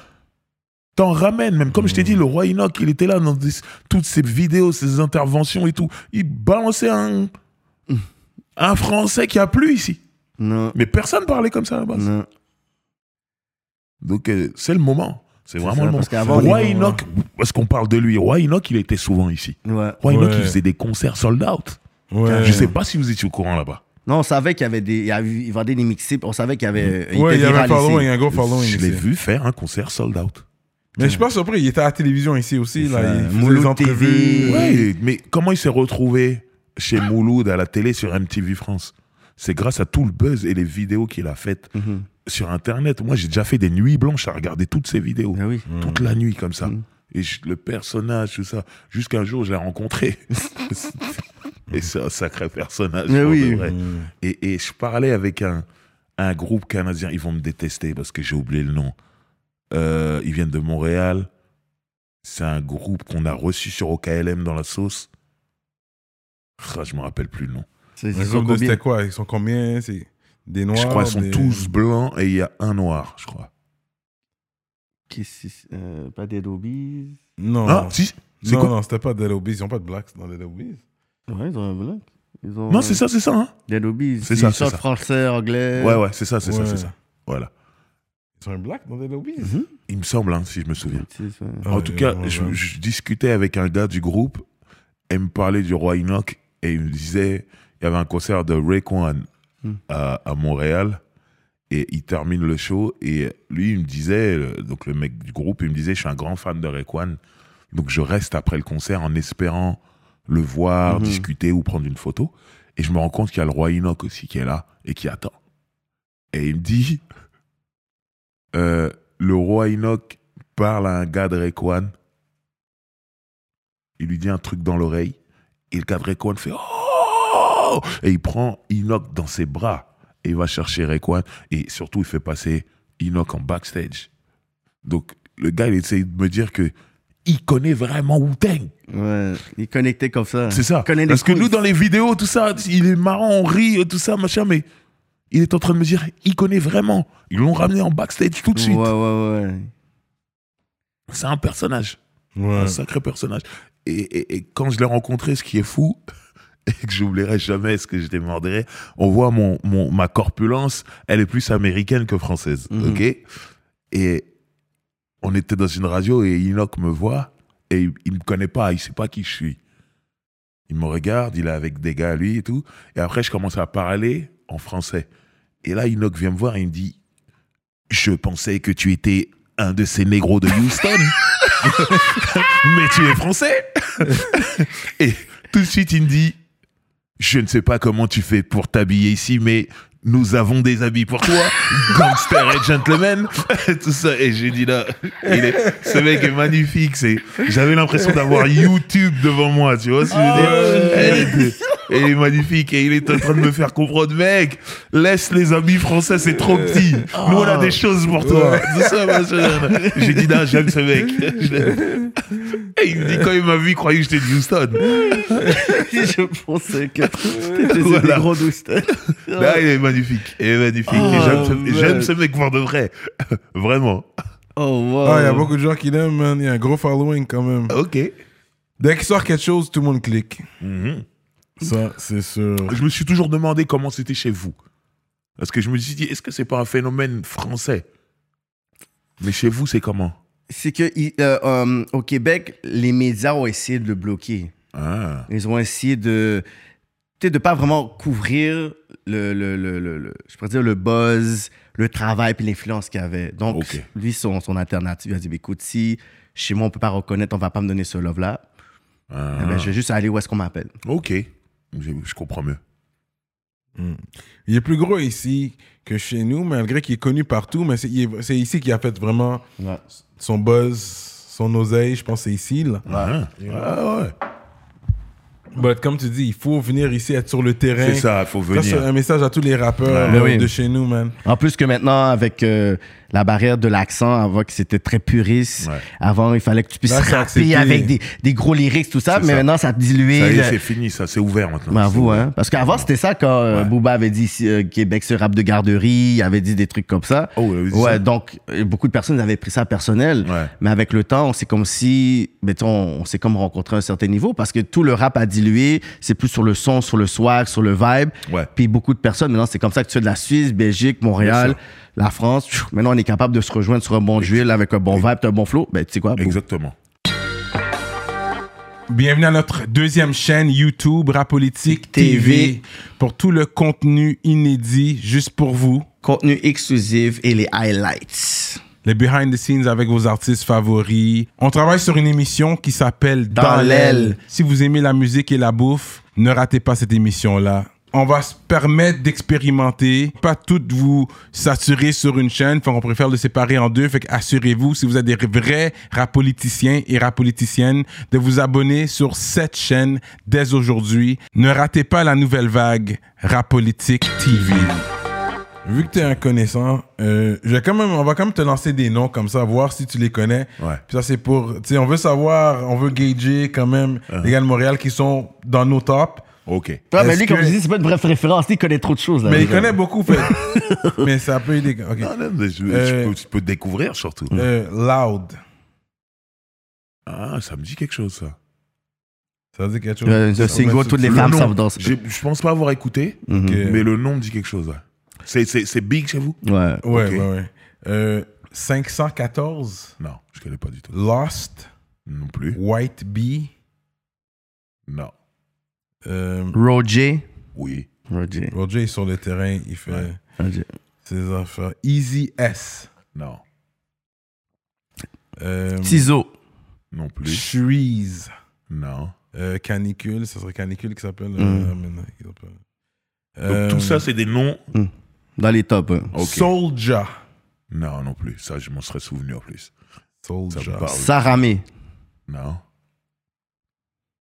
Speaker 3: t'en ramènes, même comme je t'ai dit, le roi Enoch, il était là dans des- toutes ces vidéos, ces interventions et tout. Il balançait un, un français qui a plu ici.
Speaker 2: Non.
Speaker 3: Mais personne parlait comme ça à la base.
Speaker 2: Non.
Speaker 3: Donc euh, c'est le moment. C'est vraiment
Speaker 2: ça,
Speaker 3: le moment.
Speaker 2: parce qu'avant,
Speaker 3: Roi Enoch, parce qu'on parle de lui, Roi Enoch, il était souvent ici.
Speaker 2: Ouais.
Speaker 3: Roi Enoch,
Speaker 1: Ouais.
Speaker 3: il faisait des concerts sold out.
Speaker 1: Ouais.
Speaker 3: Je sais pas si vous étiez au courant là-bas.
Speaker 2: Non, on savait qu'il y avait des. Il, y avait- il vendait des mixtapes. On savait qu'il y avait.
Speaker 1: Ouais, il y avait un following, un gros following.
Speaker 3: Je l'ai vu faire un concert sold out.
Speaker 1: Mais je suis pas surpris, il était à la télévision ici aussi. Là, il
Speaker 2: Mouloud. TV.
Speaker 3: Ouais, mais comment il s'est retrouvé chez Mouloud à la télé sur MTV France? C'est grâce à tout le buzz et les vidéos qu'il a faites
Speaker 2: Mhm.
Speaker 3: sur Internet. Moi, j'ai déjà fait des nuits blanches à regarder toutes ces vidéos.
Speaker 2: Ah oui.
Speaker 3: Toute la nuit, comme ça.
Speaker 2: Mhm.
Speaker 3: Et je- le personnage, tout ça. Jusqu'un jour, je l'ai rencontré. et c'est un sacré personnage.
Speaker 2: Mais oui.
Speaker 3: de vrai. Et, et je parlais avec un, un groupe canadien. Ils vont me détester parce que j'ai oublié le nom. Euh, ils viennent de Montréal. C'est un groupe qu'on a reçu sur OKLM dans la sauce. Ah, je me rappelle plus le nom.
Speaker 2: C'est-
Speaker 1: Les
Speaker 2: Ils sont
Speaker 1: c'était quoi? Ils sont combien? C'est des noirs
Speaker 3: je crois qu'ils sont
Speaker 1: des-
Speaker 3: tous blancs et il y a un noir, je crois.
Speaker 2: Qui- c'est- euh, Pas des Dobies.
Speaker 1: Non.
Speaker 3: Ah, si C'est
Speaker 1: non,
Speaker 3: quoi?
Speaker 1: non, c'était pas Dead Obies. Ils ont pas de blacks dans Dead Obies.
Speaker 2: Ouais, ils ont un. Ils ont
Speaker 3: Non, c'est ça, c'est ça. Hein
Speaker 2: Des Dobies.
Speaker 3: C'est
Speaker 2: Ils
Speaker 3: ça,
Speaker 2: chantent
Speaker 3: ça.
Speaker 2: français, anglais.
Speaker 3: ouais, ouais, c'est ça, c'est ça, c'est ça. Voilà.
Speaker 1: Ils ont un black dans Dead Obies
Speaker 2: Mhm.
Speaker 3: Il me semble, hein, si je me souviens.
Speaker 2: Ça.
Speaker 3: En
Speaker 1: Ouais,
Speaker 3: tout cas,
Speaker 1: ouais,
Speaker 3: je,
Speaker 1: ouais.
Speaker 3: je discutais avec un gars du groupe, et il me parlait du roi Enoch, et il me disait, il y avait un concert de Rayquan
Speaker 2: Hmm.
Speaker 3: à, à Montréal, et il termine le show, et lui, il me disait, donc le mec du groupe, il me disait, je suis un grand fan de Rayquan, donc je reste après le concert en espérant le voir,
Speaker 2: Mhm.
Speaker 3: discuter ou prendre une photo, et je me rends compte qu'il y a le roi Enoch aussi qui est là, et qui attend. Et il me dit, euh, le roi Enoch parle à un gars de Rayquan. Il lui dit un truc dans l'oreille. Et le gars de Rayquan fait Oh Et il prend Enoch dans ses bras. Et il va chercher Rayquan. Et surtout, il fait passer Enoch en backstage. Donc, le gars, il essaye de me dire que il connaît vraiment Wu-Tang.
Speaker 2: Ouais, il est connecté comme ça.
Speaker 3: C'est ça. Parce que nous, dans les vidéos, tout ça, il est marrant, on rit, tout ça, machin, mais il est en train de me dire, il connaît vraiment. Ils l'ont ramené en backstage tout de suite.
Speaker 2: Ouais, ouais, ouais.
Speaker 3: C'est un personnage.
Speaker 1: Ouais.
Speaker 3: Un sacré personnage. Et, et- et quand je l'ai rencontré, ce qui est fou, et que j'oublierai jamais ce que je demanderai, on voit mon, mon, ma corpulence, elle est plus américaine que française.
Speaker 2: Mhm.
Speaker 3: OK? Et on était dans une radio et Enoch me voit et il, il me connaît pas, il sait pas qui je suis. Il me regarde, il est avec des gars, lui et tout. Et après, je commence à parler en français. Et là, Enoch vient me voir et il me dit Je pensais que tu étais un de ces négros de Houston. Mais tu es français. et tout de suite, il me dit Je ne sais pas comment tu fais pour t'habiller ici, mais nous avons des habits pour toi, gangster et gentleman, tout ça. Et j'ai dit là, il est- ce mec est magnifique. C'est, j'avais l'impression d'avoir YouTube devant moi, tu vois ce que je veux dire? Était- et il est magnifique et il est en train de me faire comprendre, mec, laisse les habits français, c'est trop petit. Nous, on a des choses pour toi. Machin. J'ai dit, non, j'aime ce mec. Et il me dit, quand il m'a vu, il croyait que j'étais de Houston.
Speaker 2: je pensais que t'étais
Speaker 3: Voilà.
Speaker 2: des gros douces.
Speaker 3: Là, il est magnifique. Il est magnifique.
Speaker 2: Oh,
Speaker 3: j'aime ce- mec pour de vrai. Vraiment.
Speaker 2: Oh, wow.
Speaker 1: Ah, il y a beaucoup de gens qui l'aiment, man. Il y a un gros following quand même.
Speaker 3: Ok.
Speaker 1: Dès qu'il sort quelque chose, tout le monde clique.
Speaker 3: Mhm.
Speaker 1: Ça, c'est sûr.
Speaker 3: Je me suis toujours demandé comment c'était chez vous. Parce que je me suis dit, est-ce que c'est pas un phénomène français? Mais chez vous, c'est comment?
Speaker 2: C'est que euh, euh, au Québec, les médias ont essayé de le bloquer.
Speaker 3: ah.
Speaker 2: Ils ont essayé de tu sais, de pas vraiment couvrir le, le, le, le- le- je pourrais dire le buzz, le travail puis l'influence qu'il avait. Donc, lui, son, son alternative, il a dit, bah, écoute, si chez moi, on peut pas reconnaître, on va pas me donner ce love-là,
Speaker 3: Ah.
Speaker 2: eh ben, je vais juste aller où est-ce qu'on m'appelle.
Speaker 3: Ok. Je, je comprends mieux.
Speaker 1: Il est plus gros ici que chez nous, malgré qu'il est connu partout, mais c'est ici qu'il a fait vraiment son buzz, son oseille, je pense que c'est ici. Là.
Speaker 3: Ah. Ah, ouais.
Speaker 1: But comme tu dis, il faut venir ici, être sur le terrain.
Speaker 3: C'est ça, il faut
Speaker 1: Ça, c'est
Speaker 3: venir.
Speaker 1: un message à tous les rappeurs
Speaker 3: Ouais.
Speaker 2: Oui.
Speaker 1: de chez nous, man.
Speaker 2: En plus que maintenant, avec euh, la barrière de l'accent, avant que c'était très puriste,
Speaker 3: Ouais.
Speaker 2: avant, il fallait que tu puisses
Speaker 1: Là,
Speaker 2: rapper
Speaker 1: accepté.
Speaker 2: avec des, des gros lyrics, tout ça, mais
Speaker 3: ça.
Speaker 2: maintenant, ça a dilué.
Speaker 3: Ça y est, c'est fini, ça, c'est ouvert maintenant.
Speaker 2: Ben, vous,
Speaker 3: ouvert.
Speaker 2: hein. Parce qu'avant, c'était ça quand euh,
Speaker 3: Ouais.
Speaker 2: Booba avait dit euh, Québec, ce rap de garderie, il avait dit des trucs comme ça.
Speaker 3: Oh, il avait dit
Speaker 2: ouais,
Speaker 3: ça?
Speaker 2: donc, euh, beaucoup de personnes avaient pris ça personnel.
Speaker 3: Ouais.
Speaker 2: Mais avec le temps, c'est comme si, mettons, on s'est comme rencontré à un certain niveau parce que tout le rap a dilué. C'est plus sur le son, sur le swag, sur le vibe.
Speaker 3: Ouais.
Speaker 2: Puis beaucoup de personnes, maintenant, c'est comme ça que tu fais de la Suisse, Belgique, Montréal, la France. Pfiou, Maintenant, on est capable de se rejoindre sur un bon d'huile avec un bon vibe, un bon flow. Ben, tu sais quoi? boum.
Speaker 3: Exactement.
Speaker 1: Bienvenue à notre deuxième chaîne YouTube Rapolitique TV.
Speaker 2: TV.
Speaker 1: pour tout le contenu inédit juste pour vous.
Speaker 2: Contenu exclusif et les highlights.
Speaker 1: Les behind the scenes avec vos artistes favoris. On travaille sur une émission qui s'appelle Dans,
Speaker 2: Dans
Speaker 1: l'aile. Si vous aimez la musique et la bouffe, ne ratez pas cette émission-là. On va se permettre d'expérimenter, pas toutes vous saturer sur une chaîne. Fait qu'on préfère le séparer en deux. Fait que assurez-vous, si vous êtes des vrais rapoliticiens et rapoliticiennes, de vous abonner sur cette chaîne dès aujourd'hui. Ne ratez pas la nouvelle vague Rapolitique TV. Vu que tu es un connaissant, euh, je vais quand même, on va quand même te lancer des noms comme ça, voir si tu les connais.
Speaker 3: Ouais.
Speaker 1: Puis ça, c'est pour. Tu sais, on veut savoir, on veut gager quand même les gars de Montréal qui sont dans nos tops.
Speaker 3: Ok.
Speaker 2: Ouais, mais lui, comme
Speaker 1: que-
Speaker 2: je dis, c'est pas une bref référence. Il connaît trop de choses. Là,
Speaker 1: Mais il connaît beaucoup, fait. mais ça peut aider. Ok.
Speaker 3: Non, non, mais je-
Speaker 1: Euh,
Speaker 3: tu, peux, tu peux découvrir surtout.
Speaker 1: Euh, loud.
Speaker 3: Ah, ça me dit quelque chose, ça.
Speaker 1: Ça veut dire quelque chose.
Speaker 2: Euh, single, toutes les
Speaker 3: Le
Speaker 2: femmes savent danser.
Speaker 3: Je pense pas avoir écouté,
Speaker 2: Mhm.
Speaker 3: Mais le nom me dit quelque chose. C'est- C'est c'est big chez vous?
Speaker 2: Ouais.
Speaker 1: Ouais, ouais, ouais. Euh, 514.
Speaker 3: Non, je connais pas du tout.
Speaker 1: Lost?
Speaker 3: Non plus.
Speaker 1: White Bee?
Speaker 3: Non.
Speaker 1: Euh,
Speaker 2: Roger.
Speaker 3: Oui.
Speaker 2: Roger.
Speaker 1: Roger est sur le terrain, il fait
Speaker 3: Ouais.
Speaker 2: Roger.
Speaker 1: ses affaires. Easy S.
Speaker 3: Non.
Speaker 1: Euh,
Speaker 2: Tizo.
Speaker 3: Non plus.
Speaker 1: Shreeze.
Speaker 3: Non.
Speaker 1: Euh, canicule, ça serait Canicule qui s'appelle.
Speaker 2: Mm.
Speaker 1: euh, Euh,
Speaker 3: tout ça, c'est des noms.
Speaker 2: Dans les tops. hein.
Speaker 1: Soldier.
Speaker 3: Non, non plus. Ça, je m'en serais souvenu en plus.
Speaker 1: Soldier.
Speaker 2: Saramé.
Speaker 3: Non.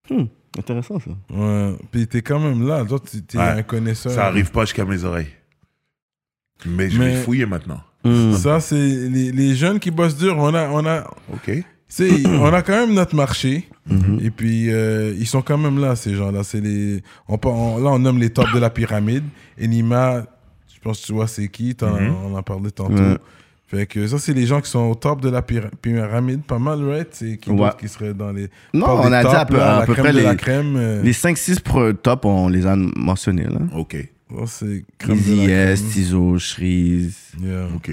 Speaker 2: Hmm, Intéressant, ça.
Speaker 1: Ouais. Puis t'es quand même là. Toi, tu- t'es
Speaker 3: Ouais.
Speaker 1: un connaisseur.
Speaker 3: Ça arrive pas jusqu'à mes oreilles. Mais je
Speaker 1: Mais-
Speaker 3: vais fouiller maintenant.
Speaker 1: Ça, c'est les, les jeunes qui bossent dur. On a, on a,
Speaker 3: Ok.
Speaker 1: tu sais, on a quand même notre marché.
Speaker 2: Mhm.
Speaker 1: Et puis, euh, ils sont quand même là, ces gens-là. C'est les, on, on- là, on nomme les tops de la pyramide. Enima, je pense que tu vois c'est qui. t'en- On en parlait tantôt. Fait que ça, c'est les gens qui sont au top de la pyra- pyramide. Pas mal, right? C'est qui,
Speaker 2: Ouais.
Speaker 1: qui seraient dans les.
Speaker 2: Non, on a dit
Speaker 1: tops,
Speaker 2: à peu-
Speaker 1: là,
Speaker 2: à près
Speaker 1: de la
Speaker 2: les-
Speaker 1: crème. euh,
Speaker 2: Les 5-6 pro- top, on les a mentionnés, là.
Speaker 3: Ok.
Speaker 1: c'est crème de
Speaker 2: Easy
Speaker 1: la
Speaker 2: S,
Speaker 1: crème.
Speaker 2: Shreeze.
Speaker 1: Yeah.
Speaker 3: Ok.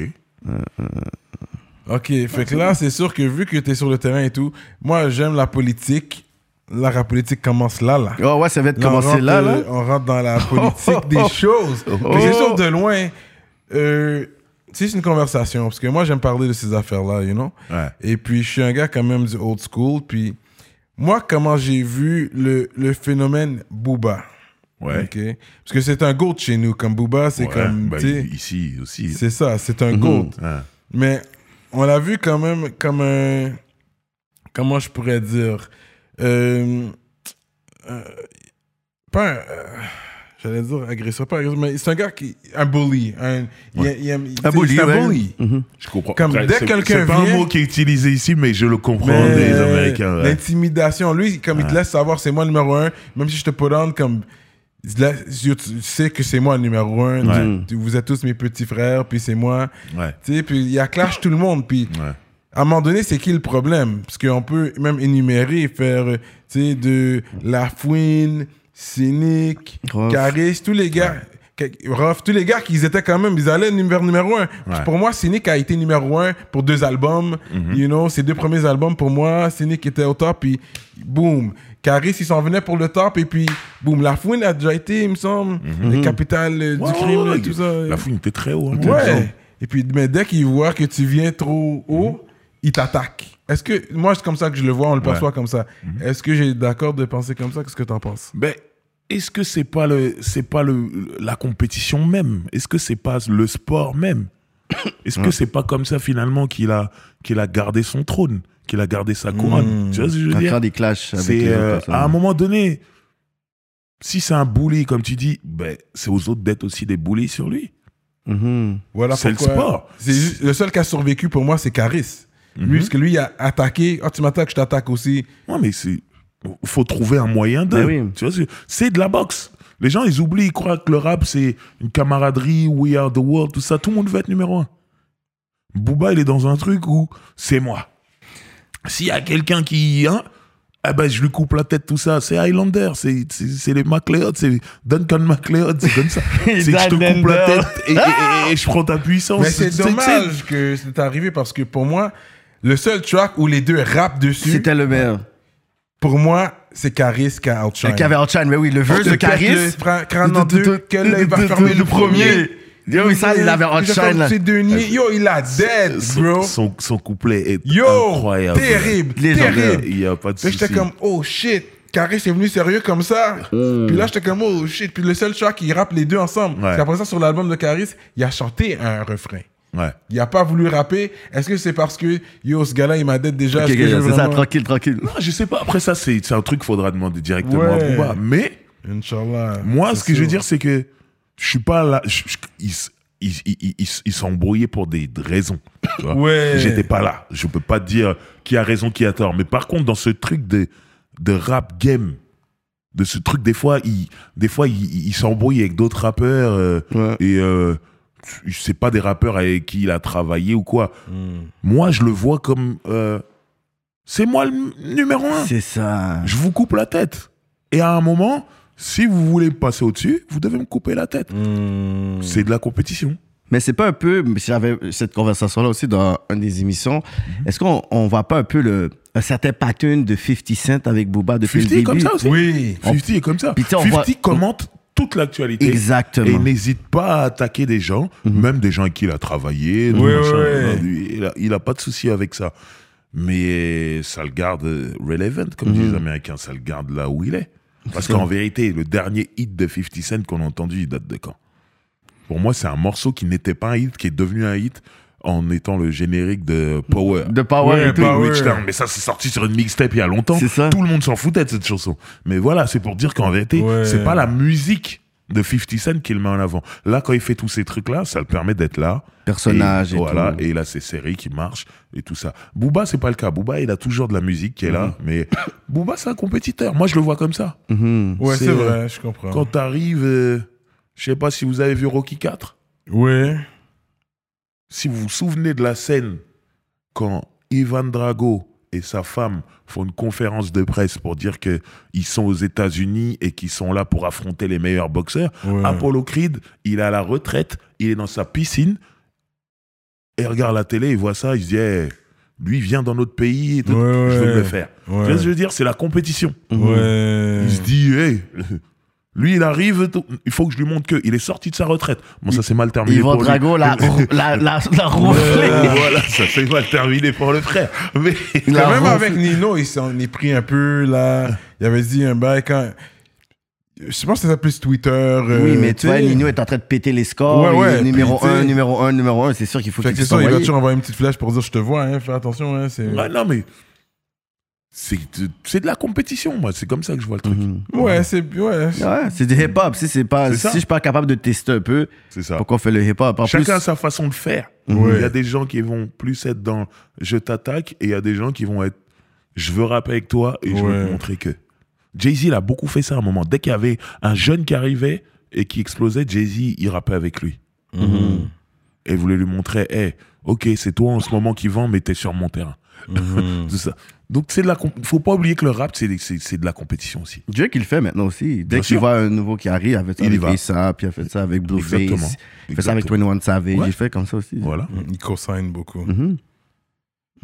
Speaker 1: Ok, fait que là, c'est sûr que vu que tu es sur le terrain et tout, moi, j'aime la politique. Là, la politique commence là, là.
Speaker 2: Oh ouais, ça va être
Speaker 1: Là, on
Speaker 2: commencé
Speaker 1: rentre,
Speaker 2: là,
Speaker 1: euh,
Speaker 2: là.
Speaker 1: On rentre dans la politique des choses.
Speaker 2: Oh.
Speaker 1: C'est sûr, de loin, euh, c'est une conversation. Parce que moi, j'aime parler de ces affaires-là, you know?
Speaker 3: Ouais.
Speaker 1: Et puis, je suis un gars quand même du old school. Puis, moi, comment j'ai vu le, le phénomène Booba.
Speaker 3: Ouais.
Speaker 1: ok? Parce que c'est un GOAT chez nous. Comme Booba, c'est
Speaker 3: Ouais,
Speaker 1: comme.
Speaker 3: bah,
Speaker 1: sais,
Speaker 3: ici aussi.
Speaker 1: c'est ça, c'est un
Speaker 2: Mhm.
Speaker 1: GOAT.
Speaker 3: Ouais.
Speaker 1: Mais on l'a vu quand même comme un. Comment je pourrais dire Euh, euh, Pas un. euh, J'allais dire agresseur, pas agresseur, mais c'est un gars qui. Un bully. Un, il- il aime- il-
Speaker 2: Un bully,
Speaker 1: c'est
Speaker 2: ouais.
Speaker 1: un bully.
Speaker 2: Mhm.
Speaker 3: Je comprends.
Speaker 1: Comme dès quelqu'un
Speaker 3: C'est pas
Speaker 1: vient-
Speaker 3: un mot qui est utilisé ici, mais je le comprends
Speaker 1: Mais
Speaker 3: des Américains. ouais.
Speaker 1: L'intimidation, lui, comme il te laisse savoir c'est moi le numéro un, même si je te put on, comme. il te laisse- Tu sais que c'est moi le numéro un,
Speaker 3: Ouais.
Speaker 1: tu- vous êtes tous mes petits frères, puis c'est moi.
Speaker 3: Ouais.
Speaker 1: Tu sais, puis il y a clash tout le monde, puis.
Speaker 3: Ouais.
Speaker 1: à un moment donné, c'est qui le problème? Parce qu'on peut même énumérer, faire, tu sais, de La Fouine, Cynic,
Speaker 2: Ruff.
Speaker 1: Caris, tous les gars, Ruff, tous les gars qui étaient quand même, ils allaient numéro, numéro un.
Speaker 3: Ouais.
Speaker 1: Pour moi, Cynic a été numéro un pour deux albums. You know, ces deux premiers albums, pour moi, Cynic était au top, puis boum. Caris, il s'en venait pour le top, et puis boum. La Fouine a déjà été, il me semble, la capitale euh, du crime,
Speaker 3: ouais,
Speaker 1: tout ça.
Speaker 3: La fouine était très haut. hein.
Speaker 1: Ouais. Et puis, mais dès qu'il voit que tu viens trop haut, il t'attaque. Est-ce que, moi, c'est comme ça que je le vois, on le
Speaker 3: Ouais.
Speaker 1: perçoit comme ça. Est-ce que j'ai d'accord de penser comme ça? Qu'est-ce que t'en penses?
Speaker 3: Ben, est-ce que c'est pas le, c'est pas le, la compétition même? Est-ce que c'est pas le sport même? Est-ce que c'est pas comme ça finalement qu'il a, qu'il a gardé son trône, qu'il a gardé sa couronne? Tu vois ce que je veux
Speaker 2: À
Speaker 3: dire?
Speaker 2: faire des clashs avec
Speaker 3: euh, à un moment donné, si c'est un bully comme tu dis, ben c'est aux autres d'être aussi des bullies sur lui.
Speaker 2: Mhm.
Speaker 1: Voilà
Speaker 3: C'est le sport.
Speaker 1: Le seul qui a survécu pour moi, c'est Caris. Lui, parce que lui, il a attaqué. Ah, tu m'attaques, je t'attaque aussi.
Speaker 3: Ouais, mais c'est faut trouver un moyen de.
Speaker 2: Oui.
Speaker 3: Tu vois, c'est- de la boxe. Les gens, ils oublient, ils croient que le rap, c'est une camaraderie, we are the world, tout ça. Tout le monde veut être numéro un. Booba, il est dans un truc où c'est moi. S'il y a quelqu'un qui. Hein, eh ben, je lui coupe la tête, tout ça. C'est Highlander, c'est les McLeod, c'est Duncan McLeod, c'est comme ça. c'est que je te coupe la tête et, et- et- et je prends ta puissance.
Speaker 1: Mais C'est- dommage que c'est arrivé parce que pour moi, le seul track où les deux rappent dessus,
Speaker 2: C'était le meilleur.
Speaker 1: pour moi, c'est Caris qui a outshine.
Speaker 2: Qui avait Outshine, mais oui, le verse de Caris.
Speaker 1: crâne en deux, que va fermer le premier?
Speaker 2: Yo, ça, il avait Outshine, là.
Speaker 1: C'est. Yo, il a dead, bro.
Speaker 3: son, son couplet est
Speaker 1: Yo,
Speaker 3: incroyable.
Speaker 1: terrible, terrible.
Speaker 3: Il n'y a pas de souci.
Speaker 1: j'étais comme, oh shit, Caris est venu sérieux comme ça.
Speaker 2: Mm.
Speaker 1: Puis là, j'étais comme, oh shit. Puis le seul track, il rappe les deux ensemble.
Speaker 3: Ouais.
Speaker 1: Puis après ça, sur l'album de Caris, il a chanté un refrain.
Speaker 3: Ouais.
Speaker 1: Il a pas voulu rapper. Est-ce que c'est parce que, yo, ce gars-là, il m'a dead déjà
Speaker 2: ça, tranquille, tranquille.
Speaker 3: Non, je sais pas. Après ça, c'est un truc qu'il faudra demander directement à. Booba. Mais
Speaker 1: Inch'Allah.
Speaker 3: moi, ce que je veux dire, c'est que je suis pas là. je- je- ils ils- ils- ils- sont embrouillés pour des raisons. tu vois.
Speaker 1: Ouais.
Speaker 3: J'étais pas là. Je peux pas dire qui a raison, qui a tort. Mais par contre, dans ce truc de, de rap game, de ce truc, des fois, ils des fois, ils s'embrouillent avec d'autres rappeurs. euh,
Speaker 2: Ouais.
Speaker 3: et euh, c'est pas des rappeurs avec qui il a travaillé ou quoi.
Speaker 1: Hmm.
Speaker 3: Moi, je le vois comme euh, c'est moi le numéro un.
Speaker 2: C'est ça.
Speaker 3: Je vous coupe la tête. Et à un moment, si vous voulez me passer au-dessus, vous devez me couper la tête.
Speaker 1: Hmm.
Speaker 3: C'est de la compétition.
Speaker 2: Mais c'est pas un peu, j'avais cette conversation-là aussi dans une des émissions,
Speaker 3: Mhm.
Speaker 2: est-ce qu'on on voit pas un peu le, un certain pattern de 50 Cent avec Booba depuis
Speaker 3: 50
Speaker 2: le
Speaker 3: est
Speaker 2: début?
Speaker 3: comme ça aussi.
Speaker 1: Oui.
Speaker 3: 50 est comme ça.
Speaker 2: Puis tu sais, on
Speaker 3: 50
Speaker 2: voit-
Speaker 3: commente toute l'actualité.
Speaker 2: Exactement.
Speaker 3: Et n'hésite pas à attaquer des gens, même des gens avec qui il a travaillé.
Speaker 1: Oui,
Speaker 3: machin.
Speaker 1: oui,
Speaker 3: Il, a, il a pas de souci avec ça. Mais ça le garde euh, relevant, comme disent les Américains. Ça le garde là où il est. Parce qu'en vérité, le dernier hit de 50 Cent qu'on a entendu, il date de quand? Pour moi, c'est un morceau qui n'était pas un hit, qui est devenu un hit en étant le générique de Power.
Speaker 2: De Power
Speaker 1: Ouais,
Speaker 2: et tout.
Speaker 1: Power.
Speaker 3: Mais ça, c'est sorti sur une mixtape il y a longtemps.
Speaker 2: C'est ça.
Speaker 3: Tout le monde s'en foutait de cette chanson. Mais voilà, c'est pour dire qu'en vérité,
Speaker 1: Ouais.
Speaker 3: c'est pas la musique. de 50 Cent qu'il met en avant. Là, quand il fait tous ces trucs-là, ça le permet d'être là.
Speaker 2: Personnage et,
Speaker 3: voilà,
Speaker 2: tout.
Speaker 3: et il a ses séries qui marchent et tout ça. Booba, c'est pas le cas. Booba, il a toujours de la musique qui est là, mais Booba, c'est un compétiteur. Moi, je le vois comme ça.
Speaker 2: Mhm.
Speaker 1: Ouais,
Speaker 3: C'est,
Speaker 1: c'est
Speaker 3: euh,
Speaker 1: vrai, je comprends.
Speaker 3: Quand t'arrives, euh, je sais pas si vous avez vu Rocky 4.
Speaker 1: Ouais.
Speaker 3: Si vous vous souvenez de la scène quand Ivan Drago et sa femme font une conférence de presse pour dire que ils sont aux États-Unis et qu'ils sont là pour affronter les meilleurs boxeurs.
Speaker 1: Ouais.
Speaker 3: Apollo Creed, il est à la retraite, il est dans sa piscine et il regarde la télé, il voit ça, il se dit Eh, lui vient dans notre pays, et tout,
Speaker 1: Ouais,
Speaker 3: je veux
Speaker 1: ouais.
Speaker 3: le faire. Tu vois ce que je veux dire? C'est la compétition. Il se dit hey, lui il arrive, il faut que je lui montre que il est sorti de sa retraite. Bon ça c'est mal terminé
Speaker 2: Yvan
Speaker 3: pour lui.
Speaker 2: Drago l'a la, la, la
Speaker 3: Euh, voilà, ça c'est mal terminé pour le frère. Mais
Speaker 1: Quand
Speaker 2: La
Speaker 1: même avec Nino, il s'en est pris un peu là. Il avait dit un bail quand. Je pense que ça plus Twitter. euh,
Speaker 2: Oui, mais tu vois. Nino est en train de péter les scores.
Speaker 1: Ouais, ouais,
Speaker 2: numéro
Speaker 1: puis, tu
Speaker 2: 1,
Speaker 1: sais-
Speaker 2: numéro 1, numéro 1. C'est sûr qu'il faut
Speaker 1: Fait
Speaker 2: qu'il
Speaker 1: c'est il va toujours envoyer une petite flèche pour dire je te vois, hein, fais attention. Hein.
Speaker 3: Ouais, non mais c'est de la compétition moi, c'est comme ça que je vois le truc.
Speaker 2: Mhm.
Speaker 1: Ouais, c'est. Ouais.
Speaker 2: Ouais, c'est du hip-hop. Si, c'est pas,
Speaker 3: C'est
Speaker 2: si je suis pas capable de tester un peu,
Speaker 3: C'est ça.
Speaker 2: pourquoi on fait le hip-hop? En
Speaker 3: Chacun a sa façon de faire.
Speaker 1: Ouais.
Speaker 3: Il y a des gens qui vont plus être dans je t'attaque et il y a des gens qui vont être je veux rapper avec toi et je veux te montrer que. Jay-Z il a beaucoup fait ça à un moment. Dès qu'il y avait un jeune qui arrivait et qui explosait, Jay-Z il rappait avec lui.
Speaker 1: Mhm.
Speaker 3: Et voulait lui montrer, hey, ok, c'est toi en ce moment qui vends, mais t'es sur mon terrain.
Speaker 1: Mhm.
Speaker 3: C'est ça. Donc c'est de la faut pas oublier que le rap c'est c'est- c'est de la compétition aussi.
Speaker 2: Drake, il le fait maintenant aussi. Dès qu'il
Speaker 3: sûr.
Speaker 2: voit un nouveau qui arrive, il a fait ça
Speaker 3: Il
Speaker 2: avec puis il a fait ça avec Blueface.
Speaker 3: Exactement.
Speaker 2: Il fait ça avec
Speaker 3: Exactement.
Speaker 2: 21 Savage.
Speaker 3: Ouais.
Speaker 2: Il fait comme ça aussi.
Speaker 3: Voilà.
Speaker 1: Mhm. Il co-signe beaucoup.
Speaker 2: Mhm.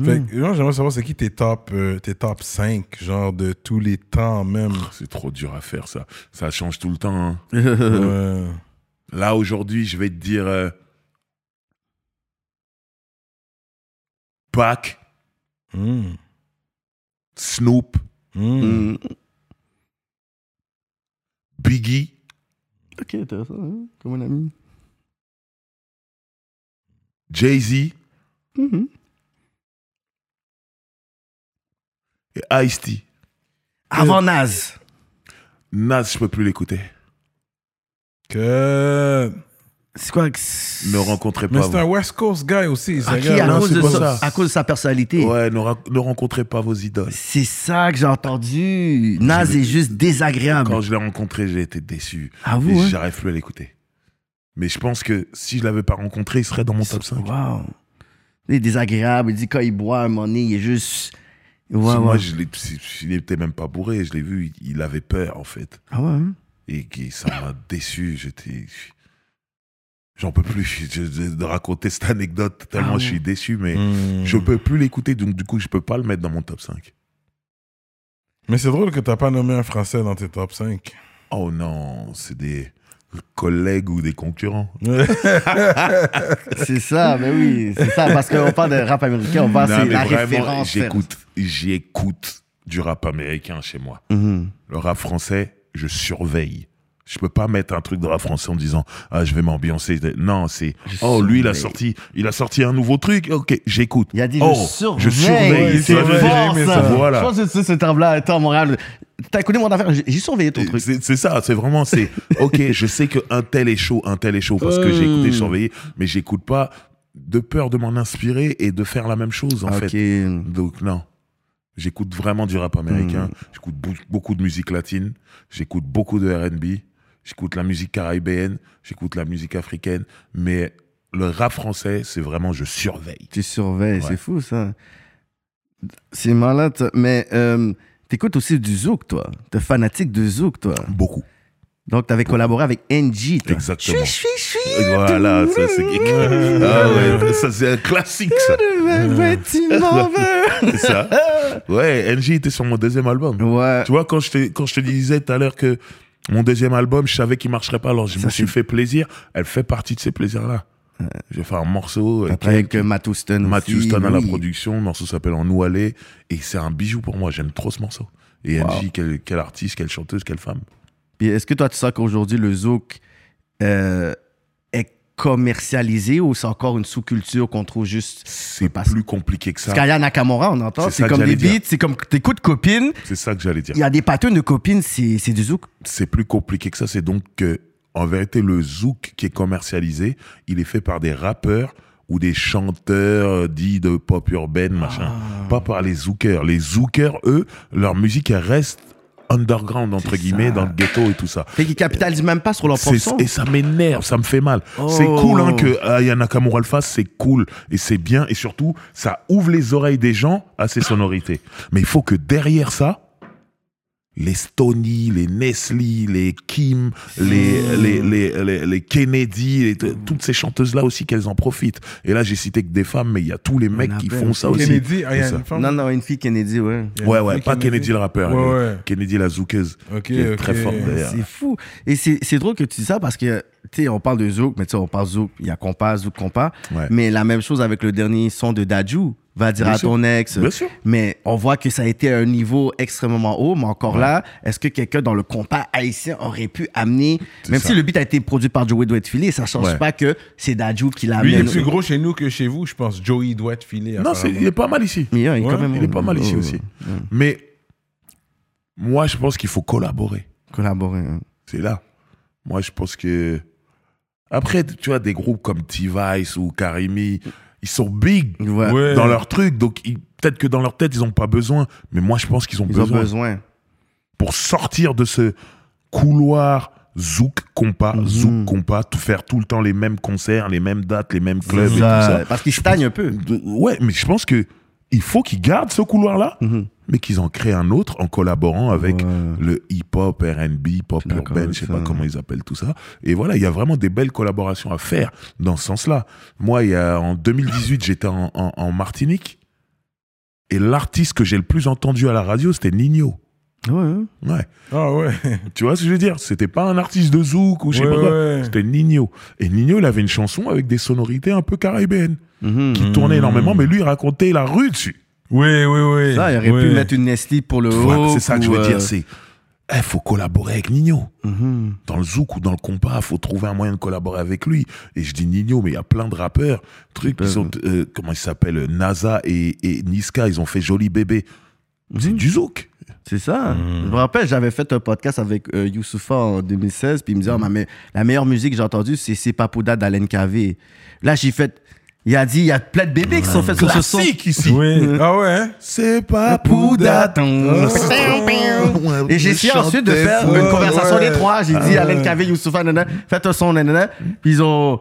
Speaker 1: Fait
Speaker 2: Mhm.
Speaker 1: que, genre, j'aimerais savoir c'est qui tes top, euh, tes top 5, genre de tous les temps même?
Speaker 3: C'est trop dur à faire ça. Ça change tout le temps. hein.
Speaker 1: Ouais.
Speaker 3: Là aujourd'hui, je vais te dire euh, Pac,
Speaker 1: Mhm.
Speaker 3: Snoop,
Speaker 1: Mhm.
Speaker 2: Mhm.
Speaker 3: Biggie,
Speaker 2: Ok, intéressant, hein, comme un ami.
Speaker 3: Jay-Z
Speaker 2: Mhm.
Speaker 3: et Ice-T.
Speaker 2: Avant Naz.
Speaker 3: Nas, je peux plus l'écouter.
Speaker 1: Que.
Speaker 2: C'est quoi que-
Speaker 3: Ne rencontrez
Speaker 1: Mais
Speaker 3: pas.
Speaker 1: c'est un West Coast guy aussi. c'est un
Speaker 2: Ok,
Speaker 1: gars-
Speaker 2: à,
Speaker 3: non,
Speaker 2: cause
Speaker 3: c'est
Speaker 2: de
Speaker 3: pas
Speaker 2: sa, à cause de sa personnalité?
Speaker 3: Ouais, ne, ra- ne rencontrez pas vos idoles.
Speaker 2: C'est ça que j'ai entendu. Naz est juste désagréable.
Speaker 3: Quand je l'ai rencontré, j'ai été déçu.
Speaker 2: Ah
Speaker 3: Et
Speaker 2: vous, hein?
Speaker 3: j'arrive plus à l'écouter. Mais je pense que si je l'avais pas rencontré, il serait dans mon top 5.
Speaker 2: Wow. Il est désagréable. Il dit quand il boit à un moment donné, il est juste. Ouais,
Speaker 3: Si
Speaker 2: ouais.
Speaker 3: Moi, je l'ai- si- il était même pas bourré, je l'ai vu, il, il avait peur en fait.
Speaker 2: Ah ouais. hein?
Speaker 3: Et qui- ça m'a déçu. J'étais. J'en peux plus de, raconter cette anecdote tellement
Speaker 2: Ah ouais.
Speaker 3: je suis déçu, mais
Speaker 1: Mhm.
Speaker 3: je peux plus l'écouter, donc du coup, je peux pas le mettre dans mon top 5.
Speaker 1: Mais c'est drôle que t'as pas nommé un Français dans tes top 5.
Speaker 3: Oh non, c'est des collègues ou des concurrents.
Speaker 2: C'est ça, mais oui. C'est ça, parce qu'on parle de rap américain, on va, c'est la
Speaker 3: vraiment,
Speaker 2: référence.
Speaker 3: J'écoute, j'écoute du rap américain chez moi.
Speaker 2: Mhm.
Speaker 3: Le rap français, je surveille. Je peux pas mettre un truc de rap français en disant ah je vais m'ambiancer. Non, c'est oh lui il a sorti il a sorti un nouveau truc. Ok, j'écoute.
Speaker 2: Il a dit
Speaker 3: oh,
Speaker 2: je surveille.
Speaker 3: je surveille.
Speaker 2: C'est.
Speaker 3: Voilà.
Speaker 2: Je pense que c'est ce terme-là, étant à Montréal. T'as écouté mon affaire, j'ai surveillé ton truc.
Speaker 3: C'est ça, c'est vraiment c'est ok. Je sais que un tel est chaud, un tel est chaud parce que j'ai écouté surveillé, mais j'écoute pas de peur de m'en inspirer et de faire la même chose en
Speaker 2: Ok.
Speaker 3: fait. Donc non. J'écoute vraiment du rap américain.
Speaker 2: Hmm.
Speaker 3: J'écoute beaucoup de musique latine. J'écoute beaucoup de R&B. J'écoute la musique caribéenne. J'écoute la musique africaine. Mais le rap français, c'est vraiment je surveille.
Speaker 2: Tu surveilles,
Speaker 3: Ouais.
Speaker 2: c'est fou ça. C'est malade, mais euh, t'écoutes aussi du zouk, toi. T'es fanatique de zouk, toi.
Speaker 3: Beaucoup.
Speaker 2: Donc t'avais collaboré avec NG, toi.
Speaker 3: Exactement.
Speaker 2: Chouiche, chouiche, chouiche.
Speaker 3: Voilà, ça c'est ah ouais, ça c'est un classique ça.
Speaker 2: Tu.
Speaker 3: C'est ça. Ouais, NG était sur mon deuxième album.
Speaker 2: Ouais.
Speaker 3: Tu vois, quand je, te, quand je te disais tout à l'heure que mon deuxième album, je savais qu'il marcherait pas, alors je
Speaker 2: Ça,
Speaker 3: me suis fait plaisir. Elle fait partie de ces plaisirs-là. J'ai fait un morceau avec,
Speaker 2: Après avec euh, Matt Houston
Speaker 3: Matt
Speaker 2: aussi,
Speaker 3: Houston à la production. Le morceau s'appelle En aller. Et c'est un bijou pour moi. J'aime trop ce morceau. Et
Speaker 2: Wow.
Speaker 3: NG, quelle, quelle artiste, quelle chanteuse, quelle femme.
Speaker 2: Puis est-ce que toi, tu sens qu'aujourd'hui, le zouk euh, commercialisé ou c'est encore une sous-culture qu'on trouve juste...
Speaker 3: C'est
Speaker 2: Parce-
Speaker 3: plus compliqué que ça.
Speaker 2: Skaya Nakamura, on entend,
Speaker 3: C'est
Speaker 2: comme des beats, c'est comme t'écoutes Copine,
Speaker 3: C'est ça que j'allais dire.
Speaker 2: il y a des patterns de Copine, c'est c'est du zouk.
Speaker 3: C'est plus compliqué que ça. C'est donc que en vérité, le zouk qui est commercialisé, il est fait par des rappeurs ou des chanteurs euh, dits de pop urbaine, machin.
Speaker 2: Ah.
Speaker 3: Pas par les zookers. Les zookers, eux, leur musique, elle reste underground, entre guillemets,
Speaker 2: ça.
Speaker 3: dans le ghetto et tout ça.
Speaker 2: Fait qu'ils capitalisent même pas sur leur son.
Speaker 3: Et ça m'énerve, ça me fait mal.
Speaker 2: Oh.
Speaker 3: C'est cool hein, que Aya Nakamura le fasse, c'est cool et c'est bien et surtout ça ouvre les oreilles des gens à ces sonorités. Mais il faut que derrière ça, les Stony, les Nestle, les Kim, les, les, les, les, les Kennedy, les- toutes ces chanteuses-là aussi qu'elles en profitent. Et là, j'ai cité que des femmes, mais il y a tous les mecs qui font ça aussi.
Speaker 1: Kennedy, ah, il y a une femme.
Speaker 2: Non, non, une fille Kennedy, ouais.
Speaker 3: Ouais, ouais, pas Kennedy, le rappeur.
Speaker 1: Ouais,
Speaker 3: mais
Speaker 1: ouais.
Speaker 3: Kennedy la zoukeuse.
Speaker 1: Ok,
Speaker 3: qui est très forte d'ailleurs.
Speaker 2: C'est fou. Et c'est c'est drôle que tu dis ça parce que, tu sais, on parle de Zouk, mais tu sais, on parle Zouk, il y a compas, Zouk, compas.
Speaker 3: Ouais.
Speaker 2: Mais la même chose avec le dernier son de Dajou. Va dire
Speaker 3: Bien
Speaker 2: à
Speaker 3: sûr.
Speaker 2: ton ex.
Speaker 3: Bien sûr.
Speaker 2: Mais on voit que ça a été à un niveau extrêmement haut. Mais encore là, est-ce que quelqu'un dans le compas haïtien aurait pu amener, même
Speaker 3: ça.
Speaker 2: si le beat a été produit par Joey Doit Filer, ça change
Speaker 3: Ouais.
Speaker 2: pas que c'est Dajou qui l'a
Speaker 1: Lui, il est
Speaker 2: amené.
Speaker 1: plus gros chez nous que chez vous, je pense. Joey doit être filé.
Speaker 3: Non, il est pas mal ici.
Speaker 2: Mais, ouais, il est
Speaker 1: Ouais,
Speaker 2: quand même.
Speaker 3: Il est pas mal ici
Speaker 2: Oh,
Speaker 3: aussi.
Speaker 2: ouais.
Speaker 3: Mais moi, je pense qu'il faut collaborer.
Speaker 2: Collaborer. hein.
Speaker 3: C'est là. Moi, je pense que. Après, tu vois, des groupes comme T-Vice ou Karimi, ils sont big
Speaker 2: Ouais.
Speaker 1: Ouais.
Speaker 3: dans leur truc. Donc, peut-être que dans leur tête, ils n'ont pas besoin. Mais moi, je pense qu'ils ont,
Speaker 2: Ils ont
Speaker 3: besoin,
Speaker 2: besoin.
Speaker 3: pour sortir de ce couloir zouk compas,
Speaker 2: Mhm.
Speaker 3: zouk compas, tout faire tout le temps les mêmes concerts, les mêmes dates, les mêmes clubs et tout
Speaker 2: Ça. Parce qu'ils stagnent un peu.
Speaker 3: De- Ouais, mais je pense que il faut qu'ils gardent ce couloir-là,
Speaker 2: Mhm.
Speaker 3: Mais qu'ils en créent un autre en collaborant avec
Speaker 2: Ouais.
Speaker 3: le hip-hop, R&B, pop
Speaker 2: avec
Speaker 3: je sais pas comment ils appellent tout ça. Et voilà, il y a vraiment des belles collaborations à faire dans ce sens-là. Moi, il y a, en 2018, j'étais en, en- en Martinique et l'artiste que j'ai le plus entendu à la radio, c'était Nino.
Speaker 2: Ouais.
Speaker 3: Ouais.
Speaker 1: Ah ouais.
Speaker 3: Tu vois ce que je veux dire? C'était pas un artiste de zouk ou je sais
Speaker 1: Ouais,
Speaker 3: pas quoi.
Speaker 1: ouais.
Speaker 3: C'était Nino. Et Nino, il avait une chanson avec des sonorités un peu caribéennes
Speaker 2: Mhm.
Speaker 3: qui tournait énormément, mais lui, il racontait la rue dessus.
Speaker 1: Oui, oui, oui.
Speaker 2: Ça, il aurait
Speaker 1: Oui.
Speaker 2: pu mettre une Nestlé pour le haut.
Speaker 3: c'est ça que je veux
Speaker 2: euh,
Speaker 3: dire. C'est, il faut collaborer avec Nino.
Speaker 2: mhm.
Speaker 3: Dans le zouk ou dans le compas, faut trouver un moyen de collaborer avec lui. Et je dis Nino, mais il y a plein de rappeurs, trucs qui sont, euh, comment ils s'appellent, NASA et, et Niska, ils ont fait Joli Bébé. C'est du zouk.
Speaker 2: C'est ça.
Speaker 3: Hmm.
Speaker 2: Je me rappelle, j'avais fait un podcast avec euh, Youssoufa en 2016, puis il me disait, Ah, ma me- la meilleure musique que j'ai entendue, c'est C'est Papouda d'Alain Cavé. Là, j'ai fait. Il a dit, il y a plein de bébés qui sont faits sur ce son.
Speaker 3: Classique ici.
Speaker 1: Oui. Ah ouais. hein?
Speaker 3: C'est pas
Speaker 2: Papouda.
Speaker 3: Pouda.
Speaker 2: Et j'ai essayé ensuite de faire une conversation
Speaker 1: ouais.
Speaker 2: des trois. J'ai dit, Alain Cavé, Youssoufa, nanana, faites un son, nanana. Puis ils ont.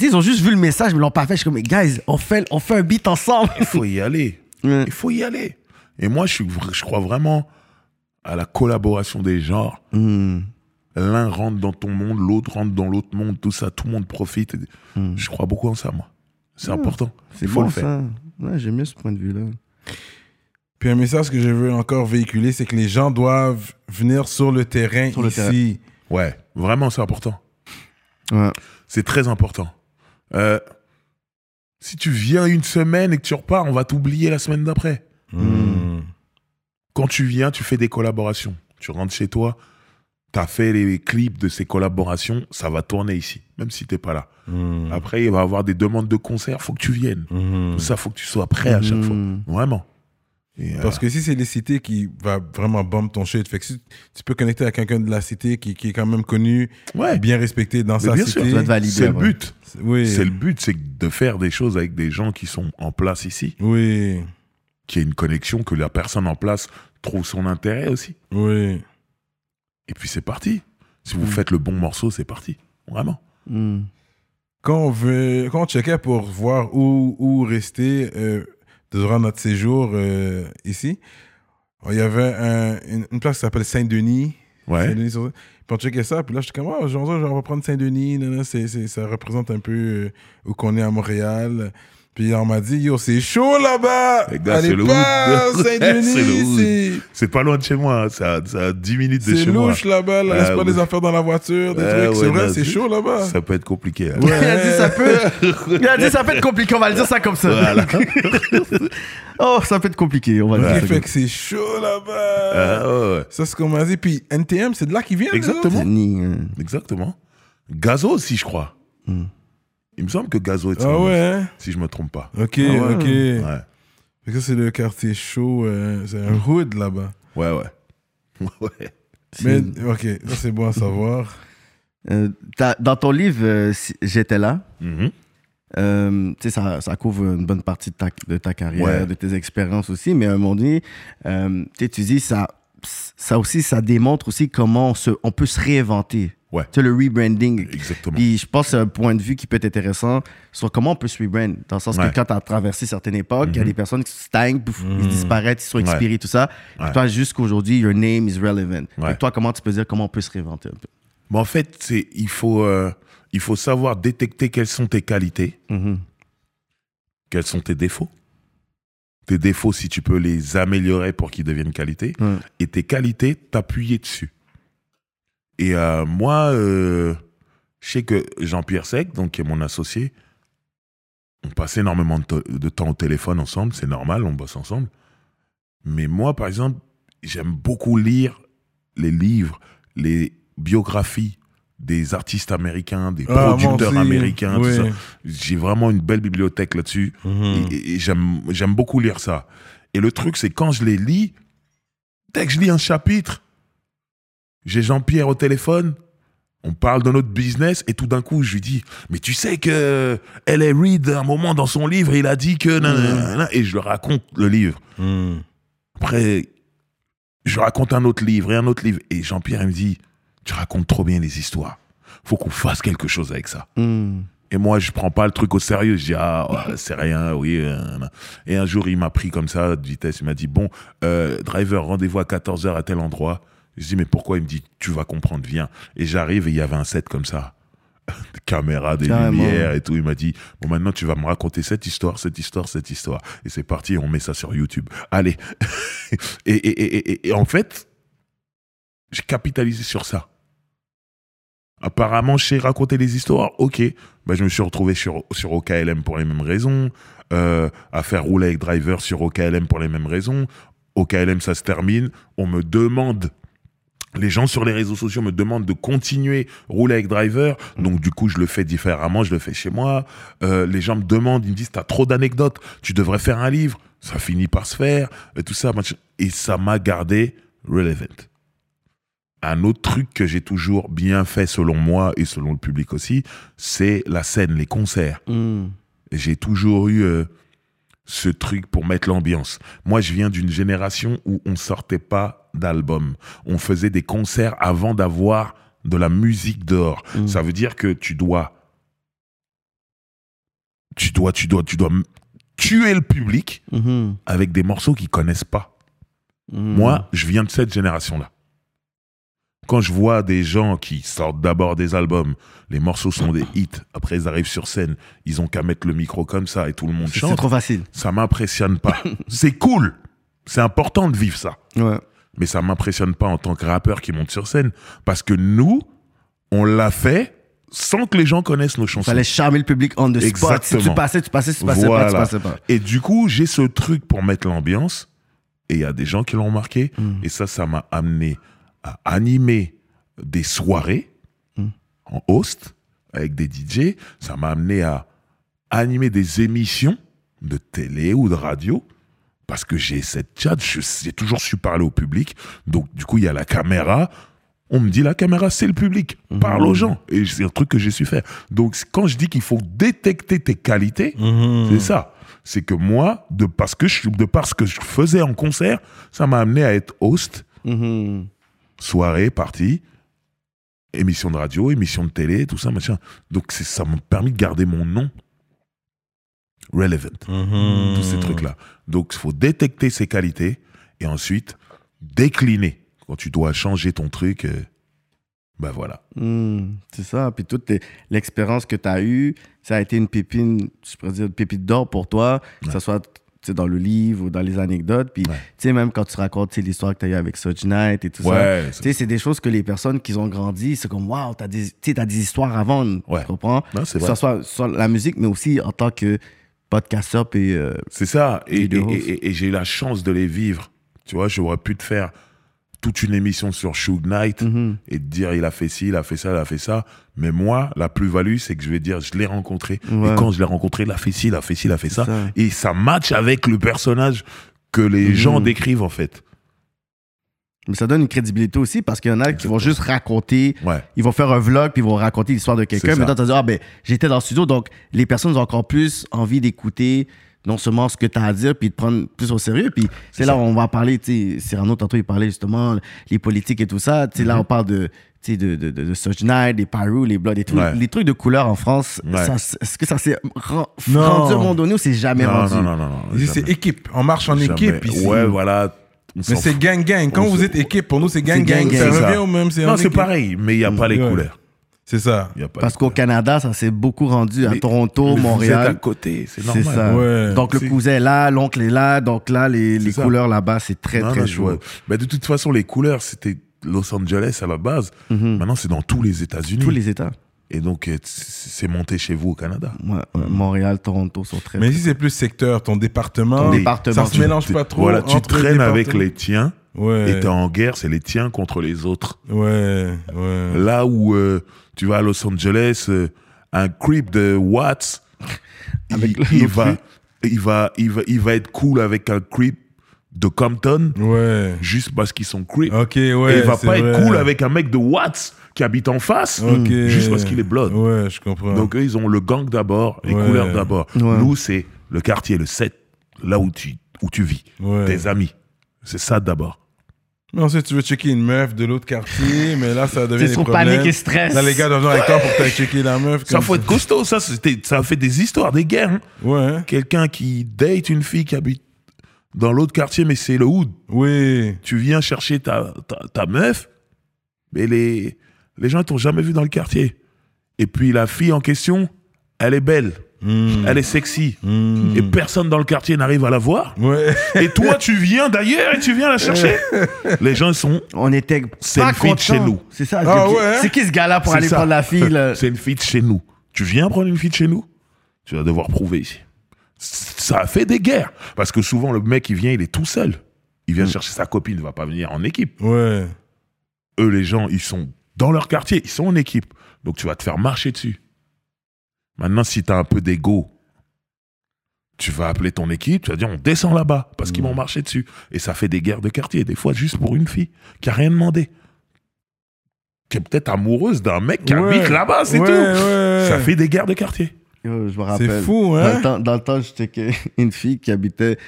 Speaker 2: Ils ont juste vu le message, mais ils l'ont pas fait. Je suis comme, mais guys, on fait, on fait un beat ensemble.
Speaker 3: Il faut y aller. Il faut y aller. Et moi, je, suis, je crois vraiment à la collaboration des genres.
Speaker 2: Hmm.
Speaker 3: L'un rentre dans ton monde, l'autre rentre dans l'autre monde, tout ça, tout le monde profite. Je crois beaucoup en ça, moi. C'est important.
Speaker 2: C'est
Speaker 3: faut
Speaker 2: bon,
Speaker 3: le faire.
Speaker 2: Ouais, j'aime bien ce point de vue-là.
Speaker 1: Puis un message que je veux encore véhiculer, c'est que les gens doivent venir sur le terrain
Speaker 2: Sur le
Speaker 1: ici.
Speaker 3: Ouais, vraiment, c'est important.
Speaker 2: Ouais.
Speaker 3: C'est très important. Euh, si tu viens une semaine et que tu repars, on va t'oublier la semaine d'après.
Speaker 1: Hmm.
Speaker 3: Quand tu viens, tu fais des collaborations. Tu rentres chez toi, tu as fait les clips de ces collaborations, ça va tourner ici, même si t'es pas là.
Speaker 1: Hmm.
Speaker 3: Après, il va y avoir des demandes de concerts, faut que tu viennes.
Speaker 1: Hmm.
Speaker 3: Tout ça, faut que tu sois prêt à chaque
Speaker 2: Mhm.
Speaker 3: fois. Vraiment. Et, euh,
Speaker 1: Parce que si c'est les cités qui va vraiment bomber ton shit, fait que si tu peux connecter avec quelqu'un de la cité qui, qui est quand même connu,
Speaker 3: ouais,
Speaker 1: bien respecté dans
Speaker 3: Mais
Speaker 1: sa
Speaker 3: bien
Speaker 1: cité.
Speaker 3: c'est le but.
Speaker 1: Oui.
Speaker 3: C'est le but, c'est de faire des choses avec des gens qui sont en place ici,
Speaker 1: Oui.
Speaker 3: qui ait une connexion, que la personne en place trouve son intérêt aussi.
Speaker 1: Oui.
Speaker 3: Et puis c'est parti. Si
Speaker 1: Mm.
Speaker 3: vous faites le bon morceau, c'est parti. Vraiment.
Speaker 2: Hmm.
Speaker 1: Quand on veut, quand on checkait pour voir où, où rester euh, durant notre séjour euh, ici, il y avait un- une, une place qui s'appelle Saint-Denis.
Speaker 3: Ouais.
Speaker 1: Saint-Denis sur- Puis on checkait ça, puis là, j'étais comme, oh, genre, on va prendre Saint-Denis, ça représente un peu euh, où qu'on est à Montréal. Puis on m'a dit, yo, c'est chaud là-bas!
Speaker 3: Les gars,
Speaker 1: Allez
Speaker 3: c'est le. C'est
Speaker 1: c'est...
Speaker 3: C'est pas loin de chez moi. hein. C'est à, c'est à 10 minutes de
Speaker 1: C'est
Speaker 3: chez moi.
Speaker 1: louche là-bas, là. laisse
Speaker 3: Ah,
Speaker 1: pas
Speaker 3: oui.
Speaker 1: des affaires dans la voiture, des
Speaker 3: Ah,
Speaker 1: trucs. c'est vrai, c'est chaud là-bas.
Speaker 3: Ça peut être compliqué. hein.
Speaker 2: Il a dit ça peut. Il a dit ça peut être compliqué. On va le dire ça comme ça.
Speaker 3: Voilà.
Speaker 2: oh, ça peut être compliqué. On va le
Speaker 1: Qui
Speaker 2: dire ça
Speaker 1: fait que c'est chaud là-bas.
Speaker 3: Ah, ouais.
Speaker 1: Ça, c'est ce qu'on m'a dit. Puis NTM, c'est de là qu'ils viennent. les
Speaker 3: Exactement.
Speaker 2: euh,
Speaker 3: Exactement. Gazo aussi, je crois.
Speaker 2: Hmm.
Speaker 3: Il me semble que Gazo est de.
Speaker 1: Ah
Speaker 3: Saint-Louis,
Speaker 1: ouais, hein?
Speaker 3: Si je me trompe pas.
Speaker 1: Ok,
Speaker 2: Ah ouais.
Speaker 1: ok.
Speaker 3: Ouais.
Speaker 1: Fait que ça, c'est le quartier chaud. euh, c'est un hood là-bas.
Speaker 3: Ouais, ouais. Ouais.
Speaker 1: Mais, ok, ça, c'est bon à savoir.
Speaker 2: Euh, t'as- dans ton livre, euh, si- J'étais là,
Speaker 3: Mhm.
Speaker 2: euh, tu sais, ça, ça couvre une bonne partie de ta, de ta carrière,
Speaker 3: Ouais.
Speaker 2: de tes expériences aussi, mais à un moment donné, euh, tu sais, tu dis, ça, ça aussi, ça démontre aussi comment on, se, on peut se réinventer.
Speaker 3: Ouais.
Speaker 2: Tu sais, le rebranding.
Speaker 3: Exactement.
Speaker 2: Puis je pense que c'est un point de vue qui peut être intéressant sur comment on peut se rebrand. Dans le sens
Speaker 3: Ouais.
Speaker 2: que quand tu as traversé certaines époques, il y a
Speaker 3: Mhm.
Speaker 2: des personnes qui stagnent, pouf, ils disparaissent, ils sont
Speaker 3: Ouais.
Speaker 2: expirés, tout ça.
Speaker 3: Ouais.
Speaker 2: toi, jusqu'aujourd'hui, your name is relevant. Que toi, comment tu peux dire comment on peut se réinventer un peu?
Speaker 3: Mais en fait, il faut euh, il faut savoir détecter quelles sont tes qualités,
Speaker 2: Mhm.
Speaker 3: quels sont tes défauts? Tes défauts, si tu peux les améliorer pour qu'ils deviennent qualités,
Speaker 2: Ouais.
Speaker 3: et tes qualités, t'appuyer dessus. Et euh, moi, euh, je sais que Jean-Pierre Sec, donc qui est mon associé, on passe énormément de, temps au téléphone ensemble, c'est normal, on bosse ensemble. Mais moi, par exemple, j'aime beaucoup lire les livres, les biographies des artistes américains, des
Speaker 1: Ah,
Speaker 3: producteurs américains, tout ça. J'ai vraiment une belle bibliothèque là-dessus.
Speaker 1: Mhm.
Speaker 3: Et, et- j'aime beaucoup lire ça. Et le truc, c'est quand je les lis, dès que je lis un chapitre, j'ai Jean-Pierre au téléphone, on parle de notre business, et tout d'un coup, je lui dis, mais tu sais que L.A. Reid, à un moment dans son livre, il a dit que... et je le raconte le livre.
Speaker 1: Mhm.
Speaker 3: Après, je raconte un autre livre et un autre livre. Et Jean-Pierre, il me dit, tu racontes trop bien les histoires. Faut qu'on fasse quelque chose avec ça.
Speaker 2: Mhm.
Speaker 3: Et moi, je prends pas le truc au sérieux. Je dis, ah, ouais, c'est rien, oui. euh. Et un jour, il m'a pris comme ça, de vitesse. Il m'a dit, bon, euh, driver, rendez-vous à 14h à tel endroit. Je dis, mais pourquoi Il me dit, tu vas comprendre, viens. Et j'arrive et il y avait un set comme ça. Des caméras, des
Speaker 2: Carrément.
Speaker 3: lumières et tout. Il m'a dit, bon, maintenant, tu vas me raconter cette histoire, cette histoire, cette histoire. Et c'est parti, on met ça sur YouTube. Allez. et, et, et, et- en fait, j'ai capitalisé sur ça. Apparemment, je sais raconter les histoires. Ok. Ben, je me suis retrouvé sur, sur OKLM pour les mêmes raisons. euh, à faire rouler avec Driver sur OKLM pour les mêmes raisons. OKLM, ça se termine. On me demande. Les gens sur les réseaux sociaux me demandent de continuer rouler avec Driver. Donc, du coup, je le fais différemment. Je le fais chez moi. Euh, les gens me demandent. Ils me disent T'as trop d'anecdotes. Tu devrais faire un livre. Ça finit par se faire. Et tout ça. Et ça m'a gardé relevant un autre truc que j'ai toujours bien fait selon moi et selon le public aussi, c'est la scène, les concerts.
Speaker 2: Mhm.
Speaker 3: J'ai toujours eu euh, ce truc pour mettre l'ambiance. Moi, je viens d'une génération où on sortait pas d'album. On faisait des concerts avant d'avoir de la musique dehors.
Speaker 2: Mhm.
Speaker 3: Ça veut dire que tu dois, tu dois, tu dois, tu dois tuer le public
Speaker 2: Mhm.
Speaker 3: avec des morceaux qu'ils connaissent pas.
Speaker 2: Mhm.
Speaker 3: Moi, je viens de cette génération-là. Quand je vois des gens qui sortent d'abord des albums, les morceaux sont des hits, après ils arrivent sur scène, ils ont qu'à mettre le micro comme ça et tout le monde
Speaker 2: C'est c'est
Speaker 3: chante,
Speaker 2: trop facile.
Speaker 3: ça m'impressionne pas. C'est cool, c'est important de vivre ça,
Speaker 2: Ouais.
Speaker 3: mais ça m'impressionne pas en tant que rappeur qui monte sur scène, parce que nous, on l'a fait sans que les gens connaissent nos chansons.
Speaker 2: Fallait charmer le public on the spot. Si tu
Speaker 3: Exactement.
Speaker 2: passais, tu passais, si tu passais pas, tu passais pas.
Speaker 3: Et du coup, j'ai ce truc pour mettre l'ambiance. Et il y a des gens qui l'ont marqué.
Speaker 2: Mm.
Speaker 3: Et ça, ça m'a amené à animer des soirées
Speaker 2: Mm.
Speaker 3: en host avec des DJ. Ça m'a amené à animer des émissions de télé ou de radio. Parce que j'ai cette chat, j'ai toujours su parler au public. Donc, du coup, il y a la caméra. On me dit, la caméra, c'est le public. Parle aux gens. Et c'est un truc que j'ai su faire. Donc, quand je dis qu'il faut détecter tes qualités,
Speaker 1: Mhm.
Speaker 3: c'est ça. C'est que moi, de parce que je, de parce que je faisais en concert, ça m'a amené à être host. Soirée, partie, émission de radio, émission de télé, tout ça, machin. Donc ça m'a permis de garder mon nom relevant,
Speaker 1: Mhm.
Speaker 3: tous ces trucs-là. Donc il faut détecter ses qualités et ensuite décliner. Quand tu dois changer ton truc, euh, ben voilà.
Speaker 2: Hmm, c'est ça. Puis toute l'expérience que tu as eue, ça a été une pépine, je pourrais dire, une pépite d'or pour toi, que ce soit dans le livre ou dans les anecdotes. Puis,
Speaker 3: Ouais.
Speaker 2: tu sais, même quand tu racontes l'histoire que tu as eue avec Soch Knight et tout
Speaker 3: Ouais,
Speaker 2: ça,
Speaker 3: c'est-
Speaker 2: tu sais, c'est des choses que les personnes qui ont grandi, c'est comme, waouh, tu as, des t'as des histoires avant,
Speaker 3: Ouais.
Speaker 2: tu comprends?
Speaker 3: Non, c'est
Speaker 2: Que ce soit sur la musique, mais aussi en tant que podcasteur. Puis, euh,
Speaker 3: C'est ça. Et,
Speaker 2: et-
Speaker 3: et j'ai eu la chance de les vivre. Tu vois, j'aurais pu te faire toute une émission sur Suge Knight
Speaker 2: mhm.
Speaker 3: et te dire il a fait ci, il a fait ça, il a fait ça. Mais moi, la plus-value, c'est que je vais dire je l'ai rencontré.
Speaker 2: Ouais.
Speaker 3: Et quand je l'ai rencontré, il a fait ci, il a fait ci, il a fait ça.
Speaker 2: ça.
Speaker 3: Et ça match avec le personnage que les
Speaker 2: Mhm.
Speaker 3: gens décrivent en fait.
Speaker 2: Mais ça donne une crédibilité aussi parce qu'il y en a qui vont juste raconter,
Speaker 3: Ouais.
Speaker 2: ils vont faire un vlog puis ils vont raconter l'histoire de quelqu'un. Mais toi, tu vas dire, ah ben, j'étais dans le studio, donc les personnes ont encore plus envie d'écouter non seulement ce que tu as à dire puis de prendre plus au sérieux. Puis c'est là où on va parler, tu sais, Cyrano, tantôt, il parlait justement les politiques et tout ça. Tu sais,
Speaker 3: Mhm.
Speaker 2: là, on parle de. tu sais, De, de, de, de des Pyro, les Bloods et tout.
Speaker 3: Ouais.
Speaker 2: Les trucs de couleur en France,
Speaker 3: Ouais.
Speaker 2: est-ce que ça s'est rendu à un moment donné ou c'est jamais
Speaker 3: Non,
Speaker 2: rendu?
Speaker 3: non, non, non, non.
Speaker 1: C'est équipe. On marche en
Speaker 3: Jamais.
Speaker 1: équipe ici.
Speaker 3: Ouais, voilà. On
Speaker 1: Mais c'est gang-gang. Quand
Speaker 3: On
Speaker 1: vous êtes équipe, pour nous, c'est gang-gang. Ça
Speaker 3: c'est
Speaker 1: revient au même. c'est
Speaker 3: Non, c'est pareil, mais il n'y a pas les couleurs.
Speaker 1: C'est ça.
Speaker 3: Il y a pas
Speaker 2: Parce qu'au. Canada, ça s'est beaucoup rendu à
Speaker 3: Mais-
Speaker 2: Toronto,
Speaker 3: mais Vous êtes à
Speaker 2: Montréal.
Speaker 3: côté, c'est
Speaker 2: C'est
Speaker 3: normal.
Speaker 2: ça.
Speaker 1: Ouais.
Speaker 2: Donc le
Speaker 3: C'est-
Speaker 2: cousin est là, l'oncle est là, donc là les, les
Speaker 3: C'est
Speaker 2: couleurs là-bas c'est très
Speaker 3: Non,
Speaker 2: très
Speaker 3: vois. Bah, de toute façon, les couleurs, c'était Los Angeles à la base.
Speaker 2: Mhm.
Speaker 3: Maintenant, c'est dans tous les États-Unis.
Speaker 2: Tous les États.
Speaker 3: Et donc, euh, c'est monté chez vous au Canada.
Speaker 2: Ouais, ouais, Montréal, Toronto sont très.
Speaker 1: Mais ici, c'est plus secteur, ton département.
Speaker 2: Ton département.
Speaker 1: Ça se mélange pas trop.
Speaker 3: Voilà, tu traînes avec les tiens
Speaker 1: Ouais.
Speaker 3: et t'es en guerre, c'est les tiens contre les autres.
Speaker 1: Ouais, ouais.
Speaker 3: Là où euh, tu vas à Los Angeles, euh, un creep de Watts,
Speaker 2: Avec
Speaker 3: il, va, il, va, il, va, il va être cool avec un creep de Compton
Speaker 1: Ouais.
Speaker 3: juste parce qu'ils sont creep.
Speaker 1: Ok,
Speaker 3: et
Speaker 1: ouais.
Speaker 3: il va pas être cool avec un mec de Watts qui habite en face
Speaker 1: Ok.
Speaker 3: juste parce qu'il est blood.
Speaker 1: Ouais, je comprends.
Speaker 3: Donc eux, ils ont le gang d'abord, les
Speaker 1: Ouais.
Speaker 3: couleurs d'abord.
Speaker 2: Ouais.
Speaker 3: Nous, c'est le quartier, le set, là où tu, où tu vis,
Speaker 1: Ouais.
Speaker 3: tes amis. C'est ça d'abord.
Speaker 1: Mais ensuite, tu veux checker une meuf de l'autre quartier, mais là, ça devient des problèmes.
Speaker 2: panique et stress.
Speaker 1: Là, les gars doivent venir avec toi pour que t'ailles checker la meuf.
Speaker 3: Ça
Speaker 1: comme
Speaker 3: faut être costaud, ça, c'était- ça fait des histoires, des guerres. hein.
Speaker 1: Ouais.
Speaker 3: Quelqu'un qui date une fille qui habite dans l'autre quartier, mais c'est le hood.
Speaker 1: Oui.
Speaker 3: Tu viens chercher ta, ta, ta meuf, mais les, les gens ne t'ont jamais vu dans le quartier. Et puis la fille en question, elle est belle,
Speaker 1: Hmm.
Speaker 3: elle est sexy,
Speaker 1: Hmm.
Speaker 3: et personne dans le quartier n'arrive à la voir.
Speaker 1: Ouais.
Speaker 3: Et toi, tu viens d'ailleurs et tu viens la chercher. Les gens sont.
Speaker 2: On était
Speaker 3: C'est
Speaker 2: pas
Speaker 3: une fille de
Speaker 2: contents.
Speaker 3: chez nous.
Speaker 2: C'est ça.
Speaker 1: Ah
Speaker 2: c'est-
Speaker 1: ouais?
Speaker 2: C'est qui ce gars-là pour aller
Speaker 3: ça.
Speaker 2: prendre la fille là?
Speaker 3: C'est une fille de chez nous. Tu viens prendre une fille de chez nous? Tu vas devoir prouver ici. Ça a fait des guerres. Parce que souvent, le mec, il vient, il est tout seul. Il vient chercher sa copine, il va pas venir en équipe.
Speaker 1: Ouais.
Speaker 3: Eux, les gens, ils sont dans leur quartier, ils sont en équipe. Donc, tu vas te faire marcher dessus. Maintenant, si tu as un peu d'ego, tu vas appeler ton équipe, tu vas dire on descend là-bas parce qu'ils vont marcher dessus. Et ça fait des guerres de quartier, des fois juste pour une fille qui a rien demandé. Qui est peut-être amoureuse d'un mec qui
Speaker 1: Ouais.
Speaker 3: habite là-bas, c'est
Speaker 1: Ouais,
Speaker 3: tout.
Speaker 1: ouais.
Speaker 3: Ça fait des guerres de quartier.
Speaker 2: Yo, je me rappelle.
Speaker 1: fou, hein?
Speaker 2: Dans le temps, dans le temps je checkais une fille qui habitait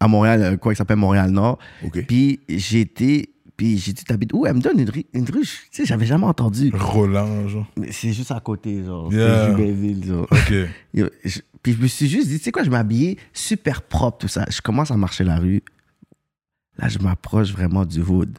Speaker 2: à Montréal, euh, quoi, qui s'appelle Montréal-Nord.
Speaker 3: Ok.
Speaker 2: Puis j'étais. Puis j'ai dit, t'habites où? Elle me donne une, une ruche. Tu sais, j'avais jamais entendu.
Speaker 1: Roland, genre.
Speaker 2: Mais c'est juste à côté, genre.
Speaker 1: Yeah.
Speaker 2: C'est Jubainville, genre.
Speaker 1: Ok.
Speaker 2: Yo, je- puis je me suis juste dit, tu sais quoi, je m'habillais super propre, tout ça. Je commence à marcher la rue. Là, je m'approche vraiment du hood.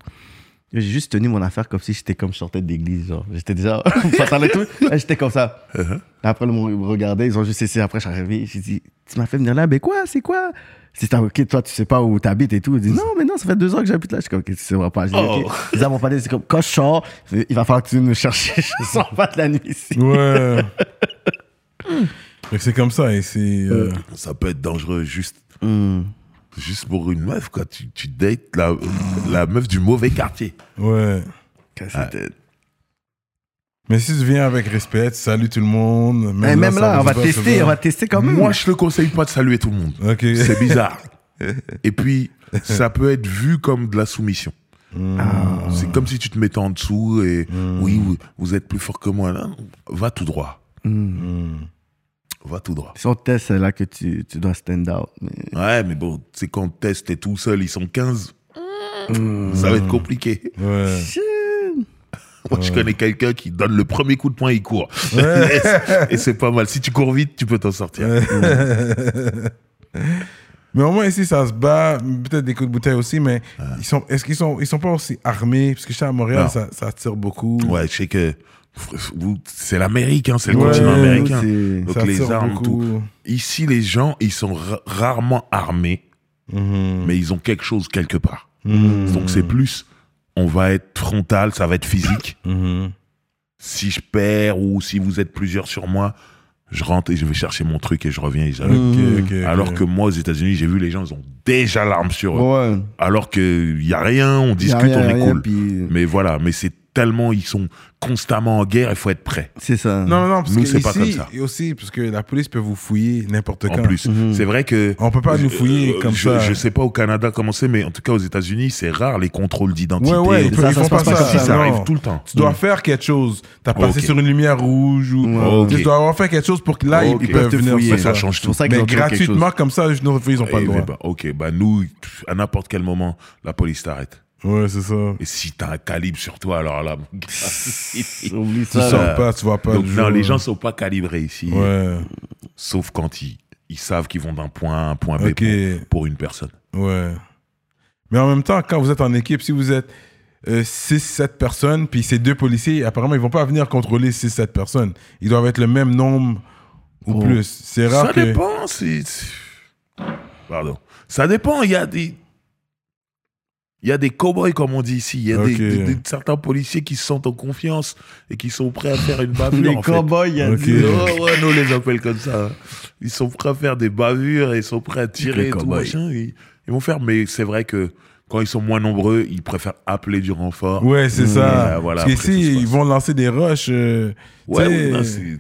Speaker 2: J'ai juste tenu mon affaire comme si j'étais comme sortais de l'église, genre. J'étais déjà. Entendez tout? J'étais comme ça.
Speaker 3: Uh-huh.
Speaker 2: Après, ils me regardaient, ils ont juste essayé. Après, je suis arrivé. J'ai dit, tu m'as fait venir là, mais quoi, c'est quoi? C'est ok, toi, tu sais pas où t'habites et tout. Ils disent, non, mais non, ça fait deux ans que j'habite là. Je suis comme, ok, tu sais pas.
Speaker 3: Oh.
Speaker 2: ok. Ils disent à mon père, c'est comme, quand je sors, il va falloir que tu me chercher. Je sors pas de la nuit ici.
Speaker 1: Ouais. C'est comme ça ici. euh,
Speaker 3: Ça peut être dangereux juste,
Speaker 2: Hmm.
Speaker 3: Juste pour une meuf, quoi. Tu, tu dates la, la meuf du mauvais quartier.
Speaker 1: Ouais.
Speaker 2: C'était-
Speaker 1: Mais si tu viens avec respect, tu salues tout le monde.
Speaker 2: Eh, Même, là, on va tester, on va tester quand même.
Speaker 3: Moi, je te conseille pas de saluer tout le monde. C'est bizarre. Et puis, ça peut être vu comme de la soumission.
Speaker 1: Hmm.
Speaker 3: C'est comme si tu te mettais en dessous et oui, vous, vous êtes plus fort que moi. Là, va tout droit.
Speaker 1: Hmm.
Speaker 3: Va tout droit.
Speaker 2: Si on teste, c'est là que tu, tu dois stand out. Mais...
Speaker 3: Ouais, mais bon, c'est quand on teste, t'es tout seul, ils sont 15. Ça va être compliqué.
Speaker 1: Ouais.
Speaker 3: Moi, je connais quelqu'un qui donne le premier coup de poing, il court. et c'est- et c'est pas mal. Si tu cours vite, tu peux t'en sortir.
Speaker 1: Mais au moins ici, ça se bat, peut-être des coups de bouteille aussi, mais ils sont, est-ce qu'ils sont, ils sont pas aussi armés? Parce que je sais à Montréal, ça, ça attire beaucoup.
Speaker 3: Ouais, je sais que c'est l'Amérique, hein, c'est le
Speaker 1: Ouais,
Speaker 3: continent américain. Donc les armes,
Speaker 1: beaucoup.
Speaker 3: tout. Ici, les gens, ils sont ra- rarement armés,
Speaker 1: Mhm.
Speaker 3: mais ils ont quelque chose quelque part.
Speaker 1: Mhm.
Speaker 3: Donc c'est plus, on va être frontal, ça va être physique.
Speaker 1: Mhm.
Speaker 3: si je perds ou si vous êtes plusieurs sur moi, je rentre et je vais chercher mon truc et je reviens. et. Alors que moi, aux États-Unis, j'ai vu les gens, ils ont déjà l'arme sur eux.
Speaker 2: Ouais.
Speaker 3: Alors qu'il n'y a rien, on discute,
Speaker 2: rien,
Speaker 3: on est
Speaker 2: rien,
Speaker 3: cool.
Speaker 2: puis-
Speaker 3: Mais voilà, mais c'est tellement ils sont constamment en guerre, il faut être prêt.
Speaker 2: C'est ça.
Speaker 1: Non, non, non, parce
Speaker 3: Nous,
Speaker 1: que
Speaker 3: c'est pas comme ça.
Speaker 1: et aussi, parce que la police peut vous fouiller n'importe
Speaker 3: En
Speaker 1: quand.
Speaker 3: plus, c'est vrai que
Speaker 1: On peut pas nous fouiller
Speaker 3: euh,
Speaker 1: comme
Speaker 3: je,
Speaker 1: ça.
Speaker 3: Je sais pas au Canada comment c'est, mais en tout cas aux États-Unis, c'est rare les contrôles d'identité.
Speaker 1: Ouais, ouais, ils,
Speaker 2: Ça,
Speaker 1: ils
Speaker 2: ça
Speaker 1: font pas
Speaker 2: pas
Speaker 1: ça.
Speaker 3: ça
Speaker 1: non.
Speaker 3: arrive tout le temps.
Speaker 1: Tu dois faire quelque chose. T'as passé sur une lumière rouge ou tu dois avoir fait quelque chose pour que là, ils- peuvent
Speaker 2: te
Speaker 1: venir
Speaker 2: fouiller.
Speaker 3: Ça
Speaker 1: ça.
Speaker 3: change
Speaker 2: C'est pour
Speaker 3: tout.
Speaker 2: ça qu'ils
Speaker 1: Mais
Speaker 2: ont toujours quelque
Speaker 1: gratuitement comme ça, ils ont pas
Speaker 3: Eh
Speaker 1: le droit.
Speaker 3: ben, ok, bah nous, à n'importe quel moment, la police t'arrête.
Speaker 1: Ouais, c'est ça.
Speaker 3: Et si t'as un calibre sur toi, alors là, mon gars,
Speaker 2: Oublie
Speaker 1: Tu
Speaker 2: ça.
Speaker 1: sors
Speaker 2: là.
Speaker 1: pas, tu vois pas.
Speaker 3: Donc
Speaker 1: le
Speaker 3: non,
Speaker 1: jour.
Speaker 3: les gens sont pas calibrés ici,
Speaker 1: Ouais,
Speaker 3: sauf quand ils, ils savent qu'ils vont d'un point A à un point B
Speaker 1: ok.
Speaker 3: pour, pour une personne.
Speaker 1: Ouais. Mais en même temps, quand vous êtes en équipe, si vous êtes 6-7 personnes, puis ces deux policiers, apparemment, ils vont pas venir contrôler 6-7 personnes. Ils doivent être le même nombre ou
Speaker 2: Oh.
Speaker 1: plus. C'est rare
Speaker 3: Ça
Speaker 1: que...
Speaker 3: dépend. Pardon. Ça dépend. Il y a des. Il y a des cow-boys, comme on dit ici. Il y a des- des, des- certains policiers qui se sentent en confiance et qui sont prêts à faire une bavure.
Speaker 2: Les cowboys, il y a.
Speaker 3: Ouais, ouais, nous on les appelle comme ça. Ils sont prêts à faire des bavures et ils sont prêts à tirer
Speaker 2: Les
Speaker 3: et tout machin. Ils, ils vont faire, mais c'est vrai que quand ils sont moins nombreux, ils préfèrent appeler du renfort.
Speaker 1: Ouais, c'est ça.
Speaker 3: Ouais, voilà,
Speaker 1: Parce qu'ici,
Speaker 3: ça
Speaker 1: ils vont lancer des rushs. euh,
Speaker 3: Ouais,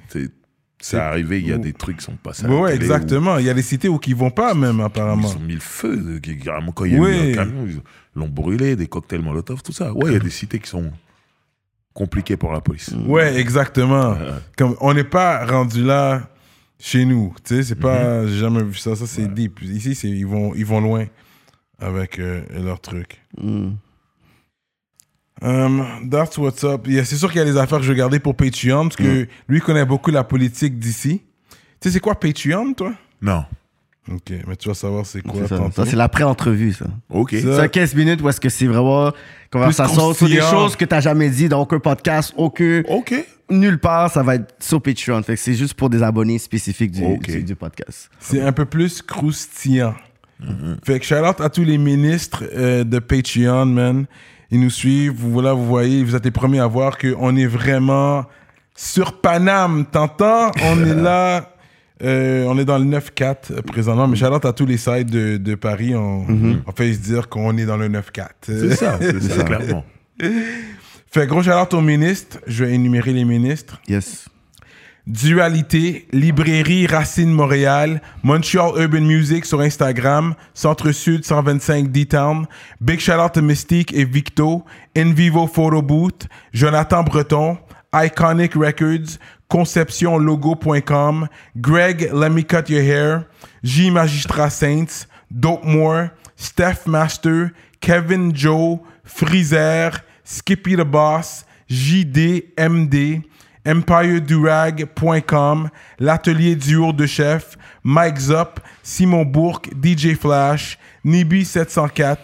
Speaker 3: c'est- c'est arrivé, il y a des trucs qui sont passés. à la
Speaker 1: Ouais, ouais,
Speaker 3: télé où
Speaker 1: exactement. Il y a des cités où ils vont pas, même,
Speaker 3: Ils
Speaker 1: apparemment.
Speaker 3: ont mis le feu, euh, carrément, quand il y a
Speaker 1: Oui.
Speaker 3: eu un camion, ils l'ont brûlé, des cocktails Molotov, tout ça. Ouais, il y a des cités qui sont compliquées pour la police.
Speaker 1: Ouais, exactement.
Speaker 3: Ouais.
Speaker 1: Comme, on n'est pas rendu là chez nous. Tu sais, c'est pas.
Speaker 3: Mhm.
Speaker 1: J'ai jamais vu ça. Ça, c'est deep. Ici, c'est, ils, vont, ils vont loin avec euh, leurs trucs.
Speaker 2: Mm.
Speaker 1: Um, that's what's up. C'est sûr qu'il y a des affaires que je vais garder pour Patreon parce que lui connaît beaucoup la politique d'ici. Tu sais, c'est quoi Patreon, toi?
Speaker 3: Non.
Speaker 1: Ok, mais tu vas savoir c'est quoi.
Speaker 2: C'est ça. Ça, c'est l'après-entrevue, ça.
Speaker 3: Ok.
Speaker 1: Ça-
Speaker 2: C'est 15 minutes où est-ce que c'est vraiment conversation sur des choses que t'as jamais dit dans aucun podcast, aucun,
Speaker 3: Ok.
Speaker 2: nulle part, ça va être sur Patreon. Fait que c'est juste pour des abonnés spécifiques du,
Speaker 3: Ok.
Speaker 2: du, du podcast.
Speaker 1: C'est un peu plus croustillant. Fait que shout out à tous les ministres euh, de Patreon, man. Ils nous suivent. Vous, voilà, vous voyez, vous êtes les premiers à voir qu'on est vraiment sur Paname. T'entends? On est là. euh, on est dans le 9-4 euh, présentement, mais out à tous les sites de, de Paris. On, on fait se dire qu'on est dans le 9-4.
Speaker 3: C'est ça, c'est ça, clairement.
Speaker 1: Fait gros out aux ministres. Je vais énumérer les ministres.
Speaker 2: Yes.
Speaker 1: Dualité, Librairie Racine Montréal, Montreal Urban Music sur Instagram, Centre Sud 125 D-Town, Big Shout Out to Mystique et Victo, In Vivo Photo Booth, Jonathan Breton, Iconic Records, ConceptionLogo.com, Greg Let Me Cut Your Hair, J Magistrat Saints, Dope More, Steph Master, Kevin Joe, Freezer, Skippy the Boss, JDMD, EmpireDurag.com, l'atelier duo de chef, Mike Zop, Simon Bourque, DJ Flash, Nibi704,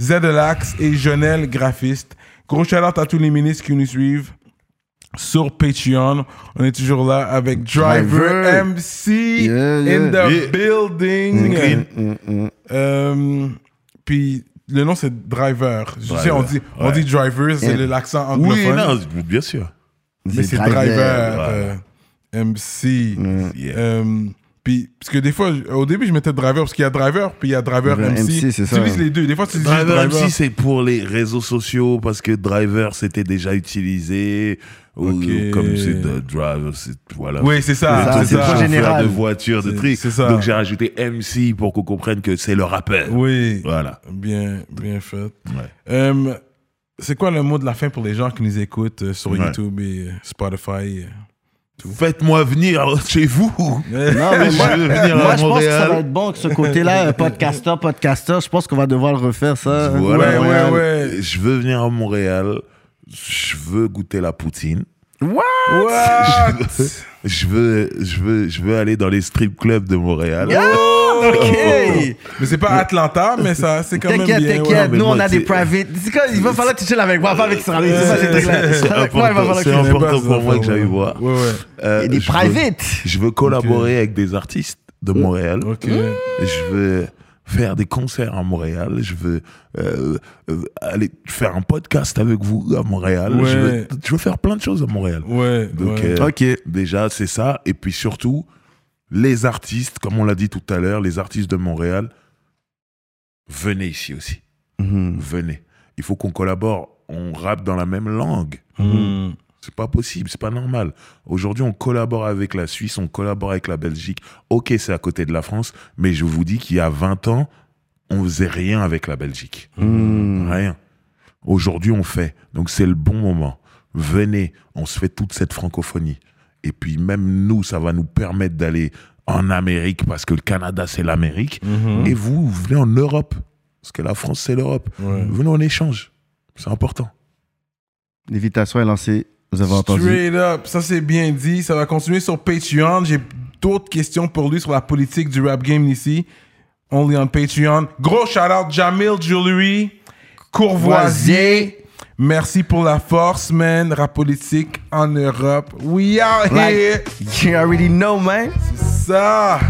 Speaker 1: Zedelax et Jonel Graphiste. Gros shout out à tous les ministres qui nous suivent sur Patreon. On est toujours là avec Driver,
Speaker 2: Driver.
Speaker 1: MC
Speaker 2: Yeah, yeah.
Speaker 1: in the
Speaker 3: Yeah.
Speaker 1: building.
Speaker 3: Clean.
Speaker 1: Euh, puis le nom c'est Driver. Je sais, on dit, on dit Driver, c'est l'accent
Speaker 3: Oui,
Speaker 1: anglophone.
Speaker 3: non, bien sûr.
Speaker 1: Mais c'est Driver,
Speaker 3: ouais.
Speaker 1: euh, MC.
Speaker 3: Yeah.
Speaker 1: Euh, puis, parce que des fois, au début, je mettais Driver parce qu'il y a Driver, puis il y a Driver
Speaker 2: Driver
Speaker 1: MC.
Speaker 2: MC, c'est
Speaker 1: tu
Speaker 2: ça.
Speaker 1: utilises les deux. Des fois, tu dis
Speaker 3: Driver
Speaker 1: Driver.
Speaker 3: MC, c'est pour les réseaux sociaux parce que Driver, c'était déjà utilisé. Ou, comme c'est de Driver, c'est. Voilà.
Speaker 1: Oui, c'est ça. C'est
Speaker 2: c'est
Speaker 1: ça.
Speaker 2: trop général.
Speaker 3: de voiture, de trucs.
Speaker 1: c'est ça.
Speaker 3: Donc j'ai rajouté MC pour qu'on comprenne que c'est le rappeur.
Speaker 1: Oui.
Speaker 3: Voilà.
Speaker 1: Bien, bien fait.
Speaker 3: Ouais.
Speaker 1: Euh, c'est quoi le mot de la fin pour les gens qui nous écoutent euh, sur
Speaker 3: Ouais.
Speaker 1: YouTube et euh, Spotify? euh?
Speaker 3: Faites-moi venir chez vous.
Speaker 2: Non, mais
Speaker 3: Je
Speaker 2: moi,
Speaker 3: veux venir
Speaker 2: moi,
Speaker 3: à
Speaker 2: je pense que ça
Speaker 3: Montréal.
Speaker 2: va être bon que ce côté-là, podcaster, podcaster, je pense qu'on va devoir le refaire, ça.
Speaker 3: Voilà.
Speaker 1: Ouais, ouais, ouais.
Speaker 3: Je veux venir à Montréal. Je veux goûter la poutine.
Speaker 1: What?
Speaker 3: Je veux, je veux, je veux aller dans les strip clubs de Montréal.
Speaker 2: Ah, ok.
Speaker 1: mais c'est pas Atlanta, mais ça, c'est quand même bien.
Speaker 2: T'inquiète, t'inquiète. Nous,
Speaker 3: moi,
Speaker 2: on a des private. C'est quoi, il va falloir que tu chilles avec moi, pas avec Sarah. C'est
Speaker 3: important,
Speaker 2: falloir
Speaker 3: c'est important pour moi que j'aille voir.
Speaker 1: Ouais, ouais.
Speaker 3: Euh,
Speaker 2: Il y a des
Speaker 3: je veux-
Speaker 2: private.
Speaker 3: Je veux collaborer avec des artistes de Montréal.
Speaker 1: Ok.
Speaker 3: Je veux faire des concerts à Montréal. Je veux euh, euh, aller faire un podcast avec vous à Montréal.
Speaker 1: Ouais.
Speaker 3: Je, veux, je veux faire plein de choses à Montréal.
Speaker 1: Ouais.
Speaker 3: Donc,
Speaker 1: ouais.
Speaker 3: euh,
Speaker 2: Ok.
Speaker 3: déjà, c'est ça. Et puis surtout, les artistes, comme on l'a dit tout à l'heure, les artistes de Montréal, venez ici aussi.
Speaker 2: Mhm.
Speaker 3: Venez. Il faut qu'on collabore on rappe dans la même langue.
Speaker 1: Hmm.
Speaker 3: C'est pas possible, c'est pas normal. Aujourd'hui, on collabore avec la Suisse, on collabore avec la Belgique. Ok, c'est à côté de la France, mais je vous dis qu'il y a 20 ans, on faisait rien avec la Belgique. Rien. Aujourd'hui, on fait. Donc, c'est le bon moment. Venez, on se fait toute cette francophonie. Et puis, même nous, ça va nous permettre d'aller en Amérique, parce que le Canada, c'est l'Amérique. Et vous, vous venez en Europe, parce que la France, c'est l'Europe. Venez en échange. C'est important.
Speaker 2: L'invitation est lancée. Vous avez entendu?
Speaker 1: Straight up, ça c'est bien dit. Ça va continuer sur Patreon. J'ai d'autres questions pour lui sur la politique du rap game ici. Only on Patreon. Gros shout out Jamil Jewelry, Courvoisier. Merci pour la force, man. Rap politique en Europe. We out here.
Speaker 2: You already know, man.
Speaker 1: Ça.